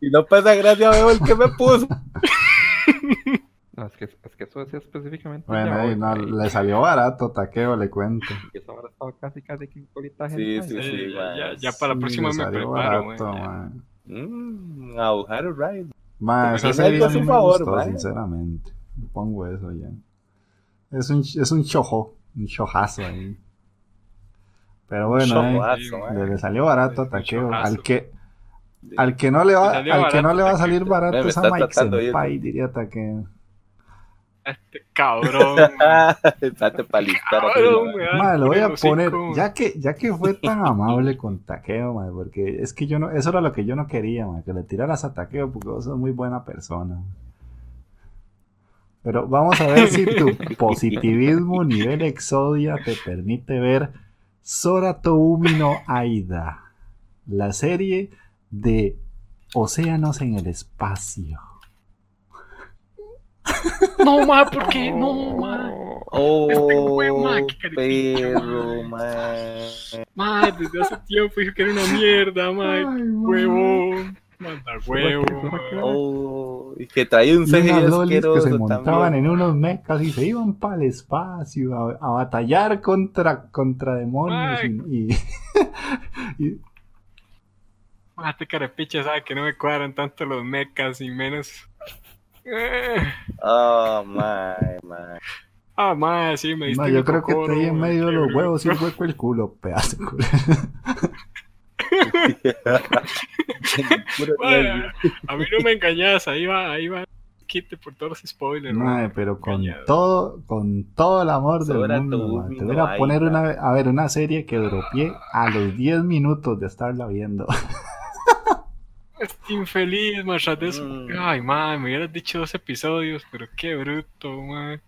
Si no pasa gracia, veo el que me puso. No, es que, es que eso decía específicamente. Bueno, hoy, no, le salió barato, taqueo, le cuento. Y esa hora estaba casi, casi que colita Sí, gente. sí, Sí, sí, ya, ya, ya para la Sí, próxima le me salió preparo, barato, mae. Mm. Ma, Pues esa serie a mí me favor, gustó, sinceramente. Pongo eso ya. Es un, es un chojo, un chojazo ahí. Pero bueno, Chojoazo, eh, le, le salió barato a chojazo. Al que, al que no le va, Le al que no le va a salir barato es a Mike. Senpai, diría Taqueo. Este cabrón. mae. Date para listar aquí. Cabrón, ¿no? me da Ma, el lo voy a poner, ya que, ya que fue tan amable con Taqueo, ma, porque es que yo no, eso era lo que yo no quería, que le tiraras a Taqueo, porque vos sos muy buena persona. Pero vamos a ver si tu positivismo nivel Exodia te permite ver Sora Toumi no Aida, la serie de Océanos en el Espacio. No, ma, ¿por qué? No, ma. Oh, huevo, ma, qué caritita, perro, ma. Ma, desde hace tiempo dije que era una mierda, ma. Ay, ma. Huevo. Manda huevo. Oh, y que traía un CGI lolis que se asqueroso montaban también. en unos mechas y se iban para el espacio a, a batallar contra, contra demonios y, y- y- Ma, este carepicha sabe que no me cuadran tanto los mechas y menos. Oh, my, my. Ah, ma, sí, me diste no, yo creo que te di en medio de los huevos y un hueco el culo, pedazo de culo. Bueno, a mí no me engañas, ahí va, ahí va. Quite por todos los spoilers. Mae, ma. pero con Engañado. todo, con todo el amor del mundo. Te voy a poner una, a ver una serie que dropié a los 10 minutos de estarla viendo. Este infeliz, ma, tras de eso. Mm. Ay, ma, me hubieras dicho dos episodios, pero qué bruto, ma.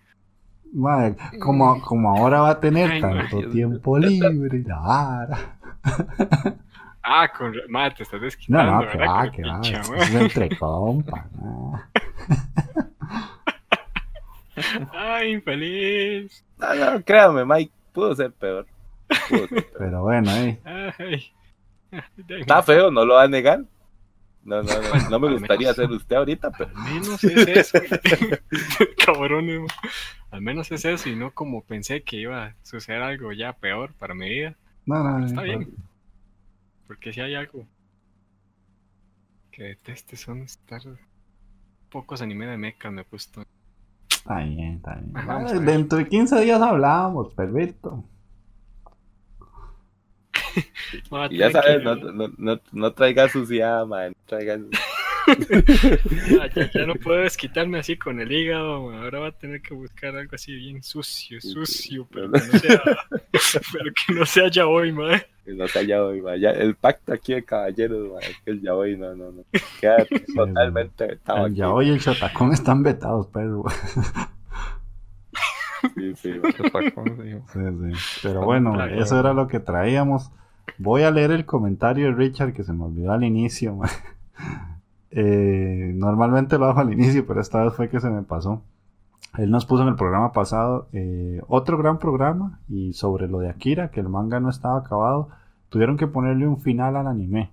Mae, como, como ahora va a tener Ay, tanto tiempo libre la vara. Ah, con... ma, te estás No, desquitando, no, que ¿verdad? va, que va. Es entre compa. no. Ay, infeliz. No, no, créame, Mike, pudo ser peor. Pudo ser peor. Pero bueno, eh. Ay. Está feo, no lo va a negar. No, no, no, no me gustaría menos- ser usted ahorita, pero Al menos es eso. Cabrones, ma. Al menos es eso y no como pensé que iba a suceder algo ya peor para mi vida. No, no, no. Está bien. Porque si hay algo que deteste son estar pocos anime de mecha me he puesto. Está bien, está bien. Dentro de 15 días hablábamos, perfecto. Y ya sabes, que- no, no, no, no traiga suciedad, man. No traiga... ya, ya- ya no puedo desquitarme así con el hígado. Ahora va a tener que buscar algo así bien sucio, sucio, pero que no sea, pero que no sea ya hoy, ma. que no se haya hoy, man. Ya, el pacto aquí de caballeros, man, que el yaoi, no, no, no. Queda totalmente vetado El aquí. yaoi y el shotacón están vetados, pero. Sí, sí, man. Sí, sí. Pero bueno, Claro. eso era lo que traíamos. Voy a leer el comentario de Richard que se me olvidó al inicio. ma. Eh, normalmente lo hago al inicio, pero esta vez fue que se me pasó. Él nos puso en el programa pasado eh, otro gran programa y sobre lo de Akira, que el manga no estaba acabado, tuvieron que ponerle un final al anime.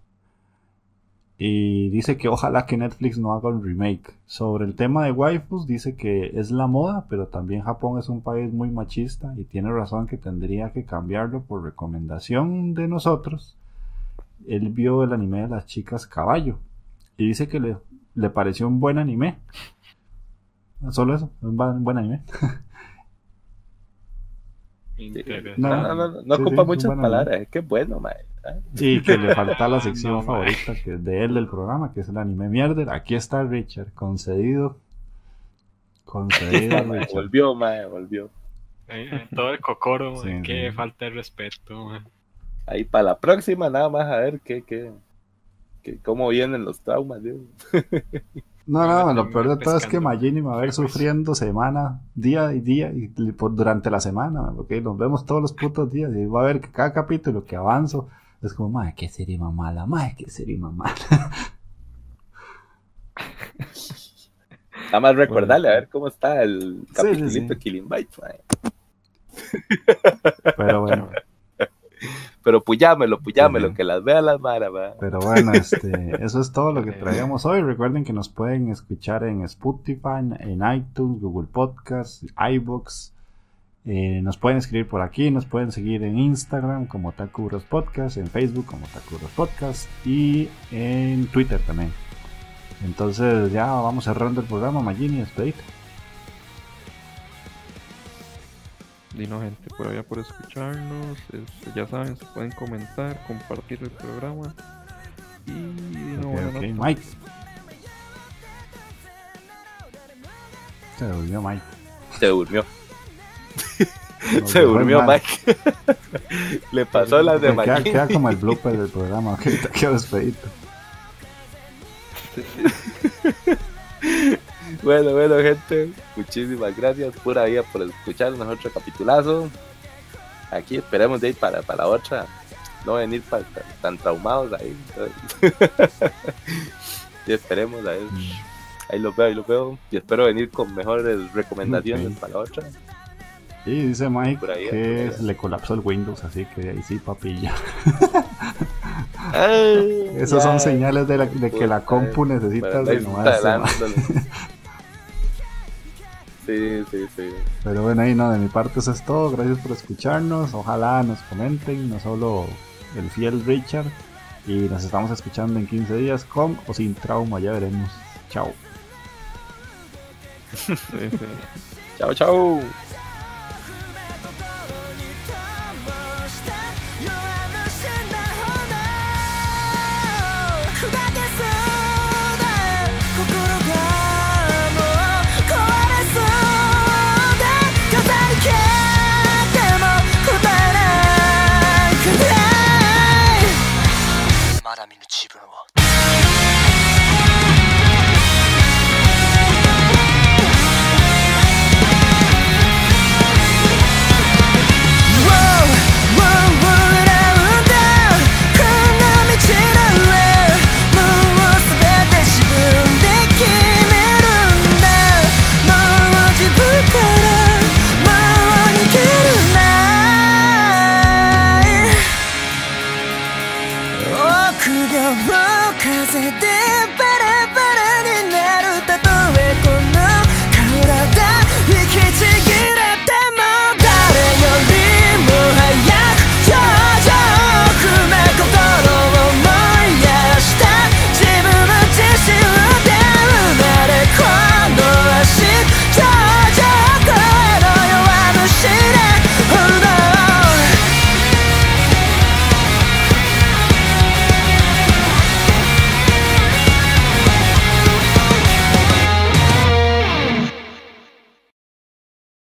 Y dice que ojalá que Netflix no haga un remake. Sobre el tema de waifus, dice que es la moda, pero también Japón es un país muy machista y tiene razón que tendría que cambiarlo por recomendación de nosotros. Él vio el anime de las chicas caballo y dice que le, le pareció un buen anime. Solo eso, un buen, anime. No, No, no, no, no sí, ocupa sí, muchas bueno, palabras, es que bueno, man. Y que le falta la sección No, mae. favorita que es de él del programa, que es el anime mierder. Aquí está Richard, concedido. Concedido, Mae, Richard. volvió, mae, volvió. Eh, eh, todo el cocoro, Sí, mae, qué sí. falta de respeto. mae. Ahí para la próxima, nada más a ver qué, qué, cómo vienen los traumas, digo. No, no, lo peor de todo es que. Magini me va a ver sufriendo semana, día y día, y por, durante la semana, porque nos vemos todos los putos días, y va a ver que cada capítulo que avanzo es como, madre, qué serie más mala, madre, qué serie más mala. Nada más recordarle a ver cómo está el Sí, sí, sí. Killing Bites, mae. Pero bueno, Pero puyámelo, puyámelo, Ujú. que las vea las maras, mae. pero bueno, este, eso es todo lo que traíamos hoy. Recuerden que nos pueden escuchar en Spotify, en iTunes, Google Podcasts, iBox. Eh, nos pueden escribir por aquí, nos pueden seguir en Instagram como Takuros Podcast, en Facebook como Takuros Podcast y en Twitter también. Entonces ya vamos cerrando el programa, Magini, despedite. Dino gente por allá por escucharnos. este, ya saben, se pueden comentar, compartir el programa. Y no, Ok, buena ok, nota. Mike. Se durmió Mike. Se durmió. Se durmió. Mike. Le pasó las de Me queda, queda como el blooper del programa. Ok, te quedo despedito. Bueno, bueno, gente. Muchísimas gracias. Pura vida por escucharnos otro capitulazo. Aquí esperemos de ir para, para la otra. No venir pa- tan, tan traumados ahí. y esperemos a ver. Ahí los veo, ahí los veo. Y espero venir con mejores recomendaciones Ok. para la otra. Y dice Mike Por ahí, que le colapsó el Windows, así que ahí sí, papilla. Esas son señales de, la- de que la compu necesita renovarse. Sí, sí, sí. Pero bueno, ahí no, de mi parte eso es todo. Gracias por escucharnos. Ojalá nos comenten, no solo el fiel Richard. Y nos estamos escuchando en 15 días con o sin trauma, ya veremos. Chao. Sí, sí. Chao, chao.